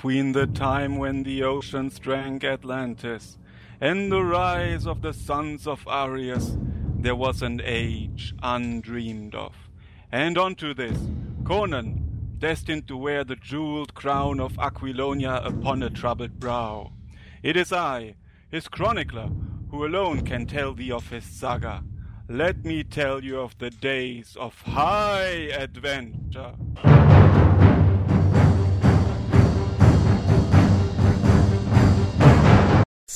Between the time when the oceans drank Atlantis and the rise of the sons of Arius, there was an age undreamed of. And unto this, Conan, destined to wear the jeweled crown of Aquilonia upon a troubled brow. It is I, his chronicler, who alone can tell thee of his saga. Let me tell you of the days of high adventure.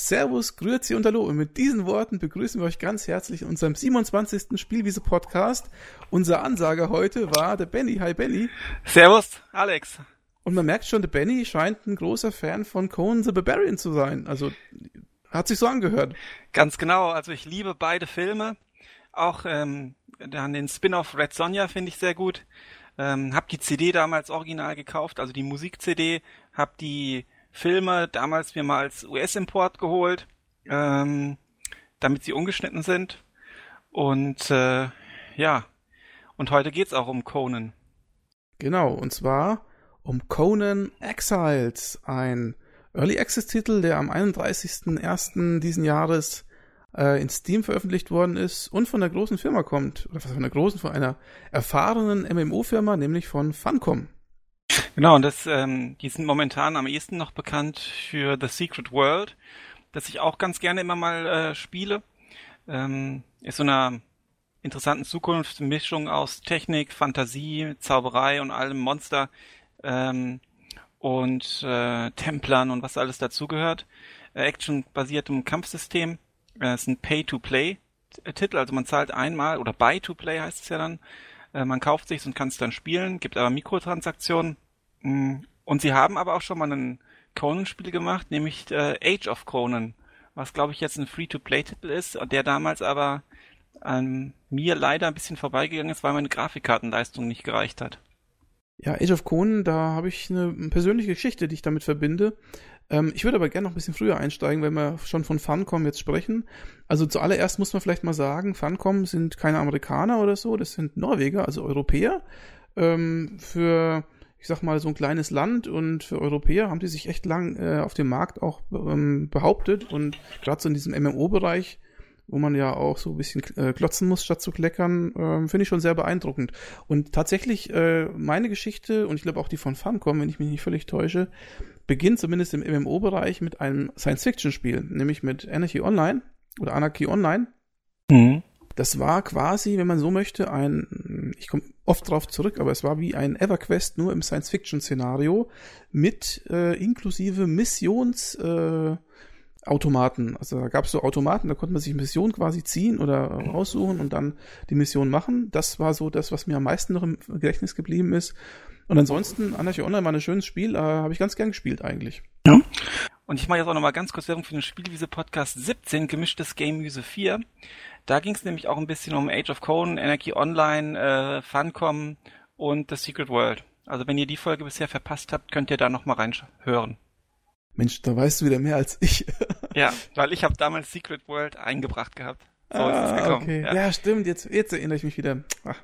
Servus, Grüezi und Hallo. Und mit diesen Worten begrüßen wir euch ganz herzlich in unserem 27. Spielwiese-Podcast. Unser Ansager heute war der Benny. Hi Benny. Servus, Alex. Und man merkt schon, der Benny scheint ein großer Fan von Conan the Barbarian zu sein. Also hat sich so angehört. Ganz genau. Also ich liebe beide Filme. Auch ähm, dann den Spin-off Red Sonja finde ich sehr gut. Ähm, hab die CD damals original gekauft, also die Musik-CD. Hab die Filme damals mir mal als US-Import geholt, ähm, damit sie ungeschnitten sind. Und äh, ja, und heute geht's auch um Conan. Genau, und zwar um Conan Exiles, ein Early Access Titel, der am 31.01. diesen Jahres äh, in Steam veröffentlicht worden ist und von der großen Firma kommt, oder was von der großen, von einer erfahrenen MMO-Firma, nämlich von Funcom. Genau, und das, ähm, die sind momentan am ehesten noch bekannt für The Secret World, das ich auch ganz gerne immer mal äh, spiele. Ähm, ist so eine interessanten Zukunftsmischung aus Technik, Fantasie, Zauberei und allem Monster ähm, und äh, Templern und was alles dazugehört. Äh, Action-basiertem Kampfsystem. Äh, ist ein Pay-to-Play-Titel, also man zahlt einmal oder Buy-to-Play heißt es ja dann. Äh, man kauft sich und kann es dann spielen, gibt aber Mikrotransaktionen. Mm, und sie haben aber auch schon mal ein Conan-Spiel gemacht, nämlich äh, Age of Conan, was glaube ich jetzt ein Free-to-Play-Titel ist, der damals aber an mir leider ein bisschen vorbeigegangen ist, weil meine Grafikkartenleistung nicht gereicht hat. Ja, Age of Conan, da habe ich eine persönliche Geschichte, die ich damit verbinde. Ähm, ich würde aber gerne noch ein bisschen früher einsteigen, wenn wir schon von Funcom jetzt sprechen. Also zuallererst muss man vielleicht mal sagen, Funcom sind keine Amerikaner oder so, das sind Norweger, also Europäer. Ähm, für ich sag mal, so ein kleines Land und für Europäer haben die sich echt lang äh, auf dem Markt auch ähm, behauptet und gerade so in diesem MMO-Bereich, wo man ja auch so ein bisschen äh, klotzen muss, statt zu kleckern, äh, finde ich schon sehr beeindruckend. Und tatsächlich, äh, meine Geschichte und ich glaube auch die von Funcom, wenn ich mich nicht völlig täusche, beginnt zumindest im MMO-Bereich mit einem Science-Fiction-Spiel, nämlich mit Anarchy Online oder Anarchy Online. Mhm. Das war quasi, wenn man so möchte, ein, ich komme oft drauf zurück, aber es war wie ein EverQuest nur im Science-Fiction-Szenario mit äh, inklusive Missionsautomaten. Äh, also da gab es so Automaten, da konnte man sich Mission quasi ziehen oder raussuchen und dann die Mission machen. Das war so das, was mir am meisten noch im Gedächtnis geblieben ist. Und ansonsten, Anarchy Online war ein schönes Spiel, äh, habe ich ganz gern gespielt eigentlich. Ja. Und ich mache jetzt auch nochmal ganz kurz Werbung für den Spielwiese Podcast 17, gemischtes Game Muse 4. Da ging es nämlich auch ein bisschen um Age of Conan, Energy Online, äh, Funcom und The Secret World. Also wenn ihr die Folge bisher verpasst habt, könnt ihr da nochmal reinhören. Mensch, da weißt du wieder mehr als ich. ja, weil ich habe damals Secret World eingebracht gehabt. So ah, ist es gekommen. Okay. Ja. ja. stimmt, jetzt, jetzt erinnere ich mich wieder. Ach.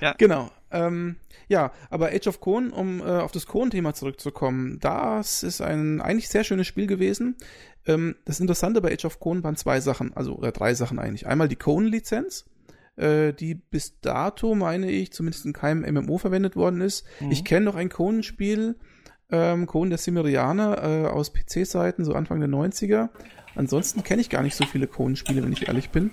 Ja. Genau. Ähm, ja, aber Age of Conan, um äh, auf das Conan-Thema zurückzukommen, das ist ein eigentlich sehr schönes Spiel gewesen. Ähm, das Interessante bei Age of Conan waren zwei Sachen, also oder drei Sachen eigentlich. Einmal die Conan-Lizenz, äh, die bis dato, meine ich, zumindest in keinem MMO verwendet worden ist. Mhm. Ich kenne noch ein Conan-Spiel, ähm, Conan der Cimmerianer äh, aus PC-Seiten, so Anfang der 90er. Ansonsten kenne ich gar nicht so viele Conan-Spiele, wenn ich ehrlich bin.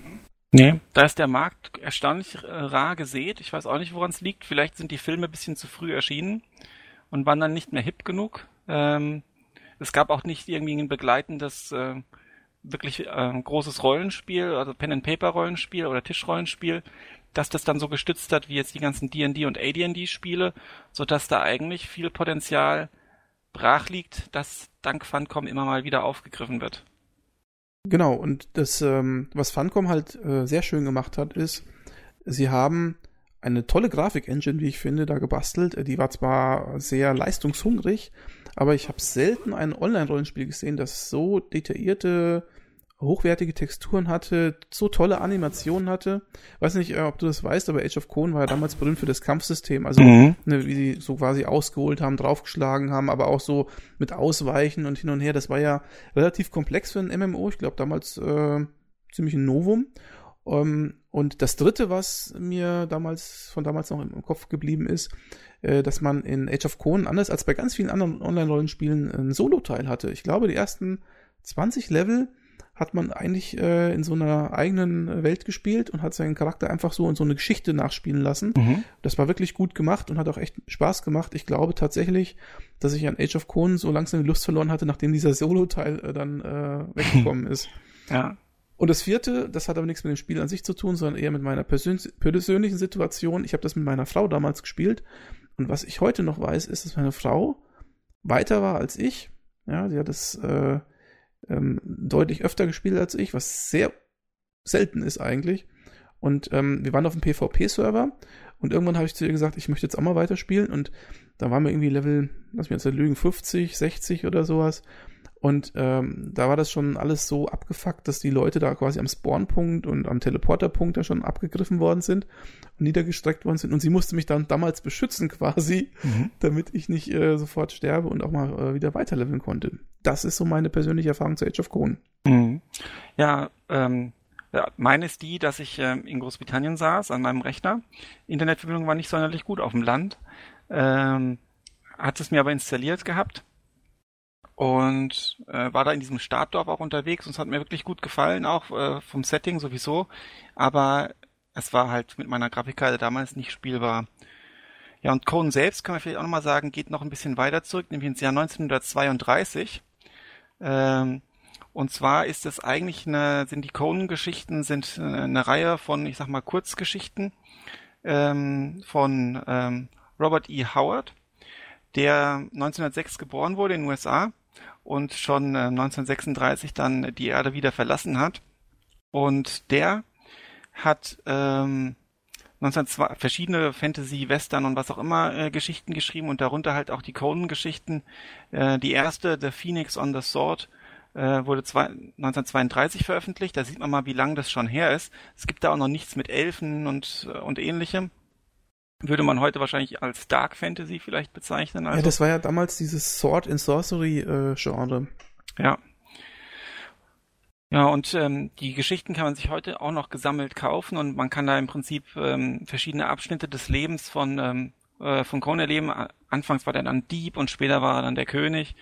Nee, da ist der Markt erstaunlich äh, rar gesät. Ich weiß auch nicht, woran es liegt. Vielleicht sind die Filme ein bisschen zu früh erschienen und waren dann nicht mehr hip genug. Ähm, es gab auch nicht irgendwie ein begleitendes, äh, wirklich äh, großes Rollenspiel, also Pen-and-Paper-Rollenspiel oder Tischrollenspiel, dass das dann so gestützt hat wie jetzt die ganzen D&D und AD&D-Spiele, sodass da eigentlich viel Potenzial brach liegt, das dank Funcom immer mal wieder aufgegriffen wird. Genau, und das, ähm, was Funcom halt äh, sehr schön gemacht hat, ist, sie haben eine tolle Grafik-Engine, wie ich finde, da gebastelt. Die war zwar sehr leistungshungrig, aber ich habe selten ein Online-Rollenspiel gesehen, das so detaillierte hochwertige Texturen hatte, so tolle Animationen hatte. Weiß nicht, äh, ob du das weißt, aber Age of Conan war ja damals berühmt für das Kampfsystem. Also, mhm. ne, wie sie so quasi ausgeholt haben, draufgeschlagen haben, aber auch so mit Ausweichen und hin und her. Das war ja relativ komplex für ein MMO. Ich glaube, damals äh, ziemlich ein Novum. Um, ähm, und das dritte, was mir damals, von damals noch im Kopf geblieben ist, äh, dass man in Age of Conan, anders als bei ganz vielen anderen Online-Rollenspielen, einen Solo-Teil hatte. Ich glaube, die ersten 20 Level hat man eigentlich äh, in so einer eigenen Welt gespielt und hat seinen Charakter einfach so in so eine Geschichte nachspielen lassen. Mhm. Das war wirklich gut gemacht und hat auch echt Spaß gemacht. Ich glaube tatsächlich, dass ich an Age of Conan so langsam die Lust verloren hatte, nachdem dieser Solo-Teil äh, dann äh, weggekommen ist. Ja. Und das vierte, das hat aber nichts mit dem Spiel an sich zu tun, sondern eher mit meiner persön persönlichen Situation. Ich habe das mit meiner Frau damals gespielt. Und was ich heute noch weiß, ist, dass meine Frau weiter war als ich. Ja, sie hat das äh, ähm, deutlich öfter gespielt als ich, was sehr selten ist eigentlich. Und ähm, wir waren auf dem PvP-Server und irgendwann habe ich zu ihr gesagt, ich möchte jetzt auch mal weiterspielen. Und da waren wir irgendwie Level, lass mich jetzt lügen, 50, 60 oder sowas. Und ähm, da war das schon alles so abgefuckt, dass die Leute da quasi am Spawnpunkt und am Teleporterpunkt da schon abgegriffen worden sind und niedergestreckt worden sind. Und sie musste mich dann damals beschützen quasi, mhm. damit ich nicht äh, sofort sterbe und auch mal äh, wieder weiterleveln konnte. Das ist so meine persönliche Erfahrung zu Age of Conan. Mhm. Ja, ähm, ja, meine ist die, dass ich ähm, in Großbritannien saß an meinem Rechner. Internetverbindung war nicht sonderlich gut auf dem Land. Ähm, hat es mir aber installiert gehabt und äh, war da in diesem Startdorf auch unterwegs und es hat mir wirklich gut gefallen, auch äh, vom Setting sowieso, aber es war halt mit meiner Grafikkarte damals nicht spielbar. Ja, und Conan selbst, kann man vielleicht auch nochmal sagen, geht noch ein bisschen weiter zurück, nämlich ins Jahr 1932. Ähm, und zwar ist es eigentlich eine, sind die Conan-Geschichten, sind äh, eine Reihe von, ich sag mal, Kurzgeschichten ähm, von ähm, Robert E. Howard, der 1906 geboren wurde in den USA und schon äh, 1936 dann die Erde wieder verlassen hat. Und der hat ähm, 1902 verschiedene Fantasy, Western und was auch immer äh, Geschichten geschrieben und darunter halt auch die Conan-Geschichten. Äh, die erste, The Phoenix on the Sword, äh, wurde zwei, 1932 veröffentlicht. Da sieht man mal, wie lang das schon her ist. Es gibt da auch noch nichts mit Elfen und, äh, und ähnlichem würde man heute wahrscheinlich als Dark Fantasy vielleicht bezeichnen. Also, ja, das war ja damals dieses Sword and Sorcery äh, Genre. Ja. Ja, und ähm, die Geschichten kann man sich heute auch noch gesammelt kaufen und man kann da im Prinzip ähm, verschiedene Abschnitte des Lebens von ähm, äh, von Conan erleben. Anfangs war der dann Dieb und später war er dann der König.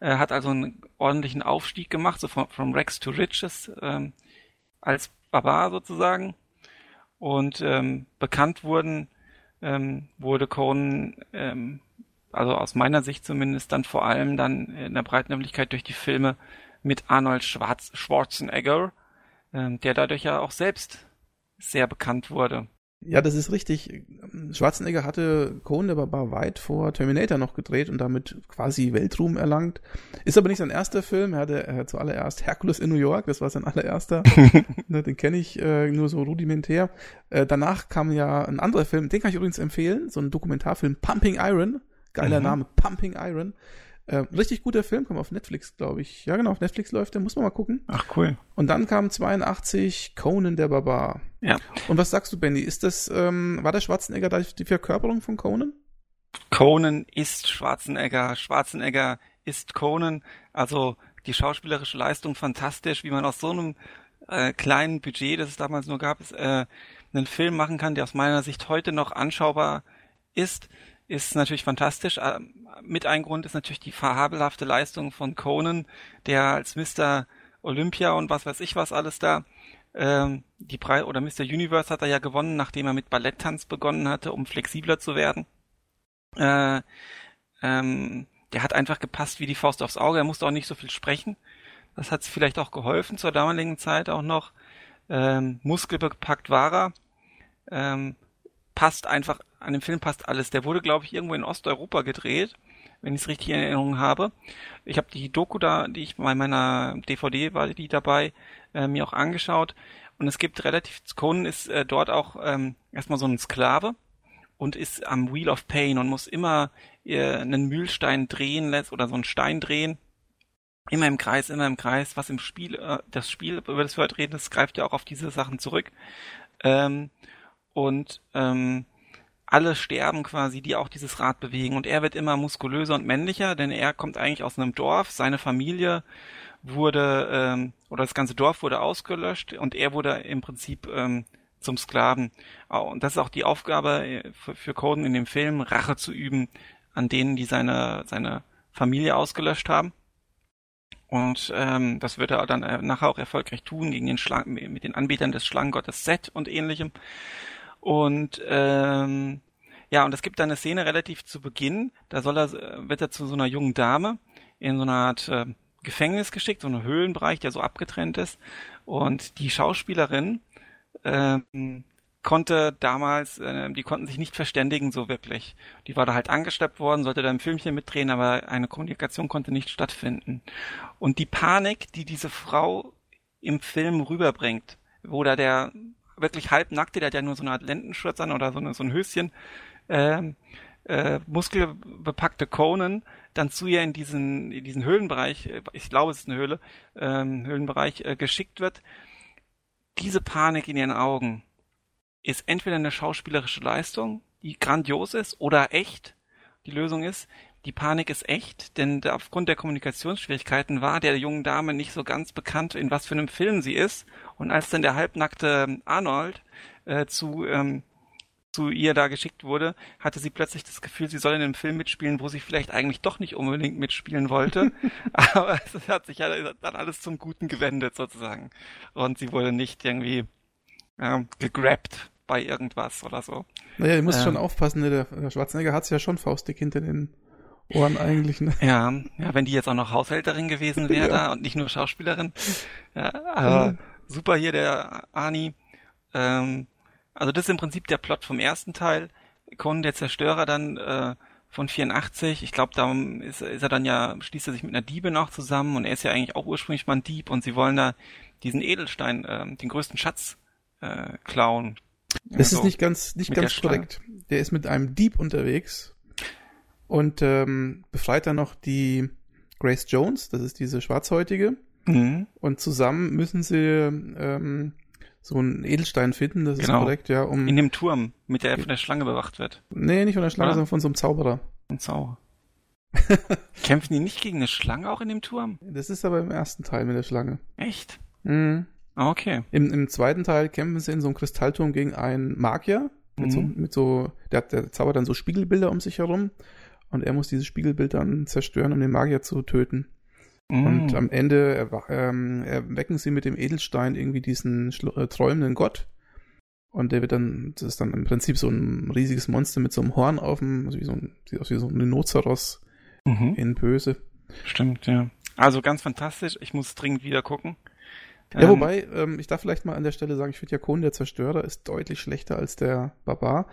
Er hat also einen ordentlichen Aufstieg gemacht, so from, from Rex to Riches, ähm, als Barbar sozusagen. Und ähm, bekannt wurden ähm, wurde Conan, ähm, also aus meiner Sicht zumindest, dann vor allem dann in der breiten Öffentlichkeit durch die Filme mit Arnold Schwarz Schwarzenegger, ähm, der dadurch ja auch selbst sehr bekannt wurde. Ja, das ist richtig. Schwarzenegger hatte Conan der Barbar weit vor Terminator noch gedreht und damit quasi Weltruhm erlangt. Ist aber nicht sein erster Film. Er hatte äh, zuallererst Hercules in New York, das war sein allererster. Ne, den kenne ich äh, nur so rudimentär. Äh, danach kam ja ein anderer Film, den kann ich übrigens empfehlen, so ein Dokumentarfilm Pumping Iron. Geiler mhm. Name, Pumping Iron. Äh, richtig guter Film, kommt auf Netflix, glaube ich. Ja, genau, auf Netflix läuft der, muss man mal gucken. Ach, cool. Und dann kam 82 Conan der Barbar. Ja. Und was sagst du, Benny? Ist das, ähm, war der Schwarzenegger da die Verkörperung von Conan? Conan ist Schwarzenegger, Schwarzenegger ist Conan. Also die schauspielerische Leistung fantastisch, wie man aus so einem äh, kleinen Budget, das es damals nur gab, äh, einen Film machen kann, der aus meiner Sicht heute noch anschaubar ist ist natürlich fantastisch. Ähm, mit ein Grund ist natürlich die verhabelhafte Leistung von Conan, der als Mr. Olympia und was weiß ich was alles da ähm, die Pre oder Mr. Universe hat er ja gewonnen, nachdem er mit Balletttanz begonnen hatte, um flexibler zu werden. Äh, ähm, der hat einfach gepasst wie die Faust aufs Auge. Er musste auch nicht so viel sprechen. Das hat vielleicht auch geholfen zur damaligen Zeit auch noch. Ähm, muskelbepackt war er. Ähm, passt einfach, an dem Film passt alles. Der wurde, glaube ich, irgendwo in Osteuropa gedreht, wenn ich es richtig in Erinnerung habe. Ich habe die Doku da, die ich bei meiner DVD war die dabei, äh, mir auch angeschaut. Und es gibt relativ, Conan ist äh, dort auch ähm, erstmal so ein Sklave und ist am Wheel of Pain und muss immer äh, einen Mühlstein drehen lässt oder so einen Stein drehen immer im Kreis, immer im Kreis, was im Spiel, äh, das Spiel, über das wir heute reden, das greift ja auch auf diese Sachen zurück. Ähm, und ähm, alle sterben quasi, die auch dieses Rad bewegen. Und er wird immer muskulöser und männlicher, denn er kommt eigentlich aus einem Dorf. Seine Familie wurde, ähm, oder das ganze Dorf wurde ausgelöscht und er wurde im Prinzip ähm, zum Sklaven. Und das ist auch die Aufgabe äh, für, für Coden in dem Film, Rache zu üben an denen, die seine, seine Familie ausgelöscht haben. Und ähm, das wird er dann äh, nachher auch erfolgreich tun gegen den Schlang mit den Anbietern des Schlangengottes Set und ähnlichem. Und ähm, ja, und es gibt dann eine Szene relativ zu Beginn, da soll er, wird er zu so einer jungen Dame in so einer Art äh, Gefängnis geschickt, so einen Höhlenbereich, der so abgetrennt ist. Und die Schauspielerin ähm, konnte damals, äh, die konnten sich nicht verständigen so wirklich. Die war da halt angeschleppt worden, sollte da im Filmchen mitdrehen, aber eine Kommunikation konnte nicht stattfinden. Und die Panik, die diese Frau im Film rüberbringt, wo da der wirklich halbnackte, der hat ja nur so eine Art Lendenschurz an oder so, eine, so ein Höschen, äh, äh, muskelbepackte Conan dann zu ihr in diesen, in diesen Höhlenbereich, ich glaube es ist eine Höhle, ähm, Höhlenbereich äh, geschickt wird. Diese Panik in ihren Augen, ist entweder eine schauspielerische Leistung, die grandios ist, oder echt. Die Lösung ist, die Panik ist echt, denn aufgrund der Kommunikationsschwierigkeiten war der jungen Dame nicht so ganz bekannt, in was für einem Film sie ist. Und als dann der halbnackte Arnold äh, zu, ähm, zu ihr da geschickt wurde, hatte sie plötzlich das Gefühl, sie soll in einem Film mitspielen, wo sie vielleicht eigentlich doch nicht unbedingt mitspielen wollte. Aber es hat sich ja dann alles zum Guten gewendet sozusagen. Und sie wurde nicht irgendwie äh, gegrabt bei irgendwas oder so. Naja, ihr müsst ähm, schon aufpassen, ne? der, Schwarzenegger hat's ja schon faustig hinter den Ohren eigentlich. Ne? Ja, ja, wenn die jetzt auch noch Haushälterin gewesen wäre ja. und nicht nur Schauspielerin. Ja, aber mhm. super hier der Ani. Ähm, also das ist im Prinzip der Plot vom ersten Teil. Conan der Zerstörer dann äh, von 84. Ich glaube, da ist, ist er dann ja, schließt er sich mit einer Diebe noch zusammen und er ist ja eigentlich auch ursprünglich mal ein Dieb und sie wollen da diesen Edelstein, äh, den größten Schatz äh, klauen. Das also, ist nicht ganz, nicht ganz korrekt. Der ist mit einem Dieb unterwegs und ähm, befreit dann noch die Grace Jones, das ist diese Schwarzhäutige. Mhm. Und zusammen müssen sie ähm, so einen Edelstein finden, das genau. ist korrekt, ja. Um, In dem Turm, mit der er von der Schlange bewacht wird. Nee, nicht von der Schlange, Oder? sondern von so einem Zauberer. Ein Zauberer. Kämpfen die nicht gegen eine Schlange auch in dem Turm? Das ist aber im ersten Teil mit der Schlange. Echt? Mhm. Ah, okay. Im, Im zweiten Teil kämpfen sie in so einem Kristallturm gegen einen Magier. Mit, mhm. so, mit so, der, der zaubert dann so Spiegelbilder um sich herum. Und er muss dieses Spiegelbild dann zerstören, um den Magier zu töten. Mhm. Und am Ende ähm, erwecken sie mit dem Edelstein irgendwie diesen äh, träumenden Gott. Und der wird dann, das ist dann im Prinzip so ein riesiges Monster mit so einem Horn auf dem, also wie so ein, sieht aus wie so ein Rhinoceros mhm. in Böse. Stimmt, ja. Also ganz fantastisch. Ich muss dringend wieder gucken. Ja, ähm, wobei, ähm, ich darf vielleicht mal an der Stelle sagen, ich finde ja Conan der Zerstörer ist deutlich schlechter als der Barbar.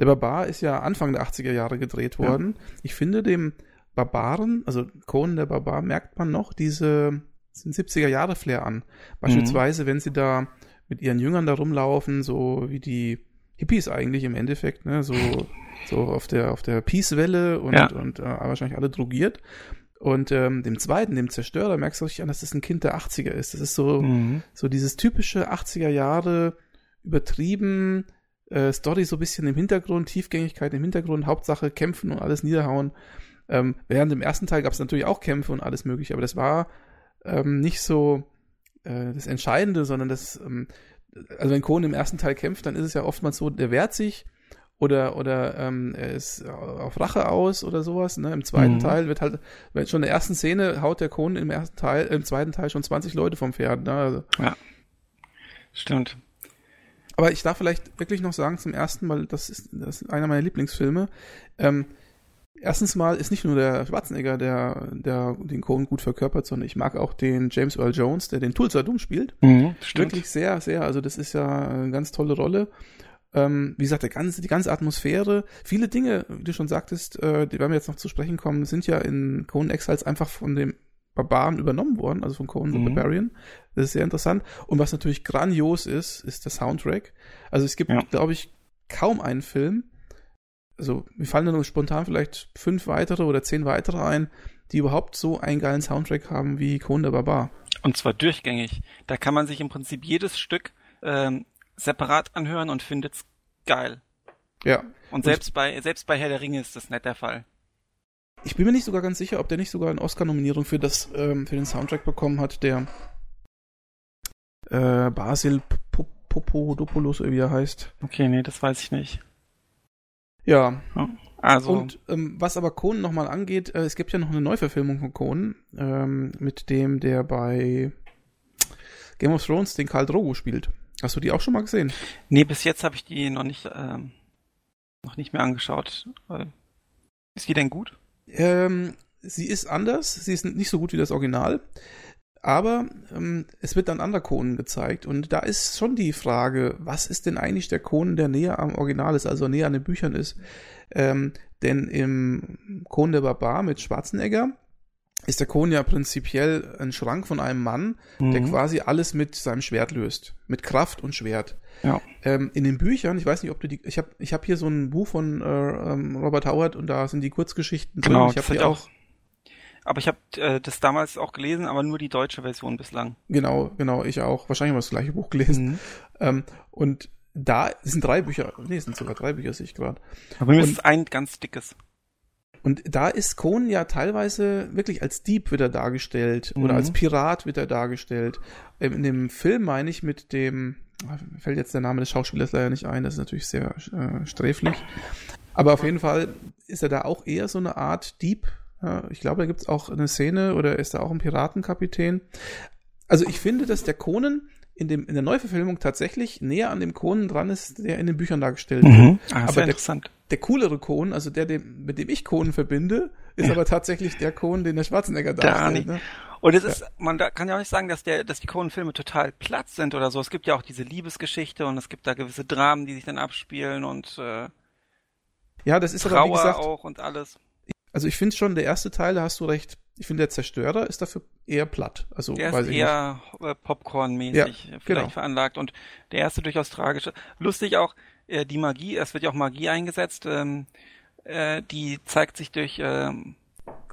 Der Barbar ist ja Anfang der 80er Jahre gedreht worden. Ja. Ich finde dem Barbaren, also Conan der Barbar, merkt man noch diese 70er Jahre Flair an. Beispielsweise, mhm. wenn sie da mit ihren Jüngern da rumlaufen, so wie die Hippies eigentlich im Endeffekt, ne, so, so auf der, auf der Peace-Welle und, ja. und äh, wahrscheinlich alle drogiert. Und ähm, dem zweiten, dem Zerstörer, merkst du richtig an, dass das ein Kind der 80er ist. Das ist so, mhm. so dieses typische 80er Jahre, übertrieben, äh, Story so ein bisschen im Hintergrund, Tiefgängigkeit im Hintergrund, Hauptsache kämpfen und alles niederhauen. Ähm, während im ersten Teil gab es natürlich auch Kämpfe und alles mögliche, aber das war ähm, nicht so äh, das Entscheidende, sondern das, ähm, also wenn Conan im ersten Teil kämpft, dann ist es ja oftmals so, der wehrt sich, oder oder ähm, er ist auf Rache aus oder sowas. Ne? Im zweiten mhm. Teil wird halt, wenn schon in der ersten Szene haut der Kohn im ersten Teil, im zweiten Teil schon 20 Leute vom Pferd. Ne? Also, ja, stimmt. Aber ich darf vielleicht wirklich noch sagen zum ersten Mal, das ist, das ist einer meiner Lieblingsfilme. Ähm, erstens mal ist nicht nur der Schwarzenegger, der, der den Cohen gut verkörpert, sondern ich mag auch den James Earl Jones, der den Tulsa Doom spielt. Mhm, stimmt. Wirklich sehr, sehr. Also das ist ja eine ganz tolle Rolle. Ähm, wie gesagt, der ganze, die ganze Atmosphäre, viele Dinge, wie du schon sagtest, äh, die werden wir jetzt noch zu sprechen kommen, sind ja in Conan Exiles einfach von dem Barbaren übernommen worden, also von Conan the mhm. Barbarian. Das ist sehr interessant. Und was natürlich grandios ist, ist der Soundtrack. Also es gibt, ja. glaube ich, kaum einen Film, also mir fallen nur spontan vielleicht fünf weitere oder zehn weitere ein, die überhaupt so einen geilen Soundtrack haben wie Conan der Barbar. Und zwar durchgängig. Da kann man sich im Prinzip jedes Stück ähm, separat anhören und findet's geil. Ja. Und selbst bei selbst bei Herr der Ringe ist das nicht der Fall. Ich bin mir nicht sogar ganz sicher, ob der nicht sogar eine Oscar-Nominierung für das ähm, für den Soundtrack bekommen hat, der äh, Basil Popodopoulos, wie er heißt. Okay, nee, das weiß ich nicht. Ja. Also. Und ähm, was aber Conan nochmal angeht, äh, es gibt ja noch eine Neuverfilmung von Conan, ähm, mit dem der bei Game of Thrones den Karl Drogo spielt. Hast du die auch schon mal gesehen? Nee, bis jetzt habe ich die noch nicht, ähm, noch nicht mehr angeschaut. Ist die denn gut? Ähm, sie ist anders, sie ist nicht so gut wie das Original. Aber ähm, es wird dann anderer Conan gezeigt und da ist schon die Frage, was ist denn eigentlich der Conan, der näher am Original ist, also näher an den Büchern ist? Ähm, denn im Conan der Barbar mit Schwarzenegger ist der Conan ja prinzipiell ein Schrank von einem Mann, mhm. der quasi alles mit seinem Schwert löst, mit Kraft und Schwert. Ja. Ähm, in den Büchern, ich weiß nicht, ob du die, ich habe ich hab hier so ein Buch von äh, ähm, Robert Howard und da sind die Kurzgeschichten drin. Genau, ich habe hier auch aber ich habe äh, das damals auch gelesen, aber nur die deutsche Version bislang. Genau, genau, ich auch. Wahrscheinlich haben wir das gleiche Buch gelesen. Mhm. Ähm, und da sind drei Bücher, nee, es sind sogar drei Bücher, sehe ich gerade. Aber mir ist ein ganz dickes. Und da ist Conan ja teilweise wirklich als Dieb wieder dargestellt mhm. oder als Pirat wird er dargestellt. Ähm, in dem Film meine ich mit dem, ah, fällt jetzt der Name des Schauspielers leider nicht ein, das ist natürlich sehr äh, sträflich. Aber auf jeden Fall ist er da auch eher so eine Art Dieb, ja, ich glaube, da gibt es auch eine Szene oder ist da auch ein Piratenkapitän. Also ich finde, dass der Conan in, dem, in der Neuverfilmung tatsächlich näher an dem Conan dran ist, der in den Büchern dargestellt wird. Mhm. Ah, aber der, interessant. der coolere Conan, also der, dem, mit dem ich Conan verbinde, ist ja. aber tatsächlich der Conan, den der Schwarzenegger darstellt. Ne? Und es ist, man kann ja auch nicht sagen, dass der, dass die Conan-Filme total platt sind oder so. Es gibt ja auch diese Liebesgeschichte und es gibt da gewisse Dramen, die sich dann abspielen und äh, ja, das ist Trauer aber wie gesagt, auch und alles. Also ich finde schon, der erste Teil, da hast du recht. Ich finde, der Zerstörer ist dafür eher platt. Also, der ist eher äh, Popcorn-mäßig ja, vielleicht genau. veranlagt und der erste durchaus tragisch. Lustig auch, äh, die Magie, es wird ja auch Magie eingesetzt, ähm, äh, die zeigt sich durch ähm,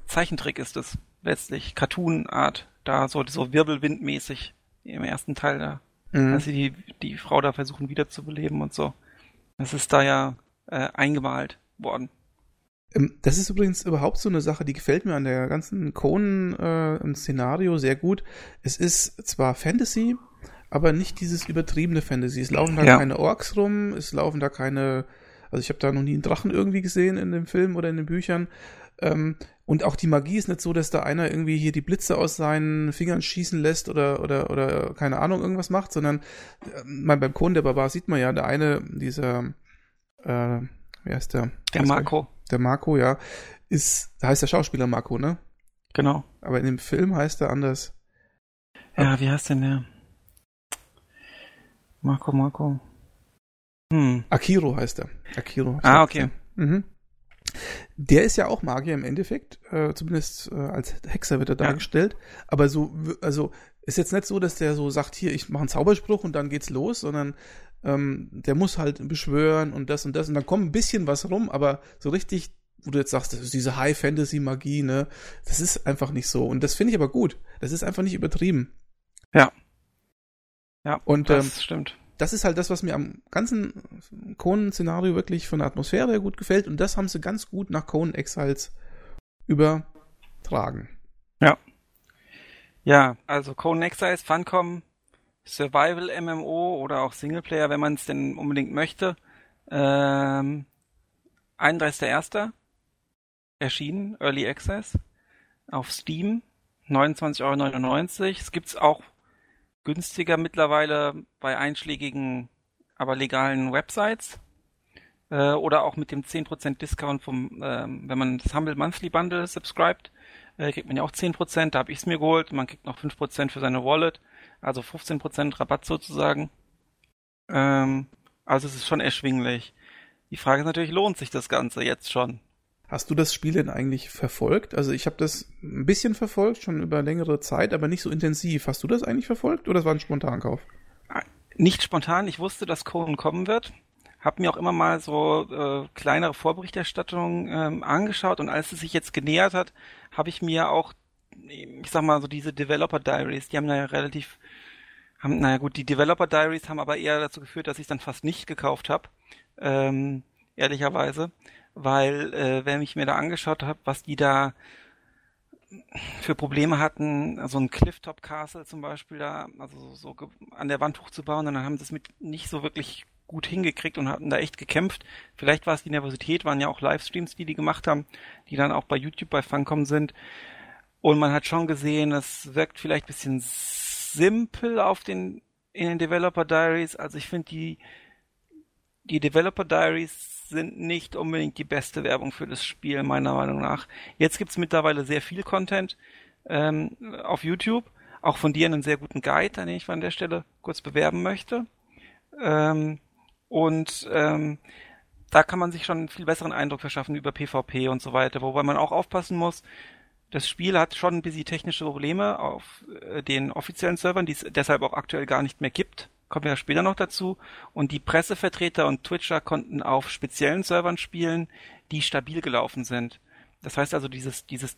Zeichentrick ist es letztlich, Cartoon-Art, da so, so wirbelwindmäßig im ersten Teil da, mhm. dass sie die, die Frau da versuchen wiederzubeleben und so. Das ist da ja äh, eingemalt worden. Ähm, das ist übrigens überhaupt so eine Sache, die gefällt mir an der ganzen Conan-Szenario äh, sehr gut. Es ist zwar Fantasy, aber nicht dieses übertriebene Fantasy. Es laufen da ja. keine Orks rum, es laufen da keine, also ich habe da noch nie einen Drachen irgendwie gesehen in dem Film oder in den Büchern. Ähm, und auch die Magie ist nicht so, dass da einer irgendwie hier die Blitze aus seinen Fingern schießen lässt oder, oder, oder keine Ahnung, irgendwas macht, sondern äh, beim Conan der Barbar sieht man ja, der eine, dieser, äh, wer ist der? Der Marco der Marco, ja, ist, da heißt der Schauspieler Marco, ne? Genau. Aber in dem Film heißt er anders. Ja, wie heißt denn der? Marco, Marco. Hm. Akiro heißt er. Akiro. Ah, okay. Mhm. Der ist ja auch Magier im Endeffekt, äh, zumindest äh, als Hexer wird er dargestellt. Ja. Aber so, also ist jetzt nicht so, dass der so sagt, hier, ich mache einen Zauberspruch und dann geht's los, sondern ähm, der muss halt beschwören und das und das und dann kommt ein bisschen was rum, aber so richtig, wo du jetzt sagst, das ist diese High-Fantasy-Magie, ne, das ist einfach nicht so. Und das finde ich aber gut. Das ist einfach nicht übertrieben. Ja. Ja, und, das ähm, stimmt. Das ist halt das, was mir am ganzen Conan-Szenario wirklich von der Atmosphäre gut gefällt. Und das haben sie ganz gut nach Conan Exiles übertragen. Ja. Ja, also Conan Exiles, Funcom, Survival MMO oder auch Singleplayer, wenn man es denn unbedingt möchte. Ähm, 31.01. erschienen, Early Access auf Steam, 29,99 Euro. Es gibt's auch günstiger mittlerweile bei einschlägigen, aber legalen Websites. Äh, oder auch mit dem 10% Discount vom, äh, wenn man das Humble Monthly Bundle subscribt, äh, kriegt man ja auch 10%, da habe ich es mir geholt. Man kriegt noch 5% für seine Wallet also 15% Rabatt sozusagen. Ähm, also es ist schon erschwinglich. Die Frage ist natürlich, lohnt sich das Ganze jetzt schon? Hast du das Spiel denn eigentlich verfolgt? Also ich habe das ein bisschen verfolgt, schon über längere Zeit, aber nicht so intensiv. Hast du das eigentlich verfolgt oder das war ein Spontankauf? Nicht spontan. Ich wusste, dass Conan kommen wird. habe mir auch immer mal so äh, kleinere Vorberichterstattungen ähm, angeschaut und als es sich jetzt genähert hat, habe ich mir auch, ich sag mal so diese Developer Diaries, die haben ja relativ, haben, naja gut, die Developer Diaries haben aber eher dazu geführt, dass ich dann fast nicht gekauft habe, ähm, ehrlicherweise, weil äh, wenn ich mir da angeschaut habe, was die da für Probleme hatten, so ein Clifftop Castle zum Beispiel da, also so, so an der Wand hochzubauen, und dann haben sie es mit nicht so wirklich gut hingekriegt und hatten da echt gekämpft. Vielleicht war es die Nervosität, waren ja auch Livestreams, die die gemacht haben, die dann auch bei YouTube bei Funcom sind. Und man hat schon gesehen, es wirkt vielleicht bisschen simpel auf den, in den Developer Diaries. Also ich finde die, die Developer Diaries sind nicht unbedingt die beste Werbung für das Spiel, meiner Meinung nach. Jetzt gibt's mittlerweile sehr viel Content ähm, auf YouTube. Auch von dir einen sehr guten Guide, den ich an der Stelle kurz bewerben möchte. Ähm, und ähm, da kann man sich schon einen viel besseren Eindruck verschaffen über PvP und so weiter, wobei man auch aufpassen muss, das Spiel hat schon ein bisschen technische Probleme auf äh, den offiziellen Servern, die es deshalb auch aktuell gar nicht mehr gibt. Kommen wir ja später noch dazu. Und die Pressevertreter und Twitcher konnten auf speziellen Servern spielen, die stabil gelaufen sind. Das heißt also, dieses, dieses,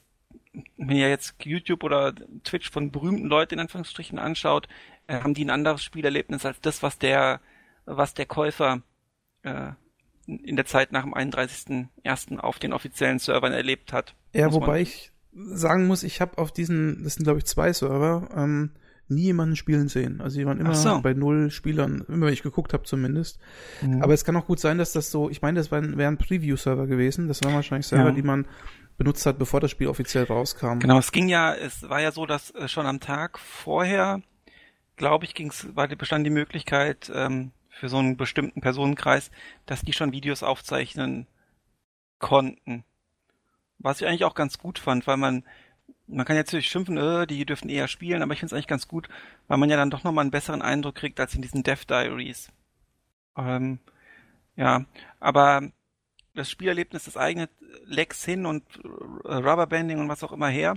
wenn ihr jetzt YouTube oder Twitch von berühmten Leuten in Anführungsstrichen anschaut, äh, haben die ein anderes Spielerlebnis als das, was der was der Käufer äh, in der Zeit nach dem 31.01. auf den offiziellen Servern erlebt hat. Ja, wobei ich sagen muss, ich habe auf diesen, das sind glaube ich zwei Server, ähm, nie jemanden spielen sehen. Also die waren immer so. bei null Spielern, immer wenn ich geguckt habe zumindest. Mhm. Aber es kann auch gut sein, dass das so, ich meine, das wären, wären Preview-Server gewesen. Das waren wahrscheinlich Server, ja. die man benutzt hat, bevor das Spiel offiziell rauskam. Genau, es ging ja, es war ja so, dass äh, schon am Tag vorher, glaube ich, ging's, war, bestand die Möglichkeit, ähm, für so einen bestimmten Personenkreis, dass die schon Videos aufzeichnen konnten. Was ich eigentlich auch ganz gut fand, weil man, man kann jetzt natürlich schimpfen, äh, die dürfen eher spielen, aber ich finde es eigentlich ganz gut, weil man ja dann doch nochmal einen besseren Eindruck kriegt als in diesen Death Diaries. Ähm, ja, aber das Spielerlebnis, das eigene Lex hin und äh, Rubberbanding und was auch immer her,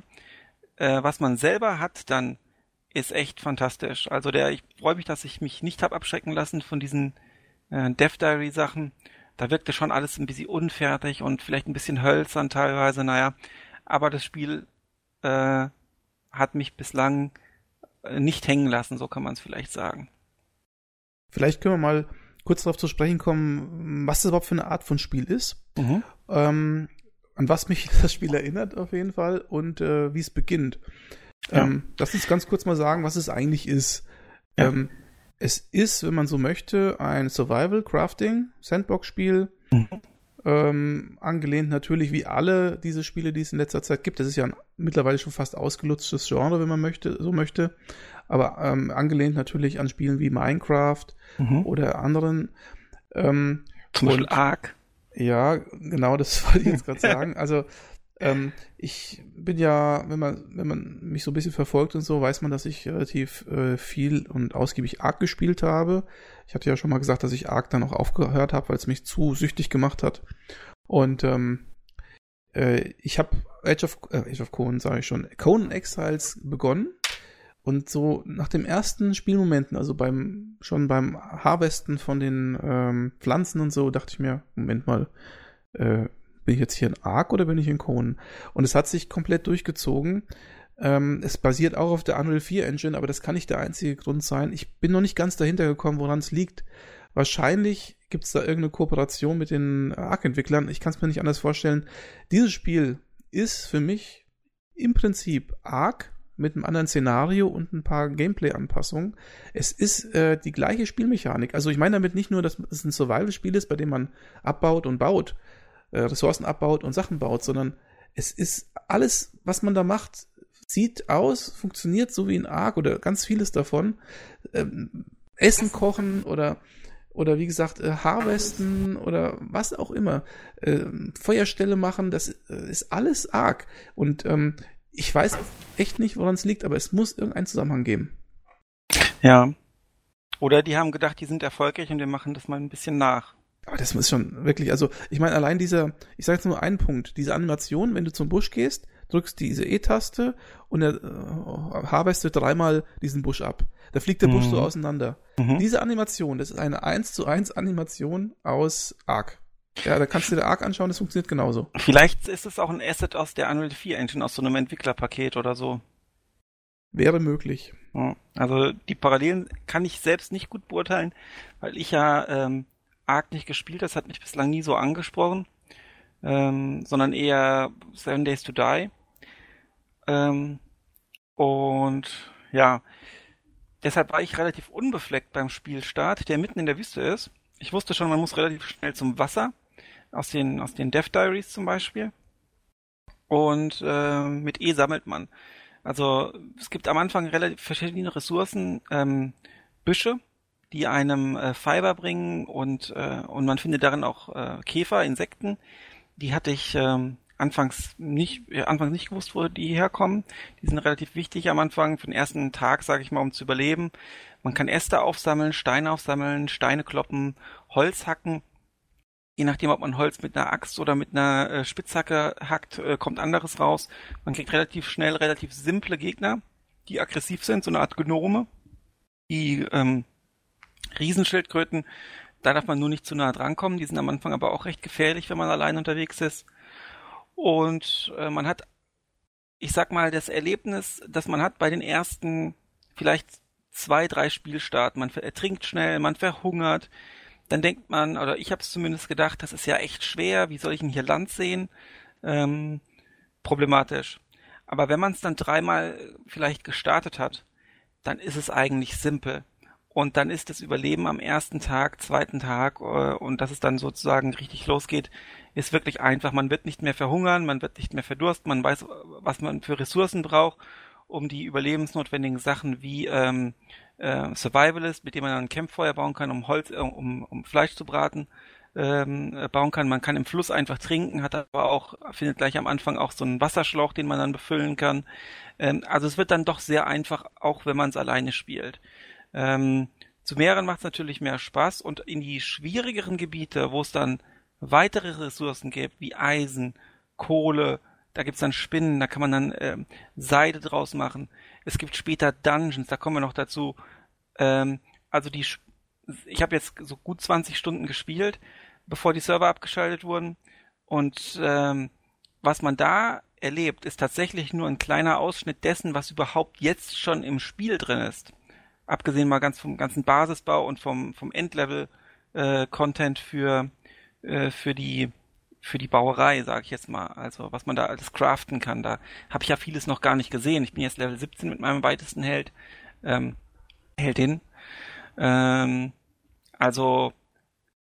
äh, was man selber hat, dann ist echt fantastisch. Also der, ich freue mich, dass ich mich nicht hab abschrecken lassen von diesen äh, Death Diary Sachen. Da wirkte schon alles ein bisschen unfertig und vielleicht ein bisschen hölzern teilweise, naja. Aber das Spiel äh, hat mich bislang äh, nicht hängen lassen, so kann man es vielleicht sagen. Vielleicht können wir mal kurz darauf zu sprechen kommen, was das überhaupt für eine Art von Spiel ist. Mhm. Ähm, an was mich das Spiel erinnert auf jeden Fall und äh, wie es beginnt. Ja. Ähm, lass uns ganz kurz mal sagen, was es eigentlich ist. Ja. Ähm, es ist, wenn man so möchte, ein Survival-Crafting-Sandbox-Spiel. Mhm. Ähm, angelehnt natürlich wie alle diese Spiele, die es in letzter Zeit gibt. Das ist ja ein mittlerweile schon fast ausgelutschtes Genre, wenn man möchte, so möchte. Aber ähm, angelehnt natürlich an Spielen wie Minecraft mhm. oder anderen. Ähm, Zum Beispiel Ark. Ja, genau, das wollte ich jetzt gerade sagen. Also ähm, ich bin ja, wenn man, wenn man mich so ein bisschen verfolgt und so, weiß man, dass ich relativ äh, viel und ausgiebig Ark gespielt habe. Ich hatte ja schon mal gesagt, dass ich Ark dann auch aufgehört habe, weil es mich zu süchtig gemacht hat. Und ähm, äh, ich habe Age of, äh, Age of Conan, sage ich schon, Conan Exiles begonnen. Und so nach dem ersten Spielmomenten, also beim schon beim Harvesten von den ähm, Pflanzen und so, dachte ich mir, Moment mal, äh, bin ich jetzt hier in Arc oder bin ich in Conan? Und es hat sich komplett durchgezogen. Ähm, es basiert auch auf der Unreal 4 Engine, aber das kann nicht der einzige Grund sein. Ich bin noch nicht ganz dahinter gekommen, woran es liegt. Wahrscheinlich gibt es da irgendeine Kooperation mit den Arc-Entwicklern. Ich kann es mir nicht anders vorstellen. Dieses Spiel ist für mich im Prinzip Arc mit einem anderen Szenario und ein paar Gameplay-Anpassungen. Es ist äh, die gleiche Spielmechanik. Also ich meine damit nicht nur, dass es ein Survival-Spiel ist, bei dem man abbaut und baut, äh, Ressourcen abbaut und Sachen baut, sondern es ist alles, was man da macht, sieht aus, funktioniert so wie in Ark oder ganz vieles davon. Ähm, Essen kochen oder oder wie gesagt äh, Harvesten oder was auch immer, äh, Feuerstelle machen, das äh, ist alles arg. Und ähm, ich weiß echt nicht, woran es liegt, aber es muss irgendeinen Zusammenhang geben. Ja. Oder die haben gedacht, die sind erfolgreich und wir machen das mal ein bisschen nach. Aber das ist schon wirklich, also ich meine, allein dieser, ich sage jetzt nur einen Punkt, diese Animation, wenn du zum Busch gehst, drückst diese E-Taste und er äh, harvestet dreimal diesen Busch ab. Da fliegt der Busch so Mhm. auseinander. Mhm. Diese Animation, das ist eine 1 zu 1 Animation aus Arc. Ja, da kannst du dir Arc anschauen, das funktioniert genauso. Vielleicht ist es auch ein Asset aus der Unreal 4 Engine, aus so einem Entwicklerpaket oder so. Wäre möglich. Also die Parallelen kann ich selbst nicht gut beurteilen, weil ich ja ähm, Ark nicht gespielt, das hat mich bislang nie so angesprochen, ähm, sondern eher Seven Days to Die. Ähm, und ja, deshalb war ich relativ unbefleckt beim Spielstart, der mitten in der Wüste ist. Ich wusste schon, man muss relativ schnell zum Wasser, aus den, aus den Death Diaries zum Beispiel. Und äh, mit E sammelt man. Also es gibt am Anfang relativ verschiedene Ressourcen, ähm, Büsche, die einem äh, Fiber bringen und, äh, und man findet darin auch äh, Käfer, Insekten. Die hatte ich ähm, anfangs nicht, äh, anfangs nicht gewusst, wo die herkommen. Die sind relativ wichtig am Anfang, für den ersten Tag, sage ich mal, um zu überleben. Man kann Äste aufsammeln, Steine aufsammeln, Steine kloppen, Holz hacken. Je nachdem, ob man Holz mit einer Axt oder mit einer äh, Spitzhacke hackt, äh, kommt anderes raus. Man kriegt relativ schnell relativ simple Gegner, die aggressiv sind, so eine Art Gnome. Die ähm, Riesenschildkröten, da darf man nur nicht zu nah drankommen. Die sind am Anfang aber auch recht gefährlich, wenn man allein unterwegs ist. Und äh, man hat, ich sag mal, das Erlebnis, das man hat bei den ersten vielleicht zwei, drei Spielstarten. Man ertrinkt schnell, man verhungert. Dann denkt man, oder ich habe es zumindest gedacht, das ist ja echt schwer. Wie soll ich denn hier Land sehen? Ähm, problematisch. Aber wenn man es dann dreimal vielleicht gestartet hat, dann ist es eigentlich simpel. Und dann ist das Überleben am ersten Tag, zweiten Tag äh, und dass es dann sozusagen richtig losgeht, ist wirklich einfach. Man wird nicht mehr verhungern, man wird nicht mehr verdursten, man weiß, was man für Ressourcen braucht, um die überlebensnotwendigen Sachen wie ähm, äh, Survivalist, mit dem man dann ein Campfeuer bauen kann, um Holz, äh, um, um Fleisch zu braten, ähm, äh, bauen kann. Man kann im Fluss einfach trinken, hat aber auch, findet gleich am Anfang auch so einen Wasserschlauch, den man dann befüllen kann. Ähm, also es wird dann doch sehr einfach, auch wenn man es alleine spielt. Ähm, zu mehreren macht es natürlich mehr Spaß und in die schwierigeren Gebiete, wo es dann weitere Ressourcen gibt, wie Eisen, Kohle, da gibt's dann Spinnen, da kann man dann ähm, Seide draus machen. Es gibt später Dungeons, da kommen wir noch dazu. Ähm, also die, ich habe jetzt so gut 20 Stunden gespielt, bevor die Server abgeschaltet wurden. Und ähm, was man da erlebt, ist tatsächlich nur ein kleiner Ausschnitt dessen, was überhaupt jetzt schon im Spiel drin ist. Abgesehen mal ganz vom ganzen Basisbau und vom, vom Endlevel-Content für, äh, für die für die Bauerei, sage ich jetzt mal. Also was man da alles craften kann. Da habe ich ja vieles noch gar nicht gesehen. Ich bin jetzt Level 17 mit meinem weitesten Held, ähm, Heldin. Ähm, also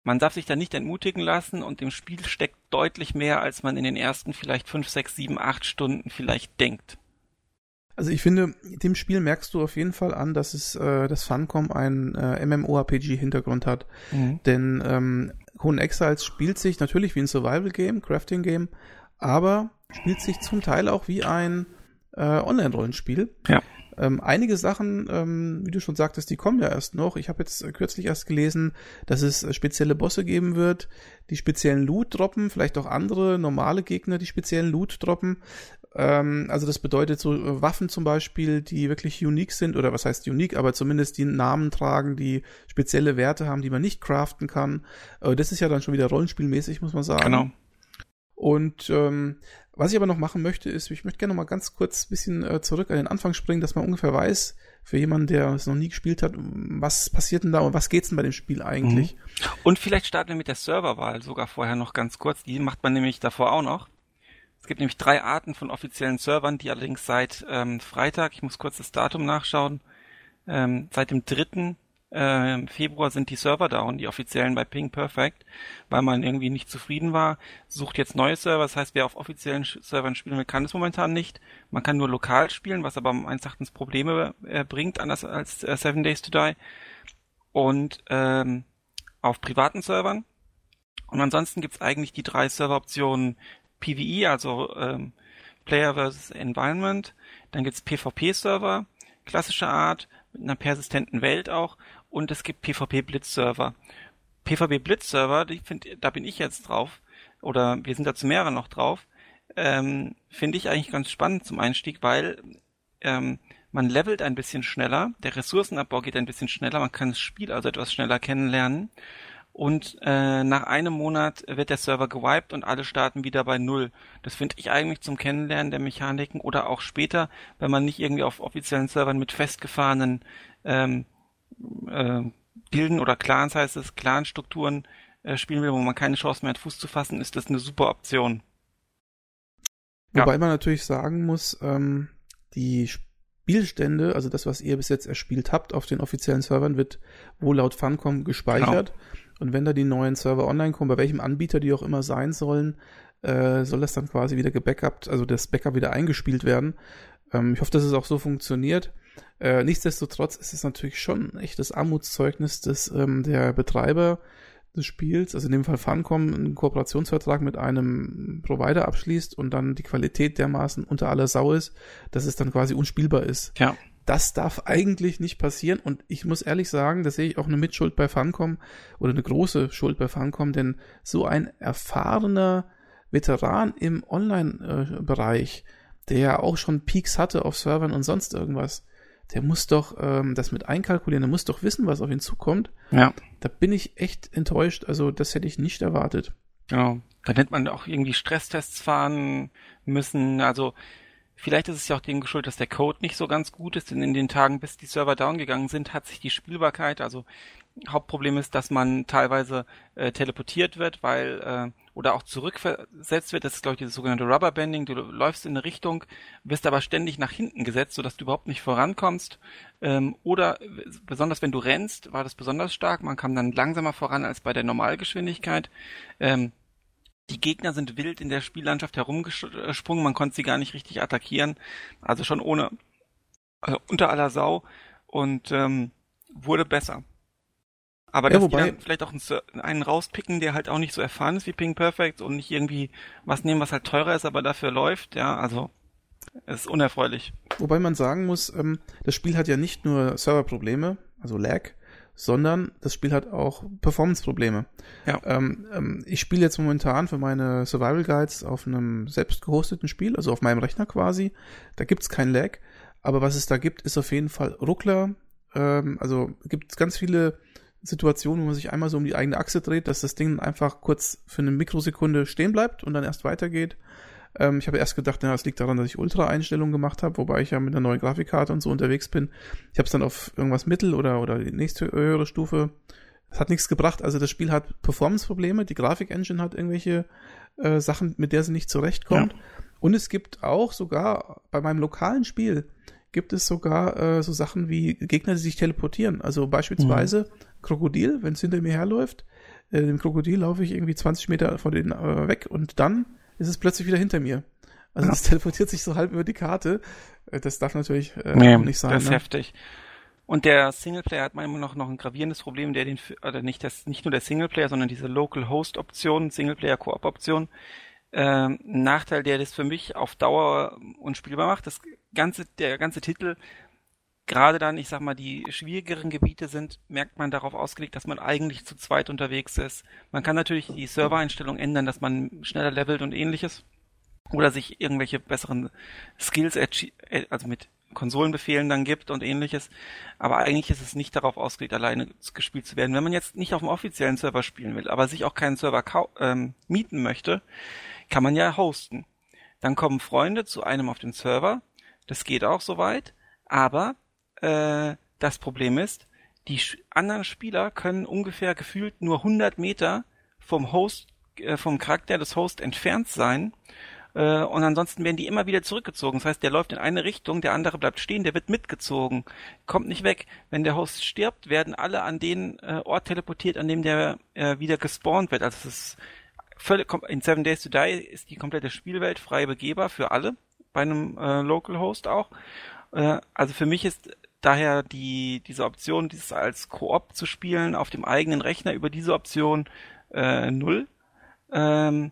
man darf sich da nicht entmutigen lassen und im Spiel steckt deutlich mehr, als man in den ersten vielleicht 5, 6, 7, 8 Stunden vielleicht denkt. Also ich finde, dem Spiel merkst du auf jeden Fall an, dass es äh, das Funcom einen äh, MMORPG-Hintergrund hat. Denn ähm, Conan Exiles spielt sich natürlich wie ein Survival-Game, Crafting-Game, aber spielt sich zum Teil auch wie ein äh, Online-Rollenspiel. Ja. Ähm, einige Sachen, ähm, wie du schon sagtest, die kommen ja erst noch. Ich habe jetzt kürzlich erst gelesen, dass es äh, spezielle Bosse geben wird, die speziellen Loot droppen, vielleicht auch andere normale Gegner, die speziellen Loot droppen. Ähm, also das bedeutet so äh, Waffen zum Beispiel, die wirklich unique sind, oder was heißt unique, aber zumindest die Namen tragen, die spezielle Werte haben, die man nicht craften kann. Äh, das ist ja dann schon wieder rollenspielmäßig, muss man sagen. Genau. Und ähm, was ich aber noch machen möchte, ist, ich möchte gerne noch mal ganz kurz ein bisschen äh, zurück an den Anfang springen, dass man ungefähr weiß, für jemanden, der es noch nie gespielt hat, was passiert denn da und was geht's denn bei dem Spiel eigentlich? Und vielleicht starten wir mit der Serverwahl sogar vorher noch ganz kurz. Die macht man nämlich davor auch noch. Es gibt nämlich drei Arten von offiziellen Servern, die allerdings seit ähm, Freitag, ich muss kurz das Datum nachschauen, ähm, seit dem 3. Ähm, Februar sind die Server down, die offiziellen bei Ping Perfect, weil man irgendwie nicht zufrieden war, sucht jetzt neue Server. Das heißt, wer auf offiziellen Servern spielen will, kann es momentan nicht. Man kann nur lokal spielen, was aber meines Erachtens Probleme äh, bringt, anders als äh, Seven Days to Die. Und ähm, auf privaten Servern. Und ansonsten gibt's eigentlich die drei Serveroptionen PvE, also ähm, Player versus Environment. Dann gibt's PvP-Server, klassischer Art, mit einer persistenten Welt auch. Und es gibt PvP-Blitz-Server. PvP-Blitz-Server, da bin ich jetzt drauf, oder wir sind da zu mehreren noch drauf. ähm, finde ich eigentlich ganz spannend zum Einstieg, weil ähm, man levelt ein bisschen schneller, der Ressourcenabbau geht ein bisschen schneller, man kann das Spiel also etwas schneller kennenlernen und äh, nach einem Monat wird der Server gewiped und alle starten wieder bei Null. Das finde ich eigentlich zum Kennenlernen der Mechaniken oder auch später, wenn man nicht irgendwie auf offiziellen Servern mit festgefahrenen ähm, äh, Gilden oder Clans heißt es, Clanstrukturen äh, spielen will, wo man keine Chance mehr hat, Fuß zu fassen, ist das eine super Option. Wobei ja. man natürlich sagen muss, ähm, die Spielstände, also das, was ihr bis jetzt erspielt habt auf den offiziellen Servern, wird wohl laut Funcom gespeichert. Genau. Und wenn da die neuen Server online kommen, bei welchem Anbieter die auch immer sein sollen, äh, soll das dann quasi wieder gebackupt, also das Backup wieder eingespielt werden. Ähm, ich hoffe, dass es auch so funktioniert. Äh, nichtsdestotrotz ist es natürlich schon ein echtes Armutszeugnis, dass ähm, der Betreiber des Spiels, also in dem Fall Funcom, einen Kooperationsvertrag mit einem Provider abschließt und dann die Qualität dermaßen unter aller Sau ist, dass es dann quasi unspielbar ist. Ja. Das darf eigentlich nicht passieren und ich muss ehrlich sagen, da sehe ich auch eine Mitschuld bei Funcom oder eine große Schuld bei Funcom, denn so ein erfahrener Veteran im Online-Bereich, der ja auch schon Peaks hatte auf Servern und sonst irgendwas, der muss doch ähm, das mit einkalkulieren, der muss doch wissen, was auf ihn zukommt. Ja. Da bin ich echt enttäuscht. Also das hätte ich nicht erwartet. Genau. Dann hätte man auch irgendwie Stresstests fahren müssen. Also vielleicht ist es ja auch dem geschuldet, dass der Code nicht so ganz gut ist, denn in den Tagen, bis die Server down gegangen sind, hat sich die Spielbarkeit, also Hauptproblem ist, dass man teilweise äh, teleportiert wird, weil äh, oder auch zurückversetzt wird. Das ist, glaube ich, dieses sogenannte Rubberbanding. Du läufst in eine Richtung, wirst aber ständig nach hinten gesetzt, sodass du überhaupt nicht vorankommst. Ähm, oder besonders wenn du rennst, war das besonders stark. Man kam dann langsamer voran als bei der Normalgeschwindigkeit. Ähm, die Gegner sind wild in der Spiellandschaft herumgesprungen, man konnte sie gar nicht richtig attackieren. Also schon ohne, also unter aller Sau und ähm, wurde besser. Aber ja, dass wobei, die dann vielleicht auch einen, rauspicken, der halt auch nicht so erfahren ist wie Ping Perfect und nicht irgendwie was nehmen, was halt teurer ist, aber dafür läuft, ja, also ist unerfreulich. Wobei man sagen muss, ähm, das Spiel hat ja nicht nur Serverprobleme, also Lag, sondern das Spiel hat auch Performance-Probleme. Ja. Ähm, ähm, ich spiele jetzt momentan für meine Survival Guides auf einem selbst gehosteten Spiel, also auf meinem Rechner quasi. Da gibt's kein Lag, aber was es da gibt, ist auf jeden Fall Ruckler. Ähm, also gibt ganz viele Situation, wo man sich einmal so um die eigene Achse dreht, dass das Ding einfach kurz für eine Mikrosekunde stehen bleibt und dann erst weitergeht. Ähm, ich habe erst gedacht, ja, das liegt daran, dass ich Ultra-Einstellungen gemacht habe, wobei ich ja mit einer neuen Grafikkarte und so unterwegs bin. Ich habe es dann auf irgendwas Mittel oder, oder die nächste höhere Stufe. Es hat nichts gebracht. Also das Spiel hat Performance-Probleme, die Grafik-Engine hat irgendwelche äh, Sachen, mit der sie nicht zurechtkommt. Ja. Und es gibt auch sogar bei meinem lokalen Spiel gibt es sogar äh, so Sachen wie Gegner, die sich teleportieren. Also beispielsweise mhm. Krokodil, wenn es hinter mir herläuft, äh, dem Krokodil laufe ich irgendwie 20 Meter von denen äh, weg und dann ist es plötzlich wieder hinter mir. Also es teleportiert sich so halb über die Karte. Äh, das darf natürlich äh, nee, nicht sein. Das ist ne? heftig. Und der Singleplayer hat manchmal noch, noch ein gravierendes Problem, der den, oder nicht das, nicht nur der Singleplayer, sondern diese Local Host Option, Singleplayer Koop Option, äh, Nachteil, der das für mich auf Dauer unspielbar macht. Das ganze, der ganze Titel, gerade dann, ich sag mal, die schwierigeren Gebiete sind, merkt man darauf ausgelegt, dass man eigentlich zu zweit unterwegs ist. Man kann natürlich die Servereinstellung ändern, dass man schneller levelt und ähnliches. Oder sich irgendwelche besseren Skills, also mit Konsolenbefehlen dann gibt und ähnliches. Aber eigentlich ist es nicht darauf ausgelegt, alleine gespielt zu werden. Wenn man jetzt nicht auf dem offiziellen Server spielen will, aber sich auch keinen Server ähm, mieten möchte, kann man ja hosten. Dann kommen Freunde zu einem auf den Server. Das geht auch soweit. Aber äh, das Problem ist, die anderen Spieler können ungefähr gefühlt nur 100 Meter vom Host, äh, vom Charakter des Hosts entfernt sein. Äh, und ansonsten werden die immer wieder zurückgezogen. Das heißt, der läuft in eine Richtung, der andere bleibt stehen, der wird mitgezogen, kommt nicht weg. Wenn der Host stirbt, werden alle an den äh, Ort teleportiert, an dem der äh, wieder gespawnt wird. Also es ist in Seven Days to Die ist die komplette Spielwelt frei begehbar für alle, bei einem äh, Local Host auch. Äh, also für mich ist daher die, diese Option, dieses als Koop zu spielen auf dem eigenen Rechner über diese Option äh, null. Ähm,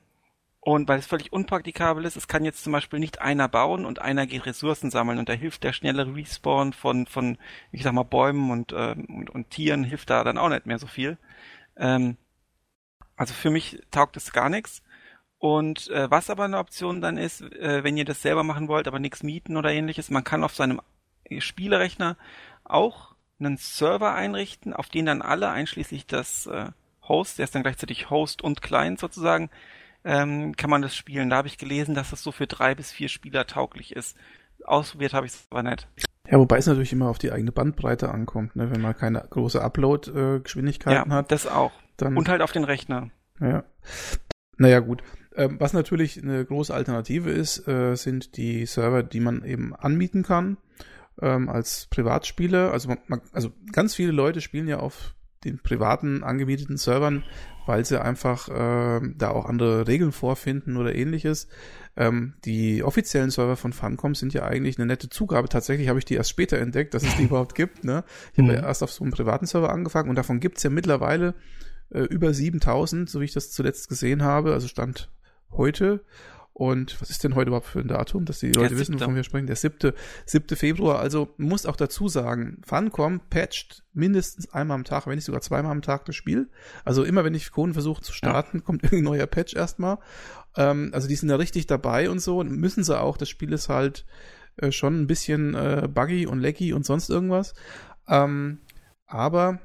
und weil es völlig unpraktikabel ist, es kann jetzt zum Beispiel nicht einer bauen und einer geht Ressourcen sammeln und da hilft der schnelle Respawn von, von ich sag mal, Bäumen und, äh, und, und Tieren hilft da dann auch nicht mehr so viel. Ähm, also für mich taugt es gar nichts. Und äh, was aber eine Option dann ist, äh, wenn ihr das selber machen wollt, aber nichts mieten oder ähnliches, man kann auf seinem Spielerechner auch einen Server einrichten, auf den dann alle, einschließlich des äh, Host, der ist dann gleichzeitig Host und Client sozusagen, ähm, kann man das spielen. Da habe ich gelesen, dass das so für drei bis vier Spieler tauglich ist. Ausprobiert habe ich es aber nicht. Ja, wobei es natürlich immer auf die eigene Bandbreite ankommt, ne? wenn man keine große Upload-Geschwindigkeiten ja, hat. das auch. Dann, und halt auf den Rechner. Ja. Naja, gut. Ähm, was natürlich eine große Alternative ist, äh, sind die Server, die man eben anmieten kann ähm, als Privatspieler. Also, man, also ganz viele Leute spielen ja auf den privaten angemieteten Servern, weil sie einfach äh, da auch andere Regeln vorfinden oder ähnliches. Ähm, die offiziellen Server von Funcom sind ja eigentlich eine nette Zugabe. Tatsächlich habe ich die erst später entdeckt, dass es die überhaupt gibt. Ne? Ich habe mhm. ja erst auf so einem privaten Server angefangen und davon gibt's ja mittlerweile äh, über 7000, so wie ich das zuletzt gesehen habe. Also stand heute. Und was ist denn heute überhaupt für ein Datum, dass die Leute wissen, wovon wir sprechen? Der siebte, siebte Februar. Also muss auch dazu sagen, Funcom patcht mindestens einmal am Tag, wenn nicht sogar zweimal am Tag das Spiel. Also immer wenn ich Coden versuche zu starten, ja. kommt irgendein neuer Patch erstmal. Ähm, also die sind da richtig dabei und so. Und müssen sie auch. Das Spiel ist halt äh, schon ein bisschen äh, buggy und laggy und sonst irgendwas. Ähm, aber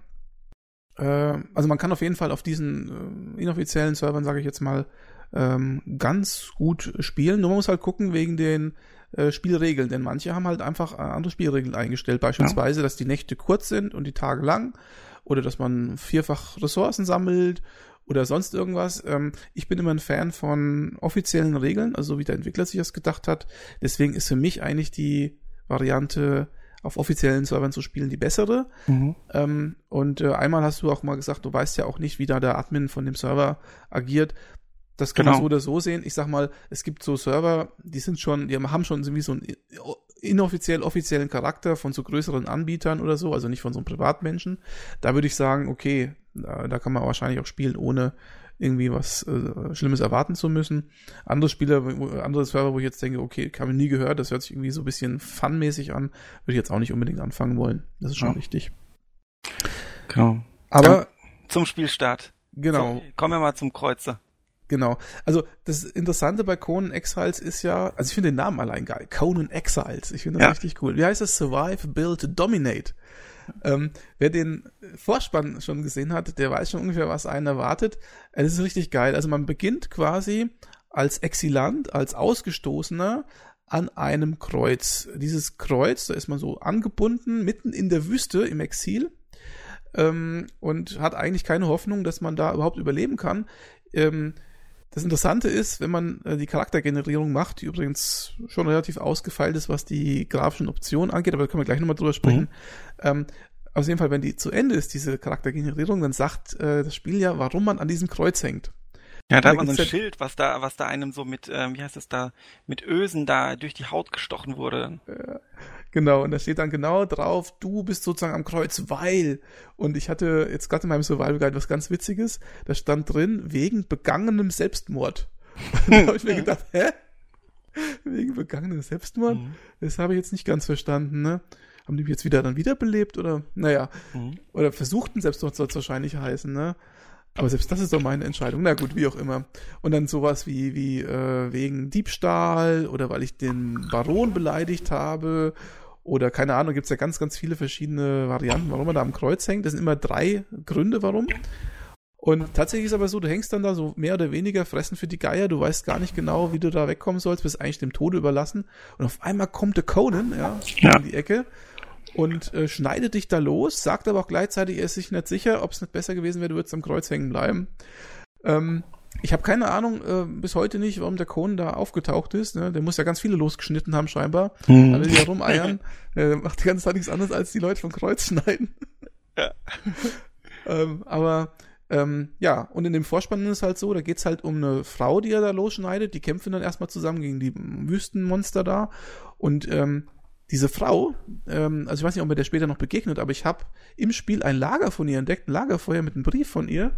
also man kann auf jeden Fall auf diesen äh, inoffiziellen Servern, sage ich jetzt mal, ähm, ganz gut spielen. Nur man muss halt gucken wegen den äh, Spielregeln, denn manche haben halt einfach äh, andere Spielregeln eingestellt. Beispielsweise, ja. dass die Nächte kurz sind und die Tage lang oder dass man vierfach Ressourcen sammelt oder sonst irgendwas. Ähm, ich bin immer ein Fan von offiziellen Regeln, also wie der Entwickler sich das gedacht hat. Deswegen ist für mich eigentlich die Variante auf offiziellen Servern zu spielen die bessere. Mhm. Ähm, und äh, einmal hast du auch mal gesagt, du weißt ja auch nicht, wie da der Admin von dem Server agiert. Das kann genau. man so oder so sehen. Ich sag mal, es gibt so Server, die sind schon, die haben schon irgendwie so einen inoffiziell offiziellen Charakter von so größeren Anbietern oder so, also nicht von so einem Privatmenschen. Da würde ich sagen, okay, da, da kann man wahrscheinlich auch spielen, ohne irgendwie was äh, Schlimmes erwarten zu müssen. Andere Spieler, andere Server, wo ich jetzt denke, okay, habe ich nie gehört, das hört sich irgendwie so ein bisschen funmäßig an, würde ich jetzt auch nicht unbedingt anfangen wollen. Das ist schon ja. wichtig. Genau. Aber zum Spielstart. Genau. So, kommen wir mal zum Kreuzer. Genau. Also das Interessante bei Conan Exiles ist ja, also ich finde den Namen allein geil. Conan Exiles. Ich finde das ja. richtig cool. Wie heißt das? Survive, Build, Dominate. Ähm, wer den Vorspann schon gesehen hat, der weiß schon ungefähr, was einen erwartet. Es ist richtig geil. Also man beginnt quasi als Exilant, als Ausgestoßener an einem Kreuz. Dieses Kreuz, da ist man so angebunden, mitten in der Wüste im Exil ähm, und hat eigentlich keine Hoffnung, dass man da überhaupt überleben kann. Ähm, das Interessante ist, wenn man äh, die Charaktergenerierung macht, die übrigens schon relativ ausgefeilt ist, was die grafischen Optionen angeht, aber da können wir gleich nochmal drüber sprechen. Mhm. Ähm, auf jeden Fall, wenn die zu Ende ist, diese Charaktergenerierung, dann sagt äh, das Spiel ja, warum man an diesem Kreuz hängt. Ja, da hat man so ein Schild, was da, was da einem so mit, ähm, wie heißt es da, mit Ösen da durch die Haut gestochen wurde. Ja, genau, und da steht dann genau drauf, du bist sozusagen am Kreuz, weil. Und ich hatte jetzt gerade in meinem Survival Guide was ganz Witziges, da stand drin, wegen begangenem Selbstmord. Da habe ich mir gedacht, hä? Wegen begangenem Selbstmord? Mhm. Das habe ich jetzt nicht ganz verstanden, ne? Haben die mich jetzt wieder dann wiederbelebt oder, naja, mhm. oder versuchten Selbstmord soll es wahrscheinlich heißen, ne? Aber selbst das ist doch meine Entscheidung. Na gut, wie auch immer. Und dann sowas wie, wie äh, wegen Diebstahl oder weil ich den Baron beleidigt habe oder keine Ahnung, gibt's ja ganz, ganz viele verschiedene Varianten, warum man da am Kreuz hängt. Das sind immer drei Gründe, warum. Und tatsächlich ist aber so, du hängst dann da so mehr oder weniger fressen für die Geier, du weißt gar nicht genau, wie du da wegkommen sollst, bist eigentlich dem Tode überlassen. Und auf einmal kommt der Conan, ja, ja. in die Ecke und äh, schneidet dich da los, sagt aber auch gleichzeitig, er ist sich nicht sicher, ob es nicht besser gewesen wäre, du würdest am Kreuz hängen bleiben. Ähm, ich habe keine Ahnung äh, bis heute nicht, warum der Conan da aufgetaucht ist. Ne? Der muss ja ganz viele losgeschnitten haben scheinbar. Hm. Da will ja rumeiern. Er macht die ganze Zeit nichts anderes, als die Leute vom Kreuz schneiden. Ja. ähm, aber ähm, ja, und in dem Vorspann ist es halt so, da geht's halt um eine Frau, die er da losschneidet. Die kämpfen dann erstmal zusammen gegen die Wüstenmonster da. Und ähm, diese Frau, ähm, also ich weiß nicht, ob mir der später noch begegnet, aber ich habe im Spiel ein Lager von ihr entdeckt, ein Lagerfeuer mit einem Brief von ihr,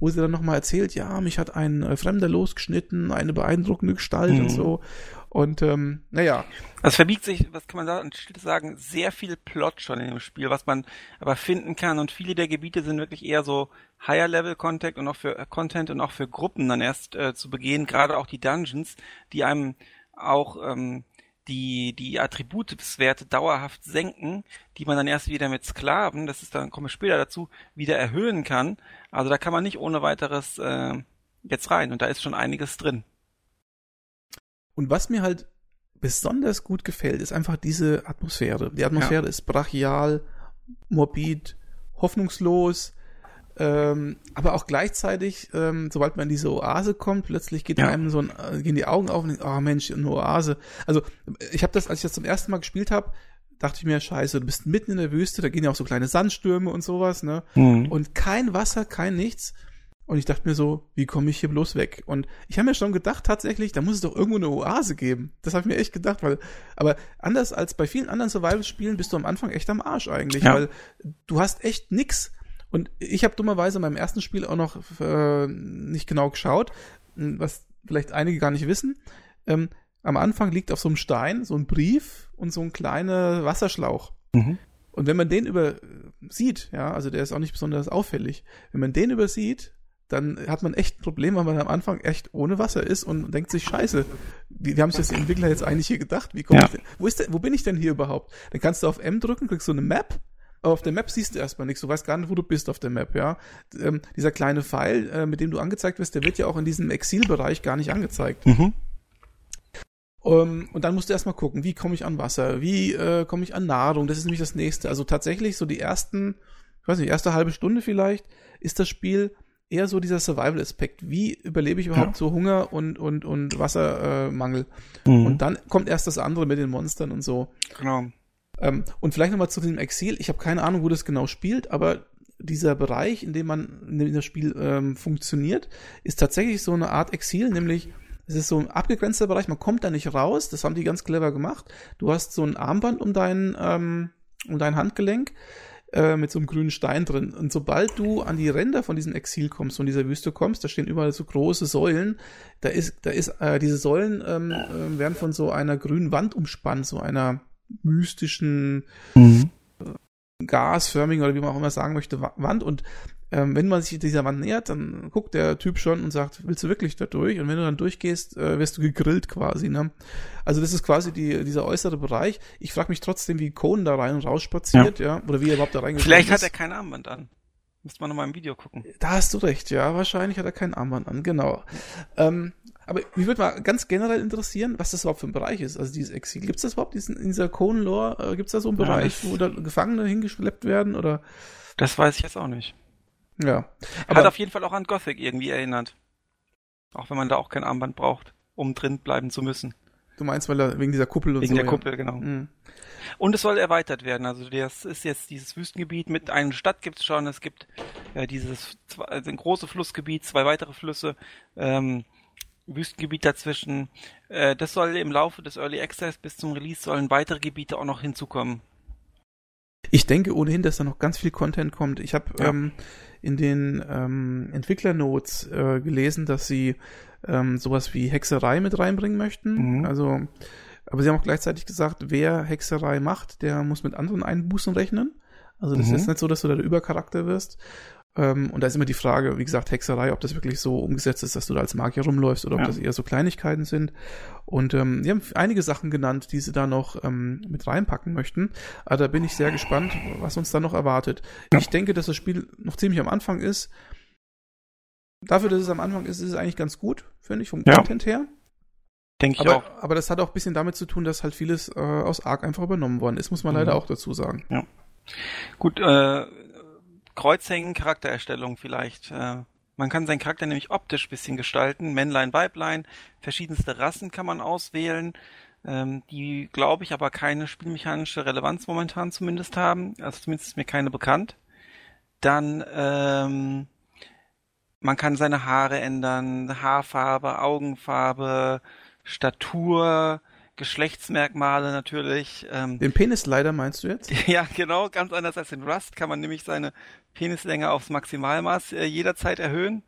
wo sie dann nochmal erzählt, ja, mich hat ein äh, Fremder losgeschnitten, eine beeindruckende Gestalt mhm. und so. Und ähm, naja. Es verbiegt sich, was kann man sagen, sehr viel Plot schon in dem Spiel, was man aber finden kann. Und viele der Gebiete sind wirklich eher so Higher-Level-Content und auch für äh, Content und auch für Gruppen dann erst äh, zu begehen. Gerade auch die Dungeons, die einem auch ähm, die, die Attributswerte dauerhaft senken, die man dann erst wieder mit Sklaven, das ist dann, komme ich später dazu, wieder erhöhen kann. Also da kann man nicht ohne weiteres äh, jetzt rein und da ist schon einiges drin. Und was mir halt besonders gut gefällt, ist einfach diese Atmosphäre. Die Atmosphäre ja. ist brachial, morbid, hoffnungslos, ähm, aber auch gleichzeitig, ähm, sobald man in diese Oase kommt, plötzlich geht ja. einem so ein, äh, gehen die Augen auf und denkt, oh Mensch, eine Oase. Also ich habe das, als ich das zum ersten Mal gespielt habe, dachte ich mir, scheiße, du bist mitten in der Wüste, da gehen ja auch so kleine Sandstürme und sowas, ne? Mhm. Und kein Wasser, kein nichts. Und ich dachte mir so, wie komme ich hier bloß weg? Und ich habe mir schon gedacht, tatsächlich, da muss es doch irgendwo eine Oase geben. Das habe ich mir echt gedacht, weil, aber anders als bei vielen anderen Survival-Spielen bist du am Anfang echt am Arsch eigentlich, ja. weil du hast echt nix. Und ich habe dummerweise in meinem ersten Spiel auch noch äh, nicht genau geschaut, was vielleicht einige gar nicht wissen. Ähm, am Anfang liegt auf so einem Stein so ein Brief und so ein kleiner Wasserschlauch. Mhm. Und wenn man den übersieht, ja, also der ist auch nicht besonders auffällig, wenn man den übersieht, dann hat man echt ein Problem, weil man am Anfang echt ohne Wasser ist und denkt sich, scheiße, wie, wie haben sich das die Entwickler jetzt eigentlich hier gedacht? Wie komme ja. ich denn, wo ist denn, wo bin ich denn hier überhaupt? Dann kannst du auf M drücken, kriegst so eine Map auf der Map siehst du erstmal nichts. Du weißt gar nicht, wo du bist auf der Map, ja. Ähm, dieser kleine Pfeil, äh, mit dem du angezeigt wirst, der wird ja auch in diesem Exilbereich gar nicht angezeigt. Mhm. Um, ähm, und dann musst du erstmal gucken, wie komme ich an Wasser, wie äh, komme ich an Nahrung, das ist nämlich das nächste. Also tatsächlich so die ersten, ich weiß nicht, erste halbe Stunde vielleicht, ist das Spiel eher so dieser Survival-Aspekt. Wie überlebe ich überhaupt ja. so Hunger und, und, und Wassermangel? Äh, mhm. Und dann kommt erst das andere mit den Monstern und so. Genau. Ähm, und vielleicht nochmal zu dem Exil. Ich habe keine Ahnung, wo das genau spielt, aber dieser Bereich, in dem man in dem das Spiel ähm, funktioniert, ist tatsächlich so eine Art Exil, nämlich es ist so ein abgegrenzter Bereich, man kommt da nicht raus, das haben die ganz clever gemacht. Du hast so ein Armband um dein, ähm, um dein Handgelenk äh, mit so einem grünen Stein drin. Und sobald du an die Ränder von diesem Exil kommst, von dieser Wüste kommst, da stehen überall so große Säulen. Da ist, da ist, äh, diese Säulen ähm, äh, werden von so einer grünen Wand umspannt, so einer mystischen mhm. gasförmigen oder wie man auch immer sagen möchte, Wand. Und ähm, wenn man sich dieser Wand nähert, dann guckt der Typ schon und sagt, willst du wirklich da durch? Und wenn du dann durchgehst, äh, wirst du gegrillt quasi. Ne? Also das ist quasi die, dieser äußere Bereich. Ich frage mich trotzdem, wie Conan da rein und raus spaziert, ja. ja? Oder wie er überhaupt da reingekommen Vielleicht hat er kein Armband an. Müsste man nochmal im Video gucken. Da hast du recht, ja. Wahrscheinlich hat er kein Armband an, genau. Ähm, aber mich würde mal ganz generell interessieren, was das überhaupt für ein Bereich ist, also dieses Exil. Gibt es das überhaupt diesen, in dieser Conan-Lore? Äh, Gibt es da so einen ja, Bereich, wo da Gefangene hingeschleppt werden? oder? Das weiß ich jetzt auch nicht. Ja. Aber Hat auf jeden Fall auch an Gothic irgendwie erinnert. Auch wenn man da auch kein Armband braucht, um drin bleiben zu müssen. Du meinst, weil er wegen dieser Kuppel und wegen so. Wegen der Kuppel, genau. Mhm. Und es soll erweitert werden. Also das ist jetzt dieses Wüstengebiet mit einer Stadt gibt's schon. Es gibt äh, dieses also ein großes Flussgebiet, zwei weitere Flüsse. Ähm, Wüstengebiet dazwischen. Äh, das soll im Laufe des Early Access bis zum Release sollen weitere Gebiete auch noch hinzukommen. Ich denke ohnehin, dass da noch ganz viel Content kommt. Ich habe ja. ähm, in den ähm, Entwicklernotes äh, gelesen, dass sie ähm, sowas wie Hexerei mit reinbringen möchten. Mhm. Also, aber sie haben auch gleichzeitig gesagt, wer Hexerei macht, der muss mit anderen Einbußen rechnen. Also das mhm. ist nicht so, dass du da der Übercharakter wirst. Ähm, und da ist immer die Frage, wie gesagt, Hexerei, ob das wirklich so umgesetzt ist, dass du da als Magier rumläufst oder ob ja. das eher so Kleinigkeiten sind. Und ähm, die haben einige Sachen genannt, die sie da noch ähm, mit reinpacken möchten. Aber da bin ich sehr gespannt, was uns da noch erwartet. Ja. Ich denke, dass das Spiel noch ziemlich am Anfang ist. Dafür, dass es am Anfang ist, ist es eigentlich ganz gut, finde ich, vom ja. Content her. Denke ich aber, auch. Aber das hat auch ein bisschen damit zu tun, dass halt vieles äh, aus Arc einfach übernommen worden ist, muss man mhm. leider auch dazu sagen. Ja. Gut, äh, Kreuzhängen, Charaktererstellung vielleicht. Äh, man kann seinen Charakter nämlich optisch bisschen gestalten. Männlein, Weiblein, verschiedenste Rassen kann man auswählen, ähm, die, glaube ich, aber keine spielmechanische Relevanz momentan zumindest haben. Also zumindest ist mir keine bekannt. Dann, ähm, man kann seine Haare ändern, Haarfarbe, Augenfarbe, Statur, Geschlechtsmerkmale natürlich. Ähm, den Penis leider meinst du jetzt? Ja, genau. Ganz anders als in Rust kann man nämlich seine Penislänge aufs Maximalmaß äh, jederzeit erhöhen.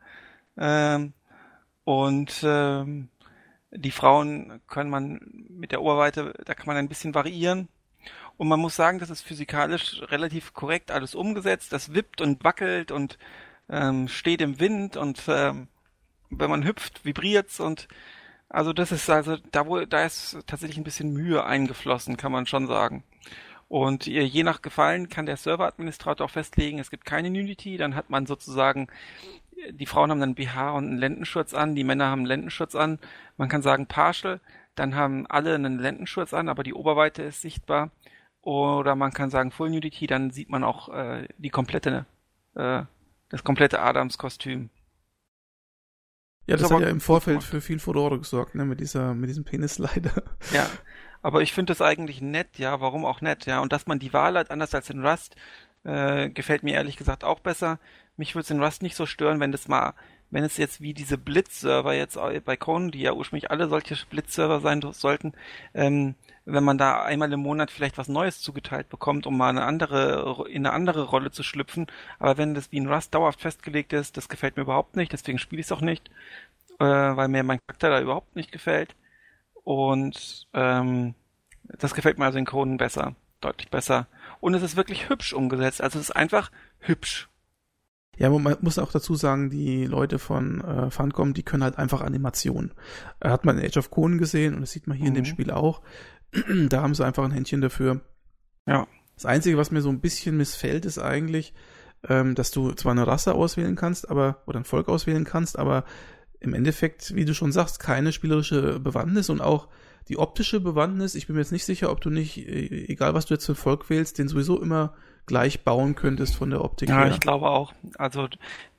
Ähm, und ähm, Die Frauen können man mit der Oberweite, da kann man ein bisschen variieren. Und man muss sagen, das ist physikalisch relativ korrekt alles umgesetzt. Das wippt und wackelt und ähm, steht im Wind und ähm, wenn man hüpft, vibriert's und also das ist also da wo da ist tatsächlich ein bisschen Mühe eingeflossen, kann man schon sagen. Und je nach Gefallen kann der Serveradministrator auch festlegen, es gibt keine Nudity, dann hat man sozusagen die Frauen haben dann BH und einen Lendenschurz an, die Männer haben einen Lendenschurz an. Man kann sagen partial, dann haben alle einen Lendenschurz an, aber die Oberweite ist sichtbar. Oder man kann sagen Full Nudity, dann sieht man auch äh, die komplette, äh, das komplette Adams-Kostüm. Ja, das, hat ja im Vorfeld für viel Furore gesorgt, ne, mit dieser, mit diesem Penis-Slider. Ja, aber ich finde das eigentlich nett, ja, warum auch nett, ja. Und dass man die Wahl hat, anders als in Rust, äh, gefällt mir ehrlich gesagt auch besser. Mich würde es in Rust nicht so stören, wenn das mal wenn es jetzt wie diese Blitz-Server jetzt bei Conan, die ja ursprünglich alle solche Blitz-Server sein sollten, ähm, wenn man da einmal im Monat vielleicht was Neues zugeteilt bekommt, um mal eine andere, in eine andere Rolle zu schlüpfen. Aber wenn das wie in Rust dauerhaft festgelegt ist, das gefällt mir überhaupt nicht, deswegen spiele ich es auch nicht, äh, weil mir mein Charakter da überhaupt nicht gefällt. Und ähm, das gefällt mir also in Conan besser, deutlich besser. Und es ist wirklich hübsch umgesetzt. Also es ist einfach hübsch. Ja, man muss auch dazu sagen, die Leute von äh, Funcom, die können halt einfach Animationen. Äh, hat man in Age of Conan gesehen und das sieht man hier mhm. in dem mhm. Spiel auch. da haben sie einfach ein Händchen dafür. Ja. Das Einzige, was mir so ein bisschen missfällt, ist eigentlich, ähm, dass du zwar eine Rasse auswählen kannst, aber oder ein Volk auswählen kannst, aber im Endeffekt, wie du schon sagst, keine spielerische Bewandtnis und auch die optische Bewandtnis. Ich bin mir jetzt nicht sicher, ob du nicht, äh, egal was du jetzt für Volk wählst, den sowieso immer gleich bauen könntest von der Optik ja, her. Ja, ich glaube auch. Also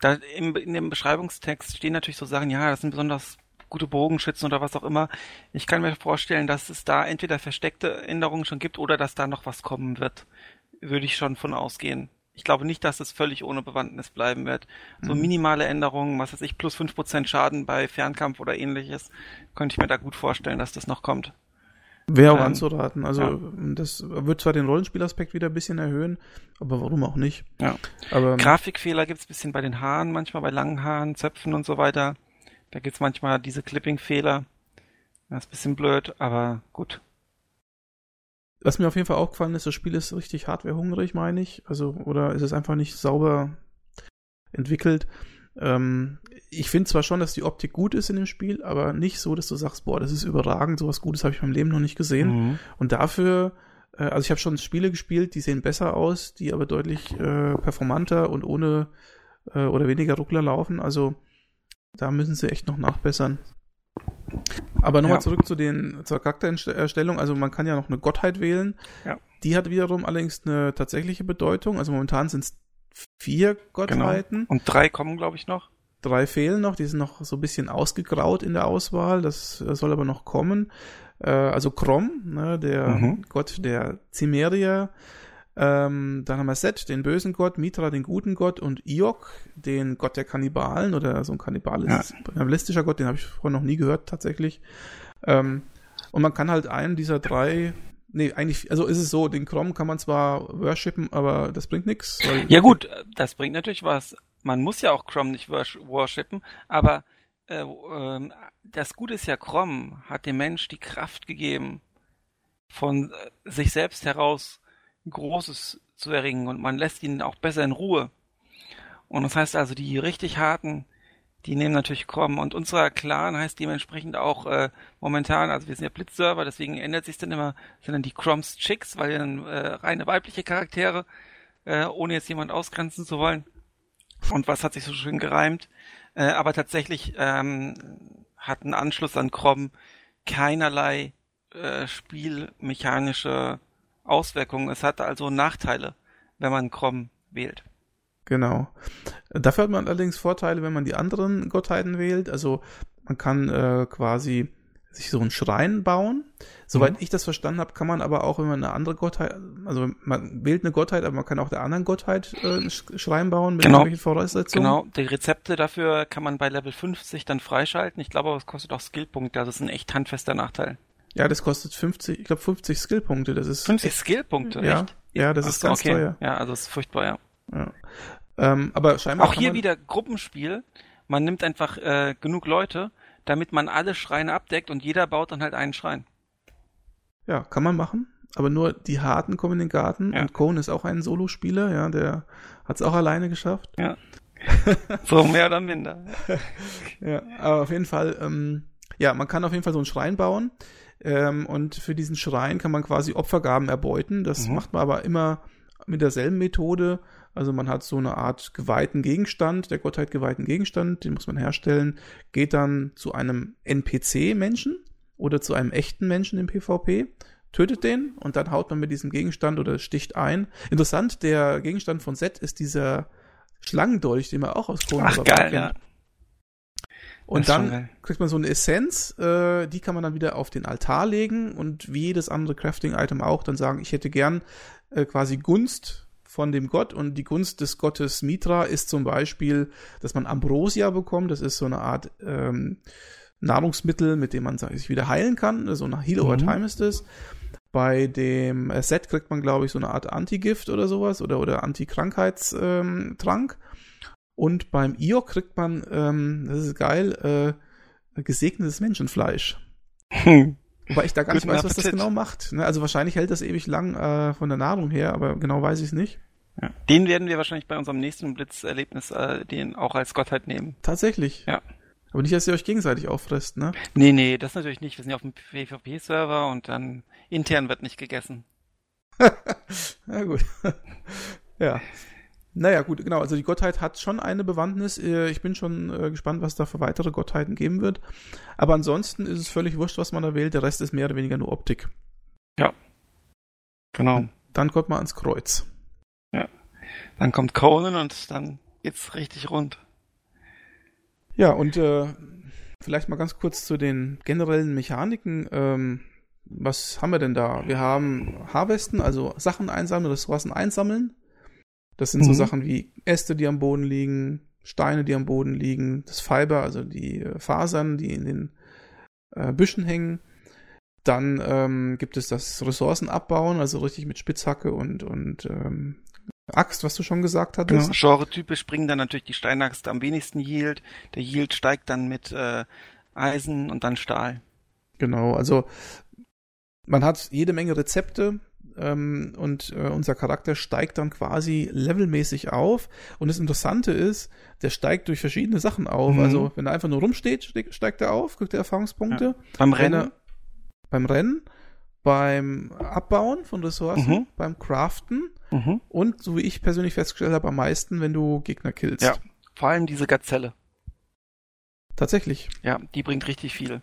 da im, in dem Beschreibungstext stehen natürlich so Sachen, ja, das sind besonders gute Bogenschützen oder was auch immer. Ich kann mir vorstellen, dass es da entweder versteckte Änderungen schon gibt oder dass da noch was kommen wird. Würde ich schon von ausgehen. Ich glaube nicht, dass es völlig ohne Bewandtnis bleiben wird. So mhm. minimale Änderungen, was weiß ich, plus fünf Prozent Schaden bei Fernkampf oder ähnliches, könnte ich mir da gut vorstellen, dass das noch kommt. Wäre auch ähm, anzuraten. Also ja. das wird zwar den Rollenspielaspekt wieder ein bisschen erhöhen, aber warum auch nicht? Ja. Aber Grafikfehler gibt's bisschen bei den Haaren, manchmal bei langen Haaren, Zöpfen und so weiter. Da gibt's manchmal diese Clipping-Fehler. Das ist ein bisschen blöd, aber gut. Was mir auf jeden Fall aufgefallen ist, das Spiel ist richtig hardwarehungrig, meine ich. Also, oder ist es einfach nicht sauber entwickelt. Ähm, ich finde zwar schon, dass die Optik gut ist in dem Spiel, aber nicht so, dass du sagst, boah, das ist überragend, sowas Gutes habe ich beim Leben noch nicht gesehen. Mhm. Und dafür, äh, also ich habe schon Spiele gespielt, die sehen besser aus, die aber deutlich äh, performanter und ohne äh, oder weniger Ruckler laufen. Also da müssen sie echt noch nachbessern. Aber nochmal ja. zurück zu den, zur Charaktererstellung. Also man kann ja noch eine Gottheit wählen. Ja. Die hat wiederum allerdings eine tatsächliche Bedeutung. Also momentan sind es vier Gottheiten. Genau. Und drei kommen, glaube ich, noch. Drei fehlen noch, die sind noch so ein bisschen ausgegraut in der Auswahl, das soll aber noch kommen. Äh, also Krom, ne, der mhm. Gott der Cimerier. Ähm, dann haben wir Set, den bösen Gott, Mitra, den guten Gott und Iok, den Gott der Kannibalen oder so ein kannibalistischer ja. Gott, den habe ich vorher noch nie gehört tatsächlich. Ähm, und man kann halt einen dieser drei Nee, eigentlich, also ist es so, den Chrome kann man zwar worshipen, aber das bringt nichts. Ja gut, das bringt natürlich was. Man muss ja auch Chrome nicht worshipen, aber äh, äh, das Gute ist ja, Chrome hat dem Mensch die Kraft gegeben, von äh, sich selbst heraus Großes zu erringen und man lässt ihn auch besser in Ruhe. Und das heißt also, die richtig harten die nehmen natürlich kommen. Und unser Clan heißt dementsprechend auch äh, momentan, also wir sind ja Blitzserver, deswegen ändert sich dann immer, sind dann die Chroms Chicks, weil dann äh, reine weibliche Charaktere, äh, ohne jetzt jemand ausgrenzen zu wollen. Und was hat sich so schön gereimt. Äh, aber tatsächlich ähm, hat ein Anschluss an Crom keinerlei äh, spielmechanische Auswirkungen. Es hat also Nachteile, wenn man Crom wählt. Genau. Dafür hat man allerdings Vorteile, wenn man die anderen Gottheiten wählt. Also man kann äh, quasi sich so einen Schrein bauen. Soweit mhm. ich das verstanden habe, kann man aber auch, wenn man eine andere Gottheit, also man wählt eine Gottheit, aber man kann auch der anderen Gottheit äh, einen Schrein bauen mit genau. irgendwelchen Voraussetzungen. Genau, die Rezepte dafür kann man bei Level 50 dann freischalten. Ich glaube, aber es kostet auch Skillpunkte, also das ist ein echt handfester Nachteil. Ja, das kostet 50, ich glaube 50 Skillpunkte, das ist 50 Skillpunkte, ja, echt? Ja, das Ach, ist ganz okay. teuer. Ja, also das ist furchtbar, ja. ja. Ähm, aber scheinbar. Auch hier wieder Gruppenspiel. Man nimmt einfach äh, genug Leute, damit man alle Schreine abdeckt und jeder baut dann halt einen Schrein. Ja, kann man machen. Aber nur die Harten kommen in den Garten. Ja. Und Cohn ist auch ein Solospieler, ja, der hat es auch alleine geschafft. Ja. so mehr oder minder. Ja, aber auf jeden Fall, ähm, ja, man kann auf jeden Fall so einen Schrein bauen. Ähm, und für diesen Schrein kann man quasi Opfergaben erbeuten. Das Mhm. macht man aber immer mit derselben Methode. Also man hat so eine Art geweihten Gegenstand, der Gottheit geweihten Gegenstand, den muss man herstellen, geht dann zu einem NPC-Menschen oder zu einem echten Menschen im PvP, tötet den und dann haut man mit diesem Gegenstand oder sticht ein. Interessant, der Gegenstand von Set ist dieser Schlangendolch, den man auch aus Conan Ach geil, ja. Und dann kriegt man so eine Essenz, äh, die kann man dann wieder auf den Altar legen und wie jedes andere Crafting-Item auch dann sagen, ich hätte gern äh, quasi Gunst von dem Gott und die Gunst des Gottes Mitra ist zum Beispiel, dass man Ambrosia bekommt, das ist so eine Art ähm, Nahrungsmittel, mit dem man sich wieder heilen kann, so eine Heal over Mhm. Time ist es. Bei dem äh, Set kriegt man, glaube ich, so eine Art Antigift oder sowas oder, oder Anti-Krankheitstrank. Trank. Und beim Io kriegt man, ähm, das ist geil, äh, gesegnetes Menschenfleisch. Wobei ich da gar nicht Guten weiß, was das genau macht. Ne? Also wahrscheinlich hält das ewig lang äh, von der Nahrung her, aber genau weiß ich es nicht. Ja. Den werden wir wahrscheinlich bei unserem nächsten Blitzerlebnis äh, den auch als Gottheit nehmen. Tatsächlich. Ja. Aber nicht, dass ihr euch gegenseitig auffresst, ne? Nee, nee, das natürlich nicht. Wir sind ja auf dem PvP-Server und dann intern wird nicht gegessen. Ja, gut. ja. Naja, gut, genau. Also die Gottheit hat schon eine Bewandtnis. Äh, Ich bin schon äh, gespannt, was da für weitere Gottheiten geben wird. Aber ansonsten ist es völlig wurscht, was man da wählt. Der Rest ist mehr oder weniger nur Optik. Genau. Dann kommt man ans Kreuz. Dann kommt Conan und dann geht's richtig rund. Ja, und äh, vielleicht mal ganz kurz zu den generellen Mechaniken. Ähm, was haben wir denn da? Wir haben Harvesten, also Sachen einsammeln, Ressourcen einsammeln. Das sind so Mhm. Sachen wie Äste, die am Boden liegen, Steine, die am Boden liegen, das Fiber, also die äh, Fasern, die in den äh, Büschen hängen. Dann ähm, gibt es das Ressourcen abbauen, also richtig mit Spitzhacke und, und ähm, Axt, was du schon gesagt hattest. Genau. Genre-typisch bringen dann natürlich die Steinaxt am wenigsten Yield. Der Yield steigt dann mit äh, Eisen und dann Stahl. Genau, also man hat jede Menge Rezepte ähm, und äh, unser Charakter steigt dann quasi levelmäßig auf. Und das Interessante ist, der steigt durch verschiedene Sachen auf. Mhm. Also wenn er einfach nur rumsteht, ste- steigt er auf, kriegt er Erfahrungspunkte. Beim Wenn Rennen. er beim Rennen, beim Abbauen von Ressourcen, Mhm. beim Craften Mhm. und, so wie ich persönlich festgestellt habe, am meisten, wenn du Gegner killst. Ja. Vor allem diese Gazelle. Tatsächlich. Ja, die bringt richtig viel.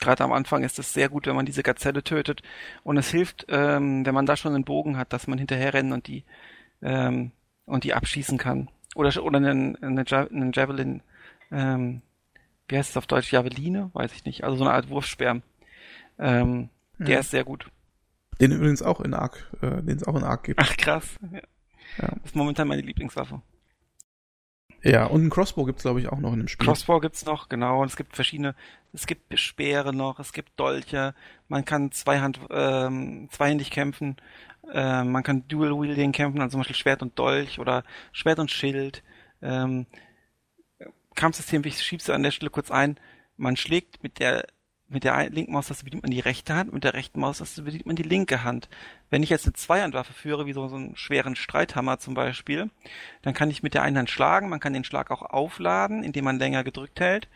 Gerade am Anfang ist es sehr gut, wenn man diese Gazelle tötet. Und es hilft, ähm, wenn man da schon einen Bogen hat, dass man hinterher rennen und die ähm, und die abschießen kann. Oder oder einen, einen, Ja- einen Javelin, ähm, wie heißt es auf Deutsch? Javeline? Weiß ich nicht. Also so eine Art Wurfsperr. Ähm, Der Ja. ist sehr gut. Den übrigens auch in Ark, äh, den es auch in Ark gibt. Ach krass. Ja. Ja. Das ist momentan meine Lieblingswaffe. Ja, und ein Crossbow gibt's glaube ich, auch noch in dem Spiel. Crossbow gibt's noch, genau. Und es gibt verschiedene, es gibt Speere noch, es gibt Dolche, man kann Zweihand, ähm, zweihändig kämpfen, ähm, man kann Dual-Wielding kämpfen, also zum Beispiel Schwert und Dolch oder Schwert und Schild. Ähm, Kampfsystem, ich schieb's an der Stelle kurz ein, man schlägt mit der mit der linken Maustaste bedient man die rechte Hand, mit der rechten Maustaste bedient man die linke Hand. Wenn ich jetzt eine Zweihandwaffe führe, wie so, so einen schweren Streithammer zum Beispiel, dann kann ich mit der einen Hand schlagen, man kann den Schlag auch aufladen, indem man länger gedrückt hält.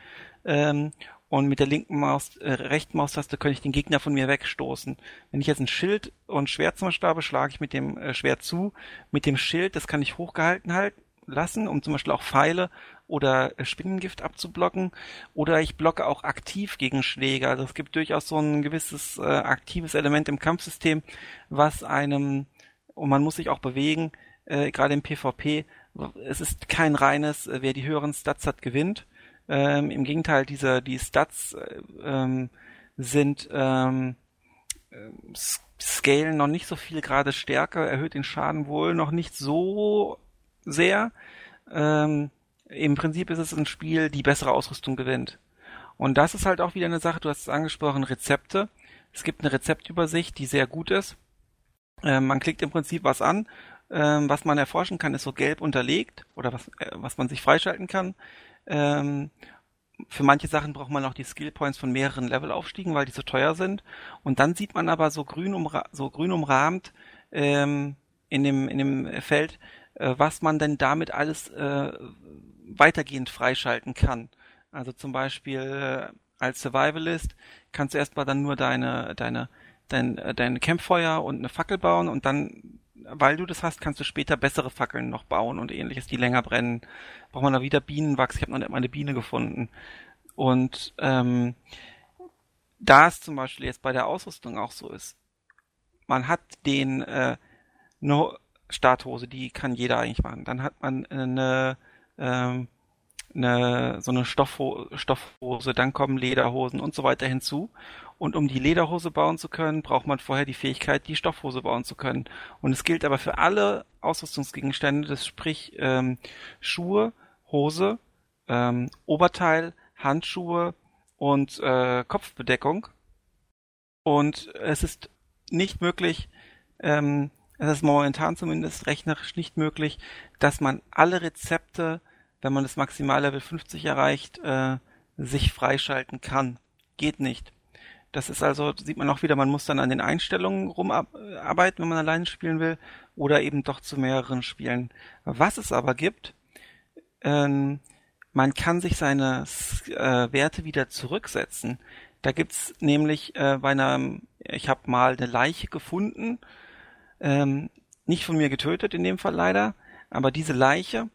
Ähm, und mit der linken Maus, äh, rechten Maustaste kann ich den Gegner von mir wegstoßen. Wenn ich jetzt ein Schild und Schwert zum Beispiel habe, schlage ich mit dem äh, Schwert zu. Mit dem Schild, das kann ich hochgehalten halten lassen, um zum Beispiel auch Pfeile oder äh, Spinnengift abzublocken. Oder ich blocke auch aktiv gegen Schläge. Also es gibt durchaus so ein gewisses äh, aktives Element im Kampfsystem, was einem, und man muss sich auch bewegen, äh, gerade im PvP, es ist kein reines, äh, wer die höheren Stats hat, gewinnt. Ähm, Im Gegenteil, diese, die Stats äh, ähm, sind ähm, s- scalen noch nicht so viel gerade stärker, erhöht den Schaden wohl noch nicht so sehr. Ähm, Im Prinzip ist es ein Spiel, die bessere Ausrüstung gewinnt. Und das ist halt auch wieder eine Sache, du hast es angesprochen, Rezepte. Es gibt eine Rezeptübersicht, die sehr gut ist. Ähm, man klickt im Prinzip was an. Ähm, was man erforschen kann, ist so gelb unterlegt oder was, äh, was man sich freischalten kann. Ähm, für manche Sachen braucht man auch die Skill Points von mehreren Levelaufstiegen, weil die so teuer sind. Und dann sieht man aber so grün, umra so grün umrahmt ähm, in, dem, in dem Feld, äh, was man denn damit alles äh, weitergehend freischalten kann. Also zum Beispiel äh, als Survivalist kannst du erstmal dann nur deine, deine, dein, äh, dein Campfeuer und eine Fackel bauen und dann, weil du das hast, kannst du später bessere Fackeln noch bauen und ähnliches, die länger brennen. Braucht man da wieder Bienenwachs. Ich habe noch nicht mal eine Biene gefunden. Und ähm, da es zum Beispiel jetzt bei der Ausrüstung auch so ist, man hat den äh, no Starthose, die kann jeder eigentlich machen. Dann hat man eine ähm, eine, so eine Stoffho Stoffhose, dann kommen Lederhosen und so weiter hinzu. Und um die Lederhose bauen zu können, braucht man vorher die Fähigkeit, die Stoffhose bauen zu können. Und es gilt aber für alle Ausrüstungsgegenstände, das sprich ähm, Schuhe, Hose, ähm, Oberteil, Handschuhe und äh, Kopfbedeckung. Und es ist nicht möglich, ähm, es ist momentan zumindest rechnerisch nicht möglich, dass man alle Rezepte wenn man das Maximallevel 50 erreicht, äh, sich freischalten kann. Geht nicht. Das ist also, sieht man auch wieder, man muss dann an den Einstellungen rumarbeiten, wenn man alleine spielen will, oder eben doch zu mehreren spielen. Was es aber gibt, ähm, man kann sich seine äh, Werte wieder zurücksetzen. Da gibt's nämlich äh, bei einer, ich habe mal eine Leiche gefunden, ähm, nicht von mir getötet in dem Fall leider, aber diese Leiche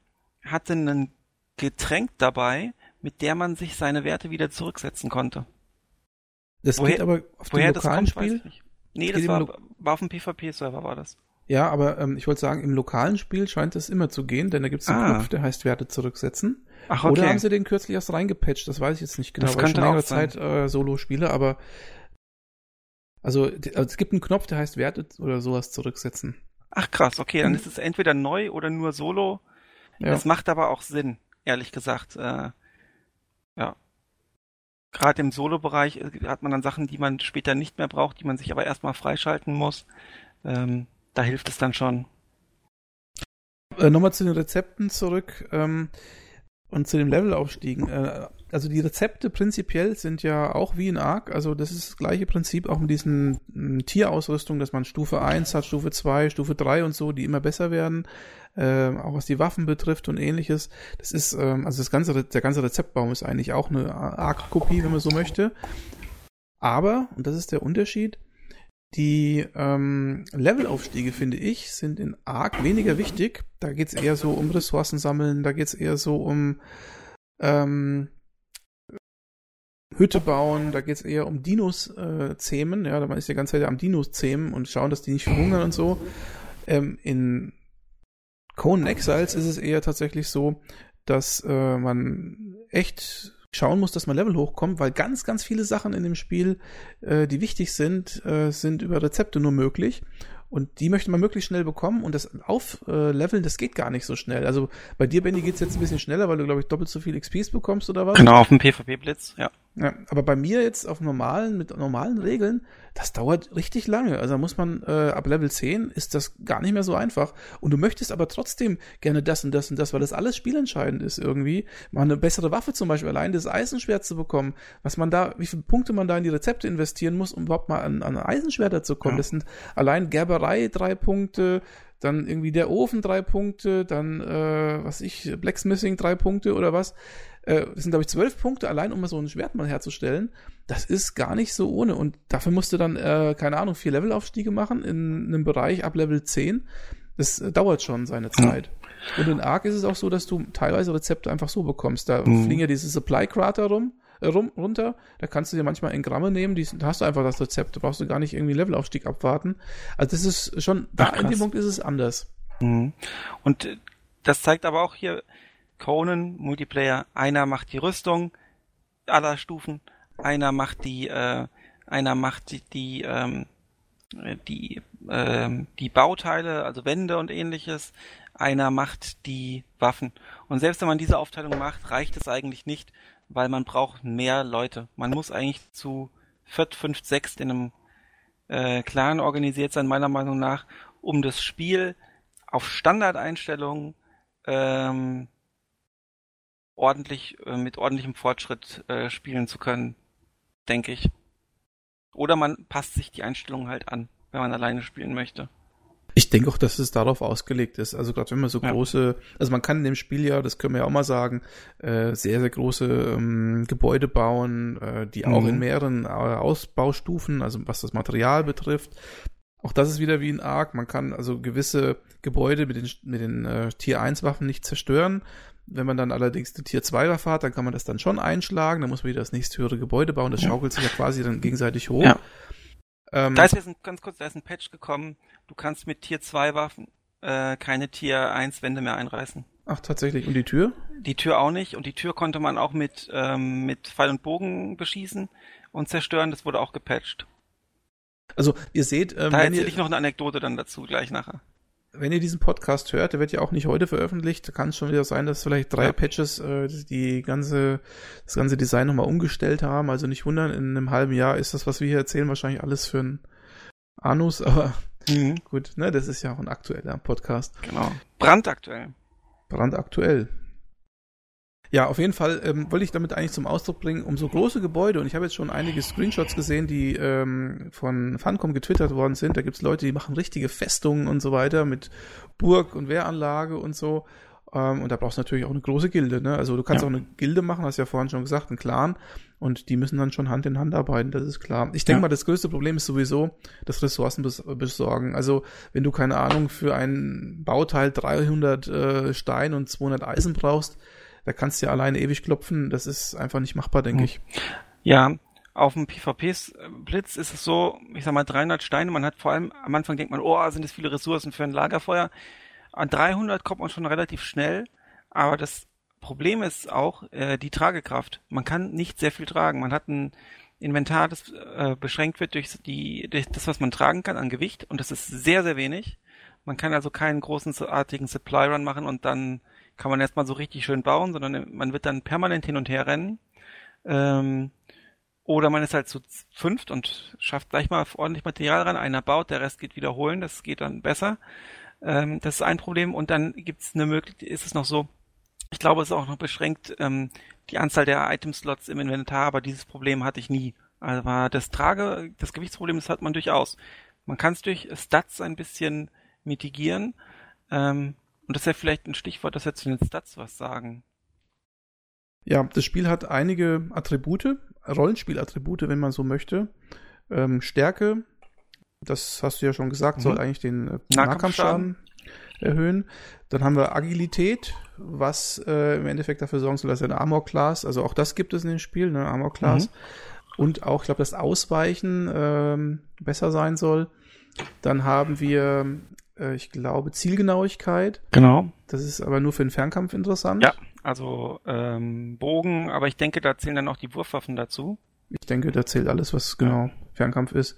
hatte einen Getränk dabei, mit der man sich seine Werte wieder zurücksetzen konnte. Das woher, geht aber auf dem lokalen kommt, Spiel? Nee, das, das war, war auf dem PvP-Server war das. Ja, aber ähm, ich wollte sagen, im lokalen Spiel scheint es immer zu gehen, denn da gibt es einen ah. Knopf, der heißt Werte zurücksetzen. Ach, okay. Oder haben sie den kürzlich erst reingepatcht? Das weiß ich jetzt nicht genau, das weil ich schon längere Zeit äh, Solo spiele, aber also, also, es gibt einen Knopf, der heißt Werte oder sowas zurücksetzen. Ach krass, okay, dann mhm. ist es entweder neu oder nur Solo. Ja. Das macht aber auch Sinn ehrlich gesagt. Äh, ja. Gerade im Solo-Bereich äh, hat man dann Sachen, die man später nicht mehr braucht, die man sich aber erstmal freischalten muss. Ähm, da hilft es dann schon. Äh, Nochmal zu den Rezepten zurück ähm, und zu den Levelaufstiegen. Äh, also die Rezepte prinzipiell sind ja auch wie in Ark, also das ist das gleiche Prinzip auch mit diesen m, Tierausrüstung, dass man Stufe 1 hat, Stufe 2, Stufe 3 und so, die immer besser werden, äh, auch was die Waffen betrifft und ähnliches. Das ist, ähm, also das ganze, der ganze Rezeptbaum ist eigentlich auch eine Ark-Kopie, wenn man so möchte. Aber, und das ist der Unterschied, die ähm, Levelaufstiege, finde ich, sind in Ark weniger wichtig. Da geht's eher so um Ressourcen sammeln, da geht's eher so um ähm, Hütte bauen, da geht es eher um Dinos äh, zähmen, ja, man ist die ganze Zeit am Dinos zähmen und schauen, dass die nicht verhungern und so. Ähm, in Conan Exiles ist es eher tatsächlich so, dass äh, man echt schauen muss, dass man Level hochkommt, weil ganz, ganz viele Sachen in dem Spiel, äh, die wichtig sind, äh, sind über Rezepte nur möglich. Und die möchte man möglichst schnell bekommen und das Aufleveln, das geht gar nicht so schnell. Also bei dir, Benny, geht's jetzt ein bisschen schneller, weil du, glaube ich, doppelt so viel XPs bekommst oder was? Genau, auf dem PvP-Blitz, ja. Ja. Aber bei mir jetzt auf normalen, mit normalen Regeln, das dauert richtig lange. Also da muss man, äh, ab Level 10 ist das gar nicht mehr so einfach. Und du möchtest aber trotzdem gerne das und das und das, weil das alles spielentscheidend ist irgendwie. Mal eine bessere Waffe zum Beispiel, allein das Eisenschwert zu bekommen, was man da, wie viele Punkte man da in die Rezepte investieren muss, um überhaupt mal an, an Eisenschwerter zu kommen. Ja. Das sind allein Gerberei drei Punkte, dann irgendwie der Ofen drei Punkte, dann, äh, was ich, Blacksmithing drei Punkte oder was. Äh, das sind, glaube ich, zwölf Punkte allein, um mal so ein Schwert mal herzustellen. Das ist gar nicht so ohne. Und dafür musst du dann, äh, keine Ahnung, vier Levelaufstiege machen in einem Bereich ab Level 10. Das äh, dauert schon seine Zeit. Mhm. Und in Ark ist es auch so, dass du teilweise Rezepte einfach so bekommst. Da mhm. fliegen ja diese Supply-Krater rum äh, rum, runter. Da kannst du dir manchmal in Gramme nehmen, die, da hast du einfach das Rezept. Da brauchst du gar nicht irgendwie Levelaufstieg abwarten. Also das ist schon, da Ach, in dem Punkt ist es anders. Mhm. Und äh, das zeigt aber auch hier Conan Multiplayer. Einer macht die Rüstung aller Stufen, einer macht die, äh, einer macht die, die ähm, die, ähm, die Bauteile, also Wände und ähnliches, einer macht die Waffen. Und selbst wenn man diese Aufteilung macht, reicht es eigentlich nicht, weil man braucht mehr Leute. Man muss eigentlich zu viert, fünf, sechs in einem äh, Clan organisiert sein, meiner Meinung nach, um das Spiel auf Standardeinstellungen ähm, ordentlich, äh, mit ordentlichem Fortschritt äh, spielen zu können, denke ich. Oder man passt sich die Einstellungen halt an, wenn man alleine spielen möchte. Ich denke auch, dass es darauf ausgelegt ist. Also gerade wenn man so ja. große, also man kann in dem Spiel ja, das können wir ja auch mal sagen, äh, sehr, sehr große ähm, Gebäude bauen, äh, die auch mhm. in mehreren äh, Ausbaustufen, also was das Material betrifft. Auch das ist wieder wie ein Arc. Man kann also gewisse Gebäude mit den, mit den äh, Tier 1 Waffen nicht zerstören. Wenn man dann allerdings eine Tier 2 Waffe hat, dann kann man das dann schon einschlagen. Dann muss man wieder das nächste höhere Gebäude bauen. Das schaukelt sich ja quasi dann gegenseitig hoch. Ja. Ähm, da ist jetzt ein, ganz kurz, da ist ein Patch gekommen. Du kannst mit Tier 2 Waffen äh, keine Tier 1 Wände mehr einreißen. Ach, tatsächlich. Und die Tür? Die Tür auch nicht. Und die Tür konnte man auch mit, ähm, mit Pfeil und Bogen beschießen und zerstören. Das wurde auch gepatcht. Also, ihr seht, ähm, da erzähle ich noch eine Anekdote dann dazu gleich nachher wenn ihr diesen Podcast hört, der wird ja auch nicht heute veröffentlicht, kann es schon wieder sein, dass vielleicht drei ja. Patches äh, die ganze, das ganze Design nochmal umgestellt haben. Also nicht wundern, in einem halben Jahr ist das, was wir hier erzählen, wahrscheinlich alles für ein Anus, aber mhm. gut, ne, das ist ja auch ein aktueller Podcast. Genau. Brandaktuell. Brandaktuell. Ja, auf jeden Fall ähm, wollte ich damit eigentlich zum Ausdruck bringen, um so große Gebäude, und ich habe jetzt schon einige Screenshots gesehen, die ähm, von Funcom getwittert worden sind. Da gibt's Leute, die machen richtige Festungen und so weiter mit Burg und Wehranlage und so. Ähm, und da brauchst du natürlich auch eine große Gilde. Ne? Also du kannst ja. auch eine Gilde machen, hast ja vorhin schon gesagt, einen Clan. Und die müssen dann schon Hand in Hand arbeiten, das ist klar. Ich denke ja. mal, das größte Problem ist sowieso das Ressourcen bes besorgen. Also wenn du keine Ahnung für ein Bauteil 300 äh, Stein und 200 Eisen brauchst, da kannst du ja alleine ewig klopfen. Das ist einfach nicht machbar, denke hm. ich. Ja, auf dem PvP-Blitz ist es so, ich sag mal 300 Steine. Man hat vor allem, am Anfang denkt man, oh, sind das viele Ressourcen für ein Lagerfeuer. An 300 kommt man schon relativ schnell. Aber das Problem ist auch äh, die Tragekraft. Man kann nicht sehr viel tragen. Man hat ein Inventar, das äh, beschränkt wird durch, die, durch das, was man tragen kann an Gewicht. Und das ist sehr, sehr wenig. Man kann also keinen großen artigen Supply Run machen und dann kann man erstmal so richtig schön bauen, sondern man wird dann permanent hin und her rennen. Ähm, oder man ist halt zu fünft und schafft gleich mal ordentlich Material ran. Einer baut, der Rest geht wiederholen, das geht dann besser. Ähm, das ist ein Problem. Und dann gibt's eine Möglichkeit, ist es noch so, ich glaube, es ist auch noch beschränkt, ähm, die Anzahl der Item-Slots im Inventar, aber dieses Problem hatte ich nie. Aber das Trage, das Gewichtsproblem, das hat man durchaus. Man kann es durch Stats ein bisschen mitigieren. Ähm, und das ist ja vielleicht ein Stichwort, das jetzt zu den Stats was sagen. Ja, das Spiel hat einige Attribute, Rollenspielattribute, wenn man so möchte. Ähm, Stärke, das hast du ja schon gesagt, mhm. soll eigentlich den äh, Nahkampfschaden erhöhen. Dann haben wir Agilität, was äh, im Endeffekt dafür sorgen soll, dass er eine Armor Class, also auch das gibt es in dem Spiel, ne, Armor Class. Mhm. Und auch, ich glaube, das Ausweichen ähm, besser sein soll. Dann haben wir äh, ich glaube, Zielgenauigkeit. Genau. Das ist aber nur für den Fernkampf interessant. Ja, also ähm, Bogen, aber ich denke, da zählen dann auch die Wurfwaffen dazu. Ich denke, da zählt alles, was genau. Fernkampf ist.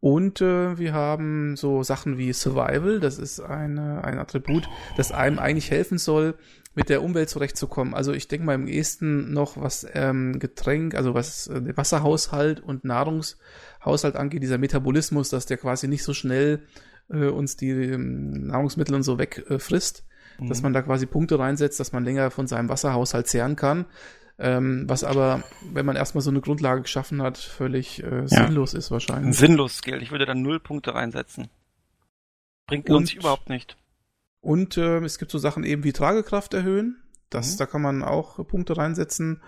Und äh, wir haben so Sachen wie Survival, das ist eine, ein Attribut, das einem eigentlich helfen soll, mit der Umwelt zurechtzukommen. Also ich denke mal im ehesten noch, was ähm, Getränk, also was äh, Wasserhaushalt und Nahrungshaushalt angeht, dieser Metabolismus, dass der quasi nicht so schnell äh, uns die ähm, Nahrungsmittel und so wegfrisst, äh, mhm. dass man da quasi Punkte reinsetzt, dass man länger von seinem Wasserhaushalt zehren kann. Ähm, was aber, wenn man erstmal so eine Grundlage geschaffen hat, völlig äh, sinnlos ja. ist wahrscheinlich. Ein sinnlos Skill. Ich würde da null Punkte reinsetzen. Bringt und, uns überhaupt nicht. Und äh, es gibt so Sachen eben wie Tragekraft erhöhen. Das, mhm. Da kann man auch Punkte reinsetzen.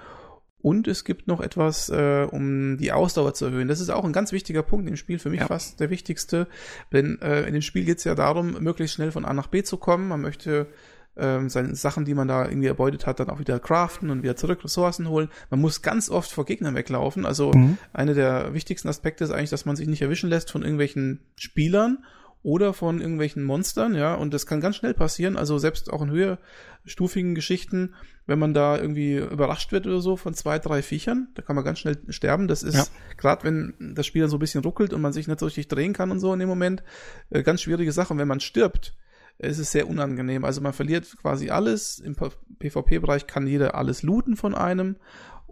Und es gibt noch etwas, äh, um die Ausdauer zu erhöhen. Das ist auch ein ganz wichtiger Punkt im Spiel, für mich ja. fast der wichtigste. Denn äh, in dem Spiel geht es ja darum, möglichst schnell von A nach B zu kommen. Man möchte ähm, seine Sachen, die man da irgendwie erbeutet hat, dann auch wieder craften und wieder zurück Ressourcen holen. Man muss ganz oft vor Gegnern weglaufen. Also mhm. einer der wichtigsten Aspekte ist eigentlich, dass man sich nicht erwischen lässt von irgendwelchen Spielern oder von irgendwelchen Monstern, ja, und das kann ganz schnell passieren, also selbst auch in höherstufigen Geschichten, wenn man da irgendwie überrascht wird oder so von zwei, drei Viechern, da kann man ganz schnell sterben. Das ist, ja. gerade wenn das Spiel dann so ein bisschen ruckelt und man sich nicht so richtig drehen kann und so in dem Moment, äh, ganz schwierige Sache. Und wenn man stirbt, ist es sehr unangenehm. Also man verliert quasi alles. Im PvP-Bereich kann jeder alles looten von einem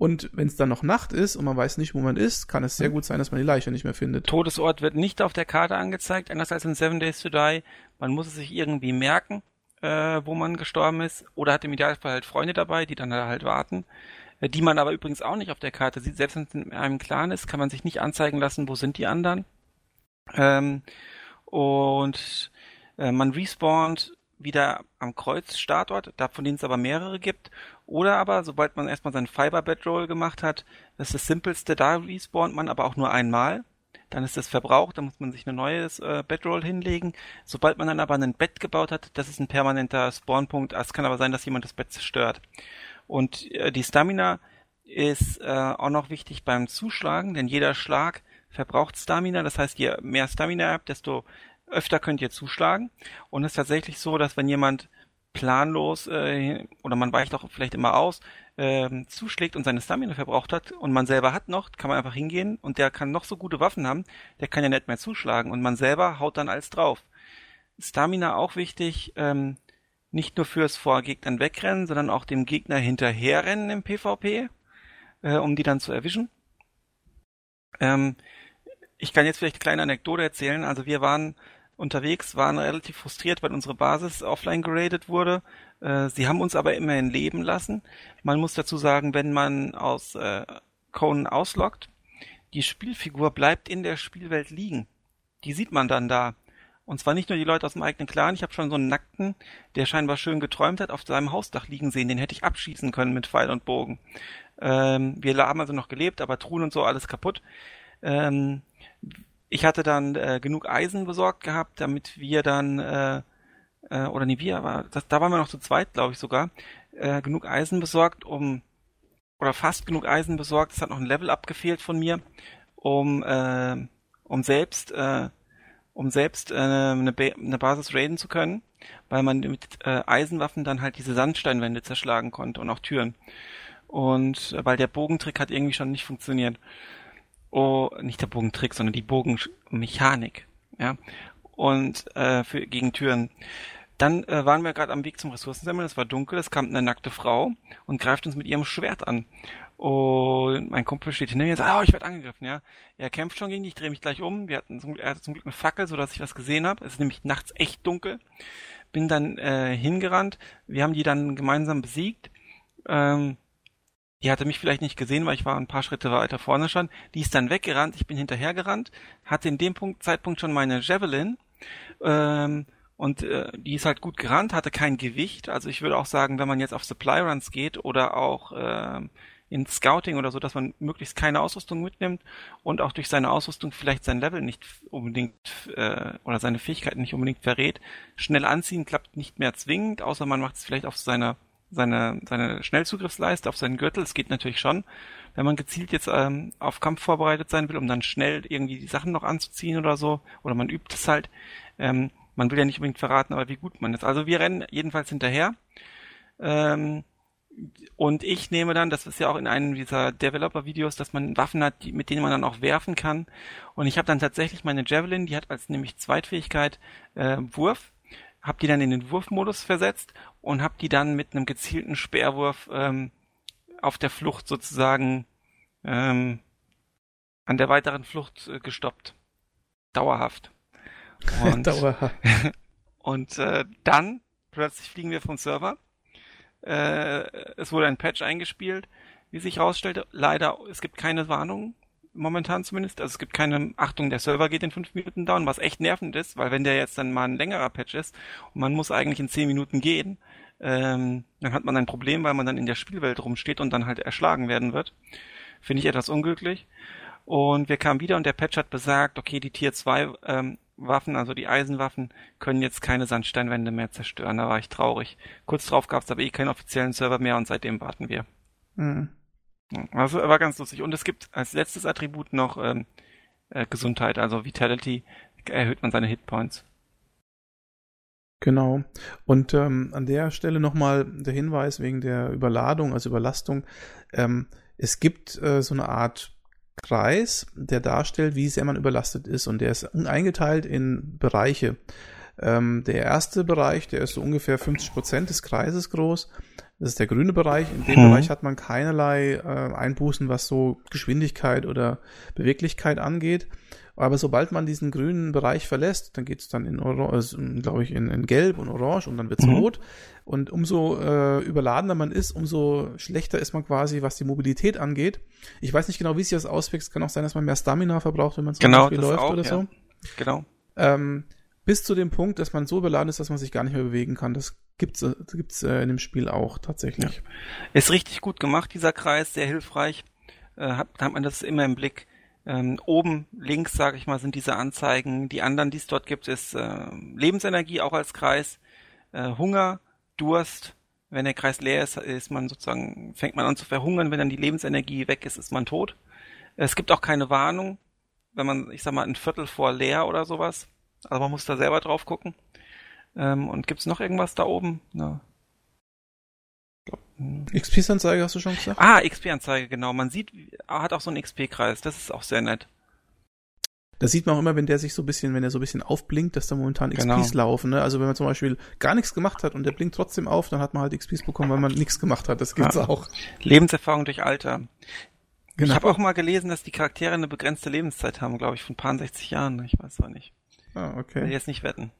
und wenn es dann noch Nacht ist und man weiß nicht, wo man ist, kann es sehr gut sein, dass man die Leiche nicht mehr findet. Todesort wird nicht auf der Karte angezeigt, anders als in Seven Days to Die. Man muss es sich irgendwie merken. Äh, wo man gestorben ist, oder hat im Idealfall halt Freunde dabei, die dann halt warten, äh, die man aber übrigens auch nicht auf der Karte sieht. Selbst wenn es in einem Clan ist, kann man sich nicht anzeigen lassen, wo sind die anderen. Ähm, und äh, man respawnt wieder am Kreuzstartort, da von denen es aber mehrere gibt. Oder aber, sobald man erstmal seinen Fiber Bedroll gemacht hat, das ist das simpelste, da respawnt man aber auch nur einmal. Dann ist das verbraucht, dann muss man sich ein neues äh, Bedroll hinlegen. Sobald man dann aber ein Bett gebaut hat, das ist ein permanenter Spawnpunkt. Es kann aber sein, dass jemand das Bett zerstört. Und äh, die Stamina ist äh, auch noch wichtig beim Zuschlagen, denn jeder Schlag verbraucht Stamina. Das heißt, je mehr Stamina ihr habt, desto öfter könnt ihr zuschlagen. Und es ist tatsächlich so, dass wenn jemand planlos äh, oder man weicht auch vielleicht immer aus, äh, zuschlägt und seine Stamina verbraucht hat und man selber hat noch, kann man einfach hingehen und der kann noch so gute Waffen haben, der kann ja nicht mehr zuschlagen und man selber haut dann alles drauf. Stamina auch wichtig, ähm, nicht nur fürs vor Gegnern wegrennen, sondern auch dem Gegner hinterherrennen im PvP, äh, um die dann zu erwischen. Ähm, ich kann jetzt vielleicht eine kleine Anekdote erzählen. Also wir waren unterwegs, waren relativ frustriert, weil unsere Basis offline geradet wurde. Äh, sie haben uns aber immerhin leben lassen. Man muss dazu sagen, wenn man aus äh, Conan ausloggt, die Spielfigur bleibt in der Spielwelt liegen. Die sieht man dann da. Und zwar nicht nur die Leute aus dem eigenen Clan. Ich habe schon so einen Nackten, der scheinbar schön geträumt hat, auf seinem Hausdach liegen sehen. Den hätte ich abschießen können mit Pfeil und Bogen. Ähm, wir haben also noch gelebt, aber Truhen und so alles kaputt. Ähm, ich hatte dann äh, genug Eisen besorgt gehabt, damit wir dann, äh, äh, oder nee, wir, aber das, da waren wir noch zu zweit, glaube ich sogar, äh, genug Eisen besorgt, um, oder fast genug Eisen besorgt, es hat noch ein Level abgefehlt von mir, um, äh, um selbst, äh, um selbst äh, eine, ba eine Basis raiden zu können, weil man mit äh, Eisenwaffen dann halt diese Sandsteinwände zerschlagen konnte und auch Türen. Und äh, weil der Bogentrick hat irgendwie schon nicht funktioniert oh, nicht der Bogentrick, sondern die Bogenmechanik, ja, und äh, für gegen Türen. Dann äh, waren wir gerade am Weg zum Ressourcensammeln, es war dunkel, es kam eine nackte Frau und greift uns mit ihrem Schwert an. Und mein Kumpel steht hinter mir und sagt, oh, ich werde angegriffen, ja. Er kämpft schon gegen dich, ich drehe mich gleich um. Wir hatten zum, er hatte zum Glück eine Fackel, sodass ich was gesehen habe. Es ist nämlich nachts echt dunkel. Bin dann äh, hingerannt. Wir haben die dann gemeinsam besiegt. Ähm, die hatte mich vielleicht nicht gesehen, weil ich war ein paar Schritte weiter vorne schon. Die ist dann weggerannt, ich bin hinterhergerannt, hatte in dem Punkt, Zeitpunkt schon meine Javelin ähm, und äh, die ist halt gut gerannt, hatte kein Gewicht. Also ich würde auch sagen, wenn man jetzt auf Supply Runs geht oder auch äh, in Scouting oder so, dass man möglichst keine Ausrüstung mitnimmt und auch durch seine Ausrüstung vielleicht sein Level nicht unbedingt äh, oder seine Fähigkeiten nicht unbedingt verrät. Schnell anziehen klappt nicht mehr zwingend, außer man macht es vielleicht auf seiner seine, seine Schnellzugriffsleiste auf seinen Gürtel. Es geht natürlich schon, wenn man gezielt jetzt ähm, auf Kampf vorbereitet sein will, um dann schnell irgendwie die Sachen noch anzuziehen oder so. Oder man übt es halt. Ähm, man will ja nicht unbedingt verraten, aber wie gut man ist. Also wir rennen jedenfalls hinterher. Ähm, und ich nehme dann, das ist ja auch in einem dieser Developer-Videos, dass man Waffen hat, die, mit denen man dann auch werfen kann. Und ich habe dann tatsächlich meine Javelin, die hat als nämlich Zweitfähigkeit äh, Wurf hab die dann in den Wurfmodus versetzt und hab die dann mit einem gezielten Speerwurf ähm, auf der Flucht sozusagen ähm, an der weiteren Flucht äh, gestoppt. Dauerhaft. Und, Dauerhaft. und äh, dann plötzlich fliegen wir vom Server. Äh, es wurde ein Patch eingespielt, wie sich herausstellte. Leider, es gibt keine Warnung momentan zumindest. Also es gibt keine Achtung, der Server geht in fünf Minuten down, was echt nervend ist, weil wenn der jetzt dann mal ein längerer Patch ist und man muss eigentlich in zehn Minuten gehen, ähm, dann hat man ein Problem, weil man dann in der Spielwelt rumsteht und dann halt erschlagen werden wird. Finde ich etwas unglücklich. Und wir kamen wieder und der Patch hat besagt, okay, die Tier 2 ähm, Waffen, also die Eisenwaffen, können jetzt keine Sandsteinwände mehr zerstören. Da war ich traurig. Kurz drauf gab es aber eh keinen offiziellen Server mehr und seitdem warten wir. Mhm. Also war ganz lustig. Und es gibt als letztes Attribut noch ähm, äh, Gesundheit, also Vitality, erhöht man seine Hitpoints. Genau. Und ähm, an der Stelle nochmal der Hinweis wegen der Überladung, also Überlastung. Ähm, es gibt äh, so eine Art Kreis, der darstellt, wie sehr man überlastet ist. Und der ist eingeteilt in Bereiche. Ähm, der erste Bereich, der ist so ungefähr 50 Prozent des Kreises groß. Das ist der grüne Bereich. In dem mhm. Bereich hat man keinerlei äh, Einbußen, was so Geschwindigkeit oder Beweglichkeit angeht. Aber sobald man diesen grünen Bereich verlässt, dann geht es dann in, also, glaube ich, in, in Gelb und Orange und dann wird's mhm. rot. Und umso äh, überladener man ist, umso schlechter ist man quasi, was die Mobilität angeht. Ich weiß nicht genau, wie sich das auswirkt. Kann auch sein, dass man mehr Stamina verbraucht, wenn man zum genau, Beispiel läuft auch, oder ja. so. Genau. Ähm, bis zu dem Punkt, dass man so überladen ist, dass man sich gar nicht mehr bewegen kann. Das gibt's, äh, gibt's äh, in dem Spiel auch tatsächlich. Ja. Ist richtig gut gemacht, dieser Kreis, sehr hilfreich. Äh, hat, hat man das immer im Blick. Ähm, oben links, sage ich mal, sind diese Anzeigen. Die anderen, die es dort gibt, ist äh, Lebensenergie auch als Kreis, äh, Hunger, Durst. Wenn der Kreis leer ist, ist man sozusagen fängt man an zu verhungern. Wenn dann die Lebensenergie weg ist, ist man tot. Es gibt auch keine Warnung, wenn man, ich sag mal, ein Viertel vor leer oder sowas. Also man muss da selber drauf gucken. Ähm, und gibt's noch irgendwas da oben? Ja. XP-Anzeige hast du schon gesagt? Ah, XP-Anzeige, genau. Man sieht, er hat auch so einen XP-Kreis. Das ist auch sehr nett. Das sieht man auch immer, wenn der sich so ein bisschen, wenn er so ein bisschen aufblinkt, dass da momentan XPs genau. laufen. Ne? Also wenn man zum Beispiel gar nichts gemacht hat und der blinkt trotzdem auf, dann hat man halt XPs bekommen, weil man nichts gemacht hat. Das gibt's ja. auch. Lebenserfahrung durch Alter. Genau. Ich habe auch mal gelesen, dass die Charaktere eine begrenzte Lebenszeit haben, glaube ich, von paar 60 Jahren. Ich weiß auch nicht. Ah, okay. Will jetzt nicht wetten.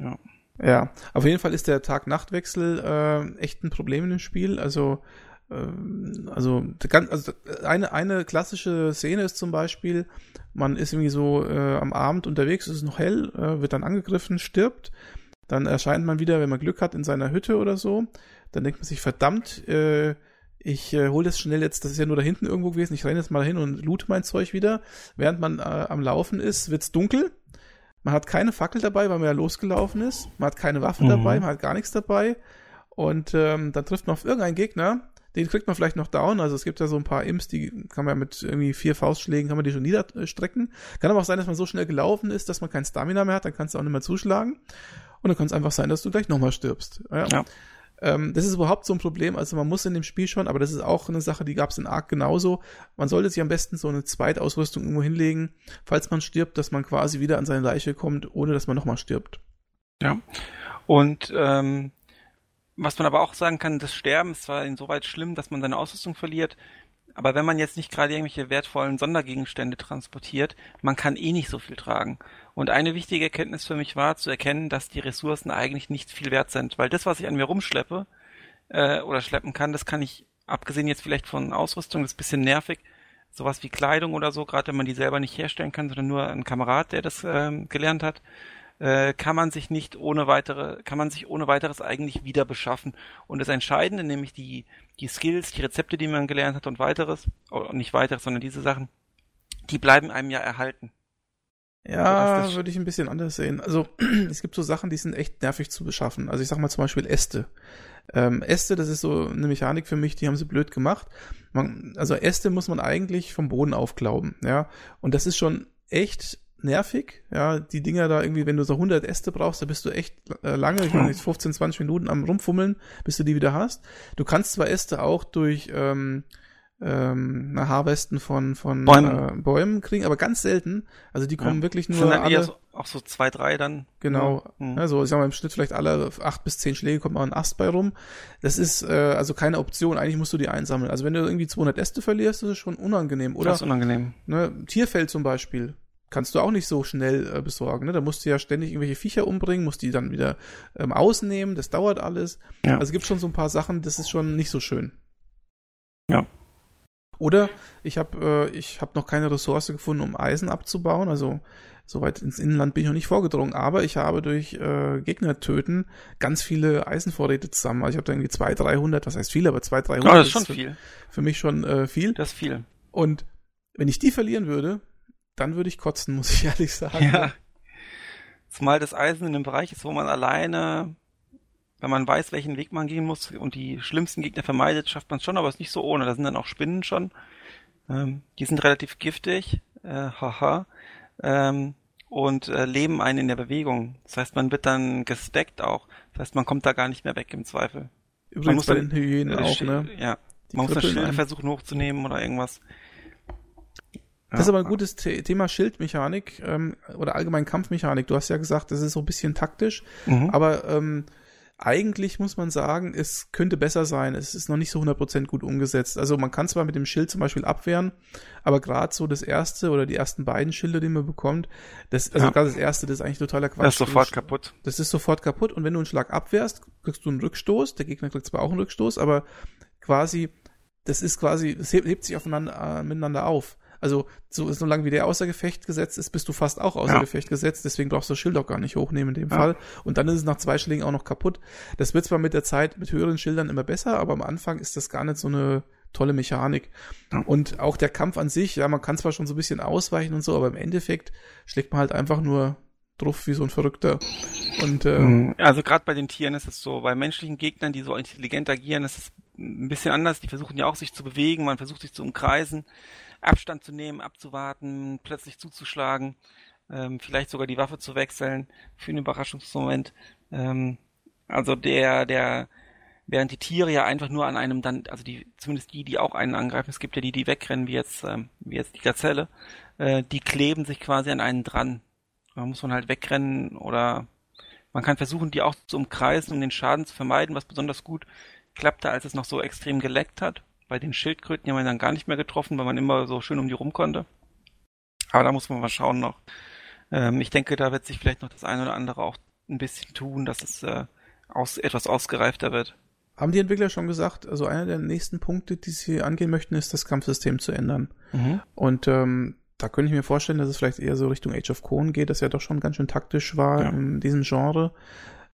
Ja. Ja, auf jeden Fall ist der Tag-Nacht-Wechsel äh, echt ein Problem in dem Spiel. Also, äh, also, also eine, eine klassische Szene ist zum Beispiel, man ist irgendwie so äh, am Abend unterwegs, ist noch hell, äh, wird dann angegriffen, stirbt. Dann erscheint man wieder, wenn man Glück hat, in seiner Hütte oder so. Dann denkt man sich, verdammt, äh, ich äh, hole das schnell jetzt, das ist ja nur da hinten irgendwo gewesen, ich renne jetzt mal hin und loot mein Zeug wieder. Während man äh, am Laufen ist, wird's dunkel man hat keine Fackel dabei, weil man ja losgelaufen ist. Man hat keine Waffe mhm. dabei, man hat gar nichts dabei. Und ähm, dann trifft man auf irgendeinen Gegner, den kriegt man vielleicht noch down. Also es gibt ja so ein paar Imps, die kann man mit irgendwie vier Faustschlägen, kann man die schon niederstrecken. Kann aber auch sein, dass man so schnell gelaufen ist, dass man kein Stamina mehr hat, dann kannst du auch nicht mehr zuschlagen. Und dann kann es einfach sein, dass du gleich nochmal stirbst. Ja. ja. Ähm, das ist überhaupt so ein Problem. Also man muss in dem Spiel schon, aber das ist auch eine Sache, die gab es in Ark genauso. Man sollte sich am besten so eine Zweitausrüstung irgendwo hinlegen, falls man stirbt, dass man quasi wieder an seine Leiche kommt, ohne dass man nochmal stirbt. Ja. Und ähm, was man aber auch sagen kann, das Sterben ist zwar insoweit schlimm, dass man seine Ausrüstung verliert, aber wenn man jetzt nicht gerade irgendwelche wertvollen Sondergegenstände transportiert, man kann eh nicht so viel tragen. Und eine wichtige Erkenntnis für mich war zu erkennen, dass die Ressourcen eigentlich nicht viel wert sind, weil das, was ich an mir rumschleppe äh, oder schleppen kann, das kann ich, abgesehen jetzt vielleicht von Ausrüstung, das ist bisschen nervig, sowas wie Kleidung oder so, gerade wenn man die selber nicht herstellen kann, sondern nur ein Kamerad, der das ähm, gelernt hat, äh, kann man sich nicht ohne weitere, kann man sich ohne weiteres eigentlich wieder beschaffen. Und das Entscheidende, nämlich die, die Skills, die Rezepte, die man gelernt hat und weiteres, oder nicht weiteres, sondern diese Sachen, die bleiben einem ja erhalten. Ja, würde ich ein bisschen anders sehen. Also es gibt so Sachen, die sind echt nervig zu beschaffen. Also ich sag mal zum Beispiel Äste. Ähm, Äste, das ist so eine Mechanik für mich, die haben sie blöd gemacht. Man, also Äste muss man eigentlich vom Boden aufglauben, ja. Und das ist schon echt nervig, ja, die Dinger da irgendwie, wenn du so 100 Äste brauchst, da bist du echt äh, lange, ich meine 15, 20 Minuten am rumfummeln, bis du die wieder hast. Du kannst zwar Äste auch durch ähm, ähm, na, Haarwesten von von Bäumen. Äh, Bäumen kriegen, aber ganz selten. Also die kommen ja. wirklich nur Sind dann alle, eher so, auch so zwei, drei dann. Genau. Mhm. Also ich sag mal im Schnitt vielleicht alle acht bis zehn Schläge kommt mal ein Ast bei rum. Das ist äh, also keine Option. Eigentlich musst du die einsammeln. Also wenn du irgendwie 200 Äste verlierst, das ist schon unangenehm, oder? Das ist unangenehm. Ne, Tierfell zum Beispiel kannst du auch nicht so schnell äh, besorgen. Ne? Da musst du ja ständig irgendwelche Viecher umbringen, musst die dann wieder ähm, ausnehmen. Das dauert alles. Ja. Also es gibt schon so ein paar Sachen, das ist schon nicht so schön. Ja. Oder ich habe äh, ich habe noch keine Ressource gefunden, um Eisen abzubauen. Also soweit ins Inland bin ich noch nicht vorgedrungen. Aber ich habe durch äh, Gegner töten ganz viele Eisenvorräte zusammen. Also ich habe da irgendwie 200, 300, was heißt viel, aber 200, 300. Oh, das ist schon ist für, viel. Für mich schon äh, viel. Das ist viel. Und wenn ich die verlieren würde, dann würde ich kotzen, muss ich ehrlich sagen. Ja. Zumal das Eisen in einem Bereich ist, wo man alleine, wenn man weiß, welchen Weg man gehen muss und die schlimmsten Gegner vermeidet, schafft man es schon, aber es ist nicht so ohne. Da sind dann auch Spinnen schon. Ähm, die sind relativ giftig, äh, haha, ähm, und äh, leben einen in der Bewegung. Das heißt, man wird dann gesteckt auch. Das heißt, man kommt da gar nicht mehr weg im Zweifel. Übrigens man muss bei dann, den Hyänen äh, auch, ne? Ja. Die man muss dann Schilder versuchen hochzunehmen oder irgendwas. Das ist aber ein gutes The Thema Schildmechanik ähm, oder allgemein Kampfmechanik. Du hast ja gesagt, das ist so ein bisschen taktisch, mhm. aber ähm, eigentlich muss man sagen, es könnte besser sein. Es ist noch nicht so 100% gut umgesetzt. Also man kann zwar mit dem Schild zum Beispiel abwehren, aber gerade so das erste oder die ersten beiden Schilde, die man bekommt, das, also ja. gerade das erste, das ist eigentlich totaler Quatsch. Das ist sofort kaputt. Das ist sofort kaputt und wenn du einen Schlag abwehrst, kriegst du einen Rückstoß. Der Gegner kriegt zwar auch einen Rückstoß, aber quasi, das ist quasi, es hebt, hebt sich aufeinander, äh, miteinander auf. Also so, solange wie der außer Gefecht gesetzt ist, bist du fast auch außer ja. Gefecht gesetzt. Deswegen brauchst du das Schild auch gar nicht hochnehmen in dem ja. Fall. Und dann ist es nach zwei Schlägen auch noch kaputt. Das wird zwar mit der Zeit mit höheren Schildern immer besser, aber am Anfang ist das gar nicht so eine tolle Mechanik. Ja. Und auch der Kampf an sich, ja, man kann zwar schon so ein bisschen ausweichen und so, aber im Endeffekt schlägt man halt einfach nur drauf wie so ein Verrückter. Und, äh, mhm. also gerade bei den Tieren ist es so, bei menschlichen Gegnern, die so intelligent agieren, ist es ein bisschen anders. Die versuchen ja auch sich zu bewegen, man versucht sich zu umkreisen. Abstand zu nehmen, abzuwarten, plötzlich zuzuschlagen, ähm, vielleicht sogar die Waffe zu wechseln für einen Überraschungsmoment. Ähm, also der, der, während die Tiere ja einfach nur an einem dann, also die, zumindest die, die auch einen angreifen, es gibt ja die, die wegrennen, wie jetzt, ähm, wie jetzt die Gazelle, äh, die kleben sich quasi an einen dran. Da muss man halt wegrennen oder man kann versuchen, die auch zu umkreisen, um den Schaden zu vermeiden, was besonders gut klappte, als es noch so extrem geleckt hat. Bei den Schildkröten die haben wir dann gar nicht mehr getroffen, weil man immer so schön um die rum konnte. Aber da muss man mal schauen noch. Ähm, ich denke, da wird sich vielleicht noch das eine oder andere auch ein bisschen tun, dass es äh, aus, etwas ausgereifter wird. Haben die Entwickler schon gesagt, also einer der nächsten Punkte, die sie angehen möchten, ist das Kampfsystem zu ändern. Mhm. Und ähm, da könnte ich mir vorstellen, dass es vielleicht eher so Richtung Age of Conan geht, das ja doch schon ganz schön taktisch war ja. in diesem Genre.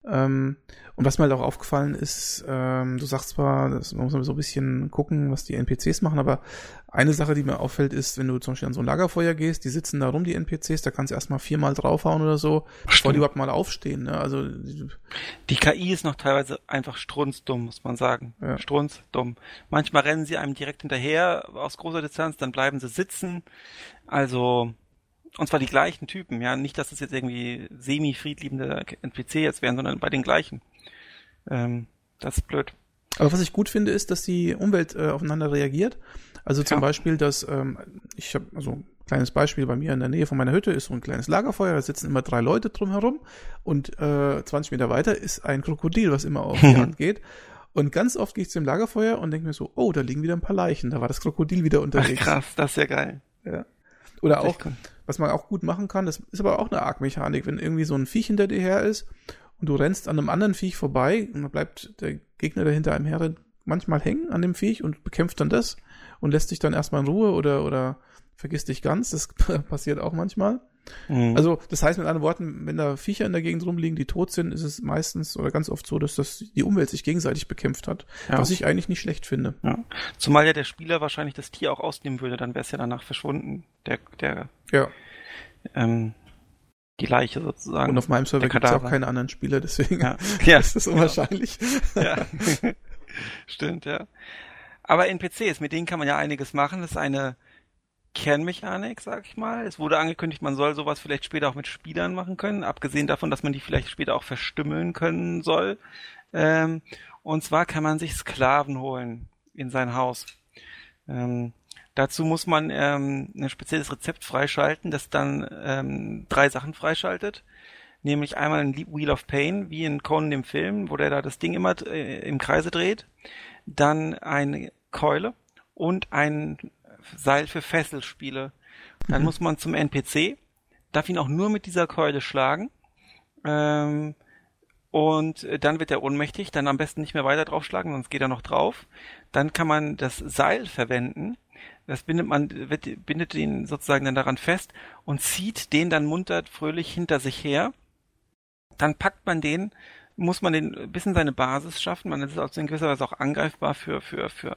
Ähm, und was mir halt auch aufgefallen ist, ähm, du sagst zwar, das, man muss so ein bisschen gucken, was die NPCs machen, aber eine Sache, die mir auffällt, ist, wenn du zum Beispiel an so ein Lagerfeuer gehst, die sitzen da rum, die NPCs, da kannst du erstmal viermal draufhauen oder so, bevor die überhaupt mal aufstehen. Ne? Also Die KI ist noch teilweise einfach strunzdumm, muss man sagen. Ja. Strunzdumm. Manchmal rennen sie einem direkt hinterher aus großer Distanz, dann bleiben sie sitzen. Also und zwar die gleichen Typen, ja. Nicht, dass es jetzt irgendwie semi-friedliebende NPC jetzt wären, sondern bei den gleichen. Ähm, das ist blöd. Aber was ich gut finde, ist, dass die Umwelt äh, aufeinander reagiert. Also zum ja. Beispiel, dass ähm, ich habe also kleines Beispiel bei mir in der Nähe von meiner Hütte ist so ein kleines Lagerfeuer, da sitzen immer drei Leute drumherum und äh, 20 Meter weiter ist ein Krokodil, was immer auf die Hand geht. Und ganz oft gehe ich zum Lagerfeuer und denke mir so, oh, da liegen wieder ein paar Leichen, da war das Krokodil wieder unterwegs. Ach, krass, das ist ja geil. Ja. Oder auch, was man auch gut machen kann, das ist aber auch eine Arc-Mechanik, wenn irgendwie so ein Viech hinter dir her ist und du rennst an einem anderen Viech vorbei und dann bleibt der Gegner, der hinter einem her manchmal hängen an dem Viech und bekämpft dann das und lässt dich dann erstmal in Ruhe oder, oder vergisst dich ganz. Das passiert auch manchmal. Mhm. Also, das heißt mit anderen Worten, wenn da Viecher in der Gegend rumliegen, die tot sind, ist es meistens oder ganz oft so, dass das die Umwelt sich gegenseitig bekämpft hat. Ja. Was ich eigentlich nicht schlecht finde. Ja. Zumal ja der Spieler wahrscheinlich das Tier auch ausnehmen würde, dann wäre es ja danach verschwunden. Der, der, ja. ähm, die Leiche sozusagen. Und auf meinem Server gibt es auch keine anderen Spieler, deswegen ja. ja ist das unwahrscheinlich. Ja. Stimmt, ja. Aber NPCs, mit denen kann man ja einiges machen. Das ist eine Kernmechanik, sag ich mal. Es wurde angekündigt, man soll sowas vielleicht später auch mit Spielern machen können, abgesehen davon, dass man die vielleicht später auch verstümmeln können soll. Ähm, und zwar kann man sich Sklaven holen in sein Haus. Ähm, dazu muss man ähm, ein spezielles Rezept freischalten, das dann ähm, drei Sachen freischaltet. Nämlich einmal ein Wheel of Pain, wie in Conan dem Film, wo der da das Ding immer äh, im Kreise dreht. Dann eine Keule und ein Seil für Fesselspiele. Dann mhm. muss man zum NPC, darf ihn auch nur mit dieser Keule schlagen. Ähm, und dann wird er ohnmächtig, dann am besten nicht mehr weiter draufschlagen, sonst geht er noch drauf. Dann kann man das Seil verwenden. Das bindet man, bindet ihn sozusagen dann daran fest und zieht den dann munter fröhlich hinter sich her. Dann packt man den, muss man den bis in seine Basis schaffen. Man ist auch in gewisser Weise auch angreifbar für, für, für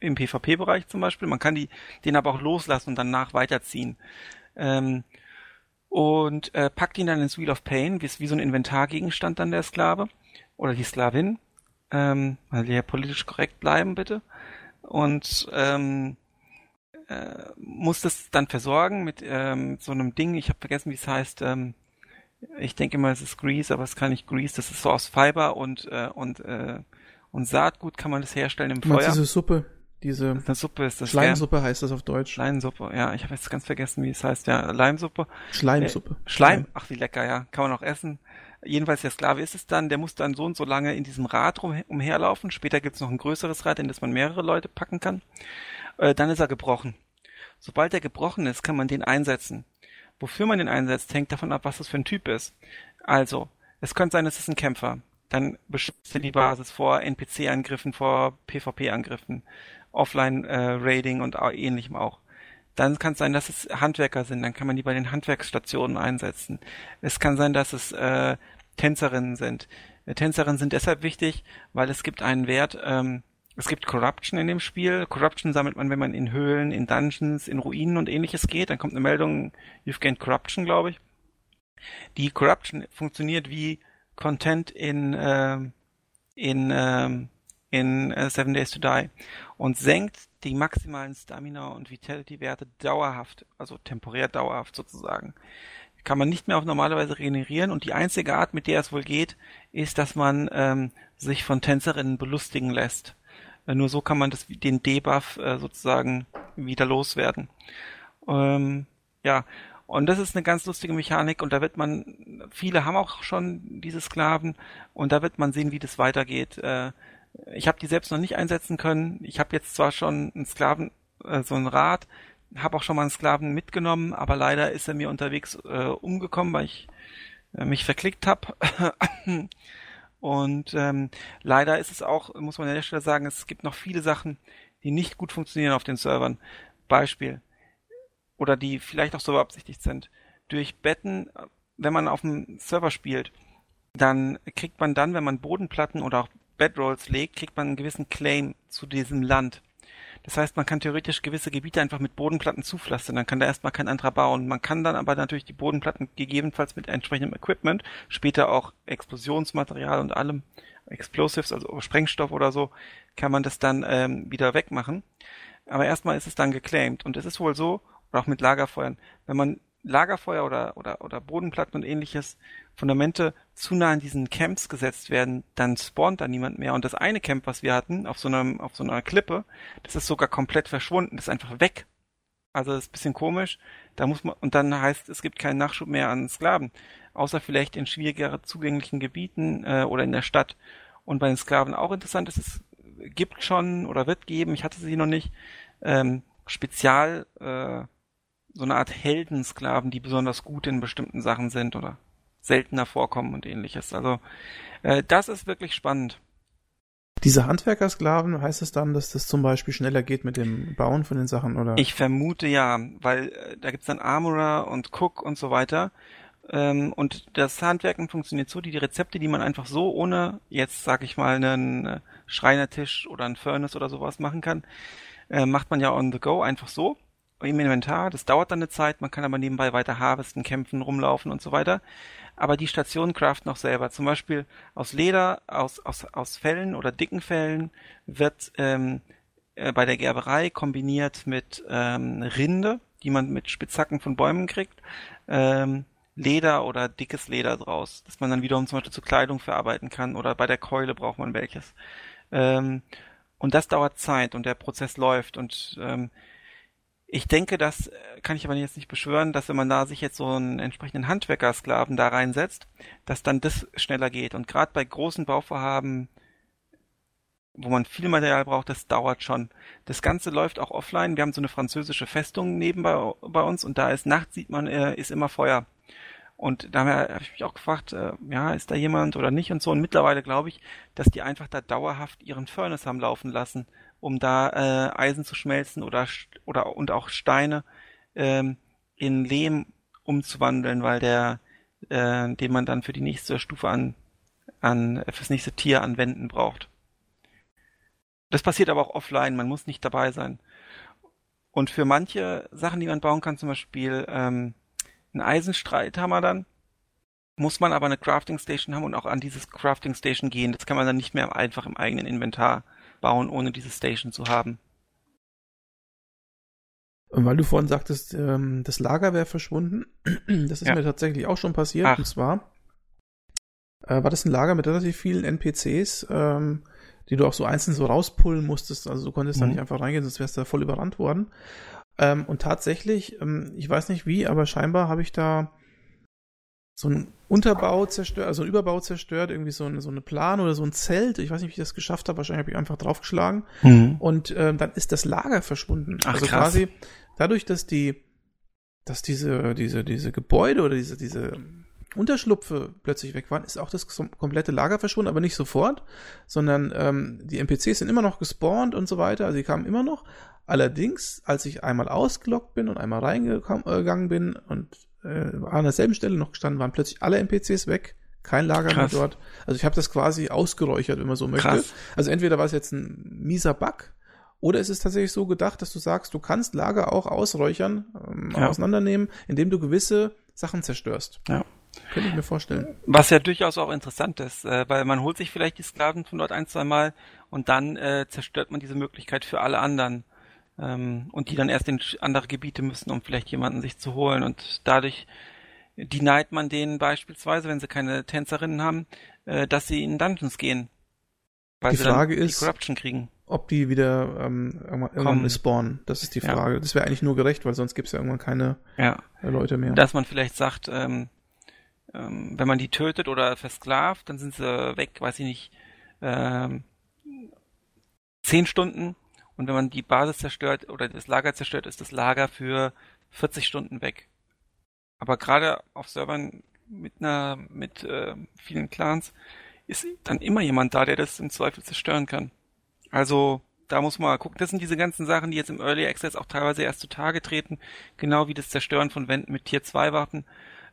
im PvP-Bereich zum Beispiel. Man kann die, den aber auch loslassen und danach weiterziehen. Ähm, und äh, packt ihn dann ins Wheel of Pain, wie, wie so ein Inventargegenstand dann der Sklave oder die Sklavin. Ähm, also hier politisch korrekt bleiben, bitte. Und ähm, äh, muss das dann versorgen mit ähm, so einem Ding, ich habe vergessen, wie es heißt, ähm, ich denke immer, es ist Grease, aber es kann nicht Grease, das ist so aus Fiber und äh, und äh, und Saatgut kann man das herstellen im Feuer. Diese Suppe. Diese eine Suppe ist das. Schleimsuppe ja. heißt das auf Deutsch. Schleimsuppe, ja. Ich habe jetzt ganz vergessen, wie es heißt. Ja, Leimsuppe. Schleimsuppe. Äh, Schleim. Ach, wie lecker, ja. Kann man auch essen. jedenfalls der Sklave ist es dann, der muss dann so und so lange in diesem Rad rum, umherlaufen. Später gibt's noch ein größeres Rad, in das man mehrere Leute packen kann. Äh, dann ist er gebrochen. Sobald er gebrochen ist, kann man den einsetzen. Wofür man den einsetzt, hängt davon ab, was das für ein Typ ist. Also, es könnte sein, es ist ein Kämpfer. Dann beschützt er die Basis vor NPC-Angriffen, vor PvP-Angriffen, Offline-Raiding äh, und ähnlichem auch. Dann kann es sein, dass es Handwerker sind, dann kann man die bei den Handwerksstationen einsetzen. Es kann sein, dass es äh, Tänzerinnen sind. Äh, Tänzerinnen sind deshalb wichtig, weil es gibt einen Wert, ähm, es gibt Corruption in dem Spiel. Corruption sammelt man, wenn man in Höhlen, in Dungeons, in Ruinen und ähnliches geht. Dann kommt eine Meldung, you've gained Corruption, glaube ich. Die Corruption funktioniert wie Content in, äh, in, äh, in uh, Seven Days to Die und senkt die maximalen Stamina und Vitality-Werte dauerhaft, also temporär dauerhaft sozusagen. Kann man nicht mehr auf normalerweise regenerieren und die einzige Art, mit der es wohl geht, ist, dass man ähm, sich von Tänzerinnen belustigen lässt. Äh, nur so kann man das, den Debuff äh, sozusagen wieder loswerden. Ähm, ja, und das ist eine ganz lustige Mechanik und da wird man, viele haben auch schon diese Sklaven und da wird man sehen, wie das weitergeht. Äh, ich habe die selbst noch nicht einsetzen können. Ich habe jetzt zwar schon einen Sklaven, so ein Rad, habe auch schon mal einen Sklaven mitgenommen, aber leider ist er mir unterwegs äh, umgekommen, weil ich äh, mich verklickt habe. Und ähm, leider ist es auch, muss man an der Stelle sagen, es gibt noch viele Sachen, die nicht gut funktionieren auf den Servern. Beispiel. Oder die vielleicht auch so beabsichtigt sind. Durch Betten, wenn man auf dem Server spielt, dann kriegt man dann, wenn man Bodenplatten oder auch Bedrolls legt, kriegt man einen gewissen Claim zu diesem Land. Das heißt, man kann theoretisch gewisse Gebiete einfach mit Bodenplatten zupflastern, dann kann da erstmal kein anderer bauen. Man kann dann aber natürlich die Bodenplatten gegebenenfalls mit entsprechendem Equipment, später auch Explosionsmaterial und allem, Explosives, also Sprengstoff oder so, kann man das dann ähm, wieder wegmachen. Aber erstmal ist es dann geclaimed. Und es ist wohl so, oder auch mit Lagerfeuern, wenn man Lagerfeuer oder, oder, oder Bodenplatten und ähnliches Fundamente zu nah an diesen Camps gesetzt werden, dann spawnt da niemand mehr. Und das eine Camp, was wir hatten, auf so einem, auf so einer Klippe, das ist sogar komplett verschwunden, das ist einfach weg. Also das ist ein bisschen komisch. Da muss man, und dann heißt, es gibt keinen Nachschub mehr an Sklaven. Außer vielleicht in schwieriger zugänglichen Gebieten äh, oder in der Stadt. Und bei den Sklaven auch interessant ist, es gibt schon oder wird geben, ich hatte sie noch nicht, ähm, Spezial, äh, so eine Art Heldensklaven, die besonders gut in bestimmten Sachen sind oder seltener vorkommen und ähnliches. Also äh, das ist wirklich spannend. Diese Handwerkersklaven, heißt es dann, dass das zum Beispiel schneller geht mit dem Bauen von den Sachen, oder? Ich vermute ja, weil äh, da gibt's dann Armorer und Cook und so weiter. Ähm, und das Handwerken funktioniert so, die, die Rezepte, die man einfach so ohne jetzt, sag ich mal, einen äh, Schreinertisch oder ein Furnace oder sowas machen kann, äh, macht man ja on the go einfach so im Inventar. Das dauert dann eine Zeit, man kann aber nebenbei weiter harvesten, kämpfen, rumlaufen und so weiter. Aber die Stationen craften auch selber. Zum Beispiel aus Leder, aus, aus, aus Fellen oder dicken Fellen wird ähm, äh, bei der Gerberei kombiniert mit ähm, Rinde, die man mit Spitzhacken von Bäumen kriegt, ähm, Leder oder dickes Leder draus, das man dann wiederum zum Beispiel zur Kleidung verarbeiten kann oder bei der Keule braucht man welches. Ähm, und das dauert Zeit und der Prozess läuft und ähm, ich denke, das äh, kann ich aber jetzt nicht beschwören, dass wenn man da sich jetzt so einen entsprechenden Handwerkersklaven da reinsetzt, dass dann das schneller geht. Und gerade bei großen Bauvorhaben, wo man viel Material braucht, das dauert schon. Das Ganze läuft auch offline. Wir haben so eine französische Festung nebenbei bei uns und da ist nachts sieht man, äh, ist immer Feuer. Und da habe ich mich auch gefragt, äh, ja, ist da jemand oder nicht und so. Und mittlerweile glaube ich, dass die einfach da dauerhaft ihren Furnace haben laufen lassen um da äh, Eisen zu schmelzen oder oder und auch Steine ähm, in Lehm umzuwandeln, weil der äh, den man dann für die nächste Stufe an an fürs nächste Tier anwenden braucht. Das passiert aber auch offline, man muss nicht dabei sein. Und für manche Sachen, die man bauen kann, zum Beispiel ähm, einen Eisenstreithammer dann, muss man aber eine Crafting Station haben und auch an dieses Crafting Station gehen. Das kann man dann nicht mehr einfach im eigenen Inventar bauen, ohne diese Station zu haben. Und weil du vorhin sagtest, ähm, das Lager wäre verschwunden, das ist ja. mir tatsächlich auch schon passiert. Ach. Und zwar äh, war das ein Lager mit relativ vielen NPCs, ähm, die du auch so einzeln so rauspullen musstest. Also du konntest mhm. da nicht einfach reingehen, sonst wärst du da voll überrannt worden. Ähm, und tatsächlich, ähm, ich weiß nicht wie, aber scheinbar habe ich da so ein Unterbau zerstört, also ein Überbau zerstört, irgendwie so, eine, so eine Plan oder so ein Zelt. Ich weiß nicht, wie ich das geschafft habe. Wahrscheinlich habe ich einfach draufgeschlagen. Mhm. Und ähm, dann ist das Lager verschwunden. Ach, also krass. quasi dadurch, dass die, dass diese, diese, diese Gebäude oder diese, diese Unterschlupfe plötzlich weg waren, ist auch das komplette Lager verschwunden, aber nicht sofort, sondern ähm, die NPCs sind immer noch gespawnt und so weiter. Also die kamen immer noch. Allerdings, als ich einmal ausgelockt bin und einmal reingegangen bin und äh, an derselben Stelle noch gestanden, waren plötzlich alle NPCs weg, kein Lager Krass. mehr dort. Also ich habe das quasi ausgeräuchert, wenn man so möchte. Krass. Also entweder war es jetzt ein mieser Bug oder es ist tatsächlich so gedacht, dass du sagst, du kannst Lager auch ausräuchern, ähm, ja. auseinandernehmen, indem du gewisse Sachen zerstörst. Ja. Könnte ich mir vorstellen. Was ja durchaus auch interessant ist, äh, weil man holt sich vielleicht die Sklaven von dort ein, zwei Mal und dann äh, zerstört man diese Möglichkeit für alle anderen ähm, und die dann erst in andere Gebiete müssen, um vielleicht jemanden sich zu holen und dadurch denied man denen beispielsweise, wenn sie keine Tänzerinnen haben, äh, dass sie in Dungeons gehen. Weil die Frage ist, die Corruption kriegen. ob die wieder ähm, irgendwann spawnen. Das ist die Frage. Ja. Das wäre eigentlich nur gerecht, weil sonst gibt es ja irgendwann keine ja. Leute mehr. Dass man vielleicht sagt, ähm, ähm, wenn man die tötet oder versklavt, dann sind sie weg, weiß ich nicht, ähm, zehn Stunden und wenn man die Basis zerstört oder das Lager zerstört, ist das Lager für 40 Stunden weg. Aber gerade auf Servern mit einer, mit äh, vielen Clans ist dann immer jemand da, der das im Zweifel zerstören kann. Also da muss man gucken. Das sind diese ganzen Sachen, die jetzt im Early Access auch teilweise erst zutage treten, genau wie das Zerstören von Wänden mit Tier 2 Waffen,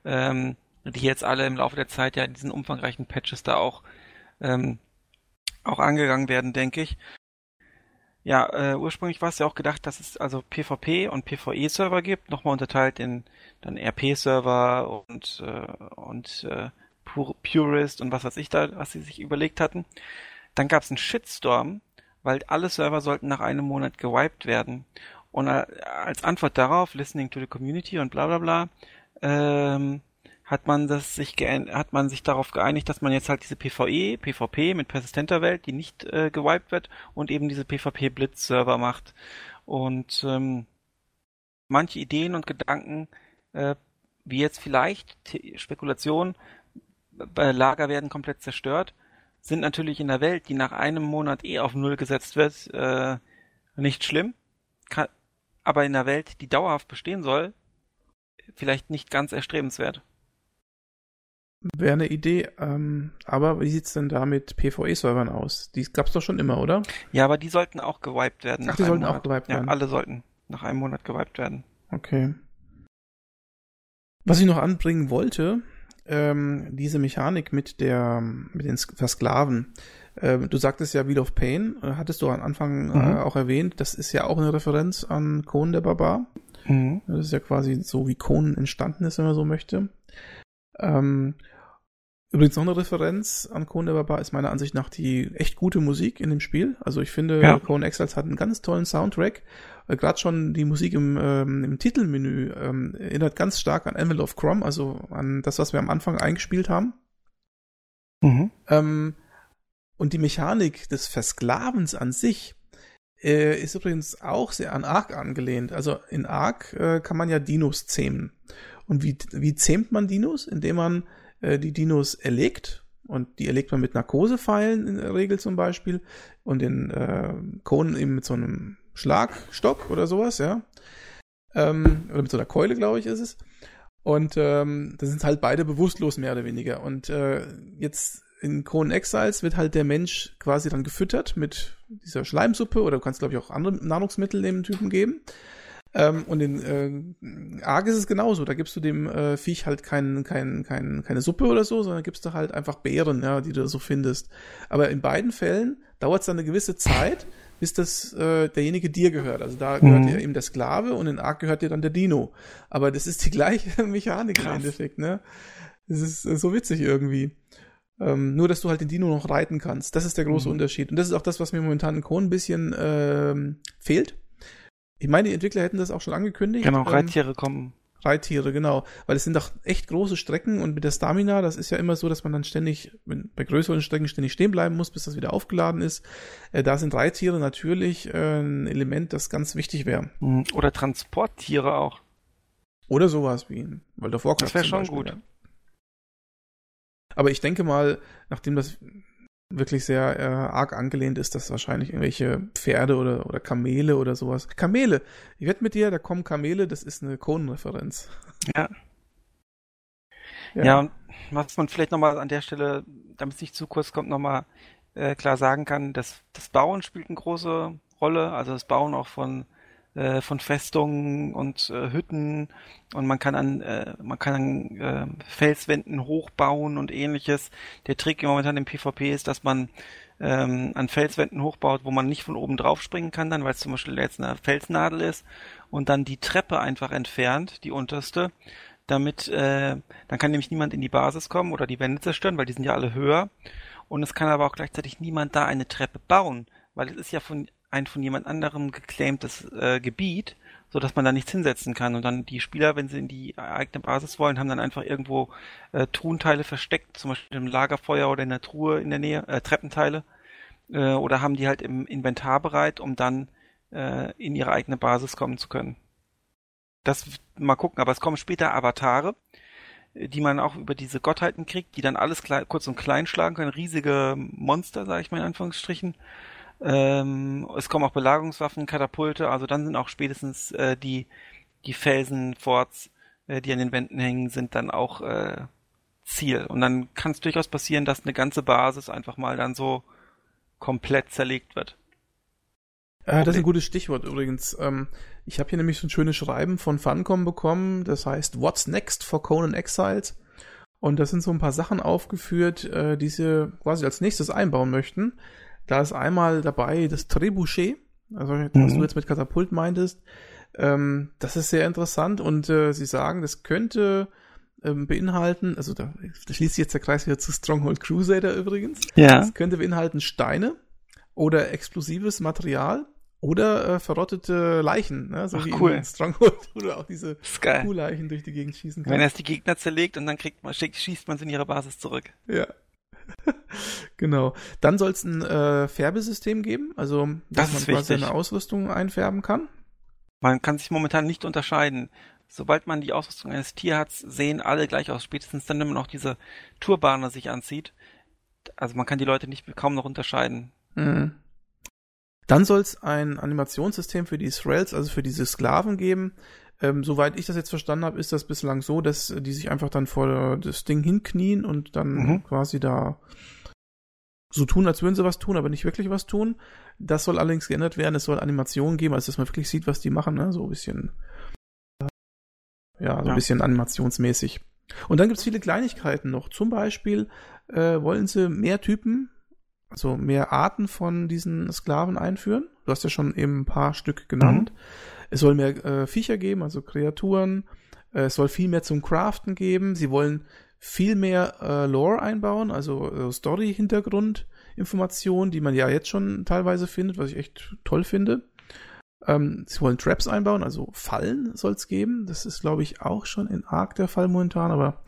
ähm, die jetzt alle im Laufe der Zeit ja in diesen umfangreichen Patches da auch ähm, auch angegangen werden, denke ich. Ja, äh, ursprünglich war es ja auch gedacht, dass es also PvP und PvE-Server gibt, nochmal unterteilt in dann RP-Server und äh, und äh, Purist und was weiß ich da, was sie sich überlegt hatten. Dann gab es einen Shitstorm, weil alle Server sollten nach einem Monat gewiped werden. Und äh, als Antwort darauf, listening to the community und bla bla bla, ähm, hat man das sich hat man sich darauf geeinigt, dass man jetzt halt diese PvE, PvP mit persistenter Welt, die nicht äh, gewiped wird, und eben diese PvP Blitz Server macht. Und ähm, manche Ideen und Gedanken, äh, wie jetzt vielleicht Spekulation, äh, Lager werden komplett zerstört, sind natürlich in der Welt, die nach einem Monat eh auf Null gesetzt wird, äh, nicht schlimm. Kann, aber in der Welt, die dauerhaft bestehen soll, vielleicht nicht ganz erstrebenswert. Wäre eine Idee, ähm, aber wie sieht's denn da mit PvE-Servern aus? Die gab's doch schon immer, oder? Ja, aber die sollten auch gewiped werden. Ach, die sollten Monat. auch gewiped werden? Ja, alle sollten nach einem Monat gewiped werden. Okay. Was ich noch anbringen wollte, ähm, diese Mechanik mit der, mit den Versklaven. Ähm, du sagtest ja Wheel of Pain, äh, hattest du am Anfang äh, mhm. äh, auch erwähnt, das ist ja auch eine Referenz an Conan der Barbar. Mhm. Das ist ja quasi so, wie Conan entstanden ist, wenn man so möchte. Ähm, übrigens noch eine Referenz an Conan Barbar ist meiner Ansicht nach die echt gute Musik in dem Spiel. Also ich finde, ja. Conan Exiles hat einen ganz tollen Soundtrack. Äh, Gerade schon die Musik im, ähm, im Titelmenü ähm, erinnert ganz stark an Envelope of Crom, also an das, was wir am Anfang eingespielt haben. Mhm. Ähm, und die Mechanik des Versklavens an sich äh, ist übrigens auch sehr an Ark angelehnt. Also in Ark äh, kann man ja Dinos zähmen. Und wie, wie zähmt man Dinos? Indem man äh, die Dinos erlegt. Und die erlegt man mit Narkosepfeilen in der Regel zum Beispiel. Und den äh, Kohlen eben mit so einem Schlagstock oder sowas, ja. Ähm, oder mit so einer Keule, glaube ich, ist es. Und ähm, da sind halt beide bewusstlos, mehr oder weniger. Und äh, jetzt in Conan Exiles wird halt der Mensch quasi dann gefüttert mit dieser Schleimsuppe oder du kannst, glaube ich, auch andere Nahrungsmittel dem Typen geben. Ähm, und in äh, Arg ist es genauso. Da gibst du dem äh, Viech halt kein, kein, kein, keine Suppe oder so, sondern gibst du halt einfach Beeren, ja, die du so findest. Aber in beiden Fällen dauert es dann eine gewisse Zeit, bis das äh, derjenige dir gehört. Also da gehört mhm. dir eben der Sklave und in Ark gehört dir dann der Dino. Aber das ist die gleiche Mechanik Krass. im Endeffekt, ne? Das ist äh, so witzig irgendwie. Ähm, nur, dass du halt den Dino noch reiten kannst. Das ist der große mhm. Unterschied. Und das ist auch das, was mir momentan in Kron ein bisschen ähm, fehlt. Ich meine, die Entwickler hätten das auch schon angekündigt. Genau, ähm, Reittiere ähm, kommen. Reittiere, genau. Weil es sind doch echt große Strecken und mit der Stamina, das ist ja immer so, dass man dann ständig, bei größeren Strecken ständig stehen bleiben muss, bis das wieder aufgeladen ist. Äh, da sind Reittiere natürlich äh, ein Element, das ganz wichtig wäre. Mhm. Oder Transporttiere auch. Oder sowas wie World of Warcraft. Das wäre schon gut. Ja. Aber ich denke mal, nachdem das wirklich sehr äh, arg angelehnt ist, dass wahrscheinlich irgendwelche Pferde oder, oder Kamele oder sowas. Kamele! Ich wette mit dir, da kommen Kamele, das ist eine Conan-Referenz. Ja. ja. Ja, was man vielleicht nochmal an der Stelle, damit es nicht zu kurz kommt, nochmal äh, klar sagen kann, dass das Bauen spielt eine große Rolle, also das Bauen auch von äh, von Festungen und äh, Hütten und man kann an äh, man kann an äh, Felswänden hochbauen und ähnliches. Der Trick momentan im PvP ist, dass man ähm, an Felswänden hochbaut, wo man nicht von oben drauf springen kann, dann weil es zum Beispiel jetzt eine Felsnadel ist und dann die Treppe einfach entfernt, die unterste, damit äh, dann kann nämlich niemand in die Basis kommen oder die Wände zerstören, weil die sind ja alle höher und es kann aber auch gleichzeitig niemand da eine Treppe bauen, weil es ist ja von ein von jemand anderem geclaimtes äh, Gebiet, so dass man da nichts hinsetzen kann. Und dann die Spieler, wenn sie in die eigene Basis wollen, haben dann einfach irgendwo äh, Truhenteile versteckt, zum Beispiel im Lagerfeuer oder in der Truhe in der Nähe, äh, Treppenteile, äh, oder haben die halt im Inventar bereit, um dann äh, in ihre eigene Basis kommen zu können. Das mal gucken, aber es kommen später Avatare, die man auch über diese Gottheiten kriegt, die dann alles klein, kurz und klein schlagen können, riesige Monster, sage ich mal in Anführungsstrichen. Ähm, es kommen auch Belagerungswaffen, Katapulte, also dann sind auch spätestens äh, die, die Felsenforts, äh, die an den Wänden hängen, sind dann auch äh, Ziel. Und dann kann es durchaus passieren, dass eine ganze Basis einfach mal dann so komplett zerlegt wird. Äh, das ist ein gutes Stichwort übrigens. Ähm, ich habe hier nämlich so ein schönes Schreiben von Funcom bekommen, das heißt What's Next for Conan Exiles? Und da sind so ein paar Sachen aufgeführt, äh, die sie quasi als nächstes einbauen möchten. Da ist einmal dabei das Trebuchet, also was mhm. du jetzt mit Katapult meintest. Ähm, das ist sehr interessant und äh, sie sagen, das könnte ähm, beinhalten, also da, da schließt sich jetzt der Kreis wieder zu Stronghold Crusader übrigens. Ja. Das könnte beinhalten Steine oder explosives Material oder äh, verrottete Leichen, ne? so Ach, wie cool. in Stronghold, wo du auch diese Kuhleichen durch die Gegend schießen kannst. Wenn er es die Gegner zerlegt und dann kriegt man, schießt man sie in ihre Basis zurück. Ja. genau. Dann soll es ein äh, Färbesystem geben, also dass das man quasi eine Ausrüstung einfärben kann. Man kann sich momentan nicht unterscheiden. Sobald man die Ausrüstung eines Tierharts sehen alle gleich aus, spätestens dann, wenn man auch diese Turbane sich anzieht. Also man kann die Leute nicht kaum noch unterscheiden. Mhm. Dann soll es ein Animationssystem für die Thralls, also für diese Sklaven geben. Ähm, soweit ich das jetzt verstanden habe, ist das bislang so, dass die sich einfach dann vor das Ding hinknien und dann mhm. quasi da so tun, als würden sie was tun, aber nicht wirklich was tun. Das soll allerdings geändert werden. Es soll Animationen geben, also dass man wirklich sieht, was die machen, ne? So ein bisschen, ja, so ein ja. bisschen animationsmäßig. Und dann gibt's viele Kleinigkeiten noch. Zum Beispiel äh, wollen sie mehr Typen, also mehr Arten von diesen Sklaven einführen. Du hast ja schon eben ein paar Stück genannt. Mhm. Es soll mehr äh, Viecher geben, also Kreaturen. Äh, es soll viel mehr zum Craften geben. Sie wollen viel mehr äh, Lore einbauen, also äh, Story-Hintergrund-Informationen, die man ja jetzt schon teilweise findet, was ich echt toll finde. Ähm, sie wollen Traps einbauen, also Fallen soll es geben. Das ist, glaube ich, auch schon in Arc der Fall momentan, aber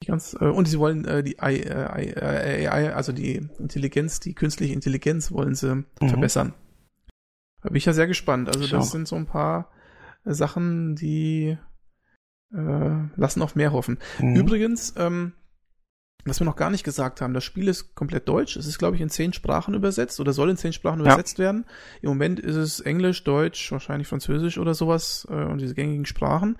nicht ganz. Äh, und sie wollen äh, die AI, äh, AI, also die Intelligenz, die künstliche Intelligenz wollen sie mhm. verbessern. Da bin ich ja sehr gespannt. Also das sind so ein paar äh, Sachen, die äh, lassen auf mehr hoffen. Mhm. Übrigens, ähm, was wir noch gar nicht gesagt haben, das Spiel ist komplett deutsch. Es ist, glaube ich, in zehn Sprachen übersetzt oder soll in zehn Sprachen ja. übersetzt werden. Im Moment ist es Englisch, Deutsch, wahrscheinlich Französisch oder sowas äh, und diese gängigen Sprachen.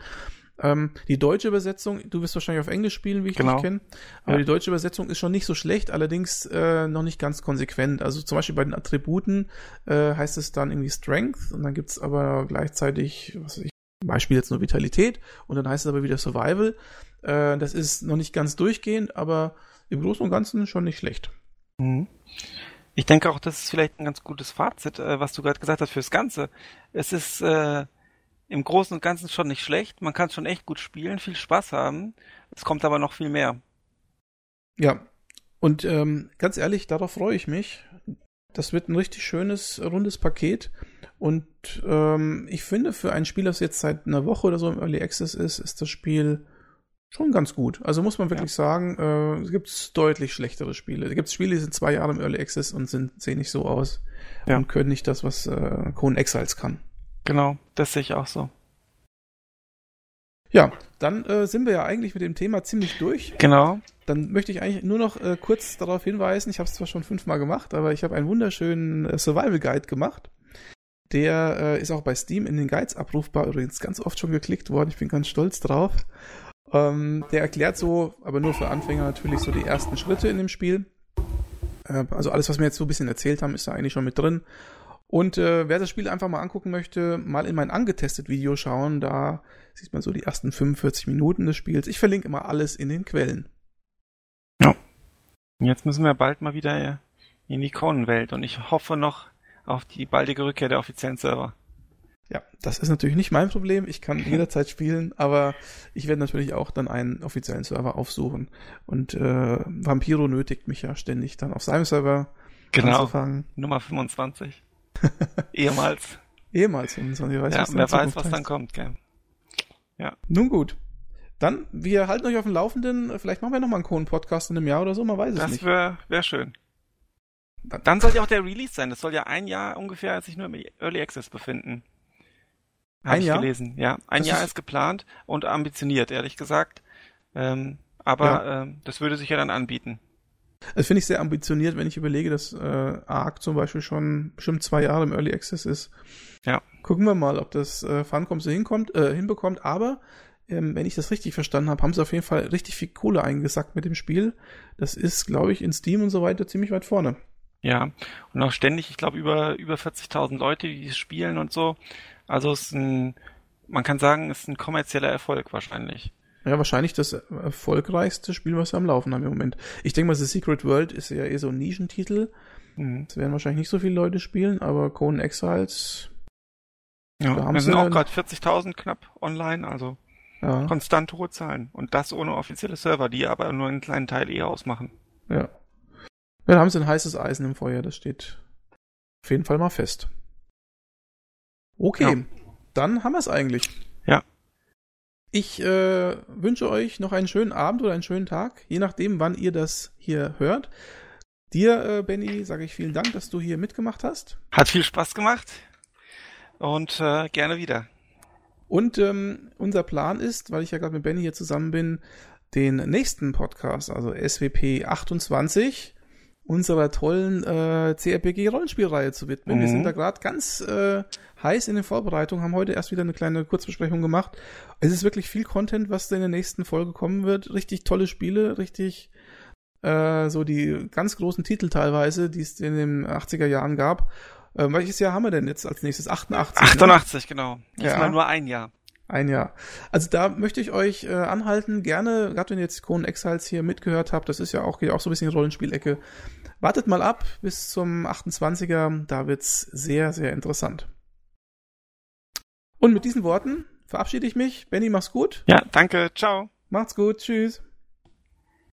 Ähm, die deutsche Übersetzung, du wirst wahrscheinlich auf Englisch spielen, wie ich genau. dich kenne, aber ja. die deutsche Übersetzung ist schon nicht so schlecht, allerdings äh, noch nicht ganz konsequent. Also zum Beispiel bei den Attributen äh, heißt es dann irgendwie Strength und dann gibt's aber gleichzeitig, was weiß ich, Beispiel jetzt nur Vitalität und dann heißt es aber wieder Survival. Äh, das ist noch nicht ganz durchgehend, aber im Großen und Ganzen schon nicht schlecht. Mhm. Ich denke auch, das ist vielleicht ein ganz gutes Fazit, äh, was du gerade gesagt hast fürs Ganze. Es ist äh, im Großen und Ganzen schon nicht schlecht. Man kann schon echt gut spielen, viel Spaß haben. Es kommt aber noch viel mehr. Ja, und ähm, ganz ehrlich, darauf freue ich mich. Das wird ein richtig schönes, rundes Paket. Und ähm, ich finde, für ein Spiel, das jetzt seit einer Woche oder so im Early Access ist, ist das Spiel schon ganz gut. Also muss man wirklich ja. sagen, äh, es gibt deutlich schlechtere Spiele. Es gibt Spiele, die sind zwei Jahre im Early Access und sind, sehen nicht so aus ja. und können nicht das, was äh, Conan Exiles kann. Genau, das sehe ich auch so. Ja, dann äh, sind wir ja eigentlich mit dem Thema ziemlich durch. Genau. Dann möchte ich eigentlich nur noch äh, kurz darauf hinweisen, ich habe es zwar schon fünfmal gemacht, aber ich habe einen wunderschönen äh, Survival Guide gemacht. Der äh, ist auch bei Steam in den Guides abrufbar, übrigens ganz oft schon geklickt worden, ich bin ganz stolz drauf. Ähm, der erklärt so, aber nur für Anfänger natürlich, so die ersten Schritte in dem Spiel. Äh, also alles, was wir jetzt so ein bisschen erzählt haben, ist da eigentlich schon mit drin. Und äh, wer das Spiel einfach mal angucken möchte, mal in mein angetestet Video schauen. Da sieht man so die ersten 45 Minuten des Spiels. Ich verlinke immer alles in den Quellen. Ja. Jetzt müssen wir bald mal wieder in die Conan-Welt und ich hoffe noch auf die baldige Rückkehr der offiziellen Server. Ja, das ist natürlich nicht mein Problem. Ich kann jederzeit spielen, aber ich werde natürlich auch dann einen offiziellen Server aufsuchen. Und äh, Vampiro nötigt mich ja ständig dann auf seinem Server genau. anzufangen. Nummer 25. Ehemals. Ehemals 25. Weiß, ja, wer weiß, was heißt. dann kommt, gell? Ja. Nun gut. Dann, wir halten euch auf dem Laufenden. Vielleicht machen wir nochmal einen Kohlen-Podcast in einem Jahr oder so, man weiß das es nicht. Das wäre wär schön. Dann soll ja auch der Release sein. Das soll ja ein Jahr ungefähr sich nur im Early Access befinden. Hab ein ich Jahr? gelesen. Ja, ein das Jahr ist, ist, geplant und ambitioniert, ehrlich gesagt. Ähm, aber ja. ähm, das würde sich ja dann anbieten. Das finde ich sehr ambitioniert, wenn ich überlege, dass äh, ARC zum Beispiel schon bestimmt zwei Jahre im Early Access ist. Ja. Gucken wir mal, ob das äh, Funcom so hinkommt, äh, hinbekommt. Aber ähm, wenn ich das richtig verstanden habe, haben sie auf jeden Fall richtig viel Kohle eingesackt mit dem Spiel. Das ist, glaube ich, in Steam und so weiter ziemlich weit vorne. Ja, und auch ständig, ich glaube, über, über 40.000 Leute, die es spielen und so. Also es ist ein, man kann sagen, es ist ein kommerzieller Erfolg wahrscheinlich. Ja, wahrscheinlich das erfolgreichste Spiel, was wir am Laufen haben im Moment. Ich denke mal, The Secret World ist ja eh so ein Nischentitel. Mhm. Das werden wahrscheinlich nicht so viele Leute spielen, aber Conan Exiles. Ja, da haben wir sind auch gerade 40.000 knapp online, also ja. konstant hohe Zahlen. Und das ohne offizielle Server, die aber nur einen kleinen Teil eher ausmachen. Ja. Ja, da haben sie ein heißes Eisen im Feuer, das steht auf jeden Fall mal fest. Okay, ja. dann haben wir es eigentlich. Ja. Ich äh, wünsche euch noch einen schönen Abend oder einen schönen Tag, je nachdem, wann ihr das hier hört. Dir, äh, Benny, sage ich vielen Dank, dass du hier mitgemacht hast. Hat viel Spaß gemacht und äh, gerne wieder. Und ähm, unser Plan ist, weil ich ja gerade mit Benny hier zusammen bin, den nächsten Podcast, also SWP 28, unserer tollen äh, CRPG-Rollenspielreihe zu widmen. Mhm. Wir sind mhm. da gerade ganz äh, heiß in den Vorbereitungen, haben heute erst wieder eine kleine Kurzbesprechung gemacht. Es ist wirklich viel Content, was in der nächsten Folge kommen wird. Richtig tolle Spiele, richtig äh, so die ganz großen Titel teilweise, die es in den 80er Jahren gab. Äh, welches Jahr haben wir denn jetzt als nächstes? 88. 88, ne? genau. Diesmal ja. nur ein Jahr. Ein Jahr. Also da möchte ich euch äh, anhalten, gerne, gerade wenn ihr jetzt Conan Exiles hier mitgehört habt, das ist ja auch, geht auch so ein bisschen Rollenspielecke. Wartet mal ab bis zum 28er, da wird's sehr, sehr interessant. Und mit diesen Worten verabschiede ich mich. Benny, mach's gut. Ja, danke. Ciao. Macht's gut. Tschüss.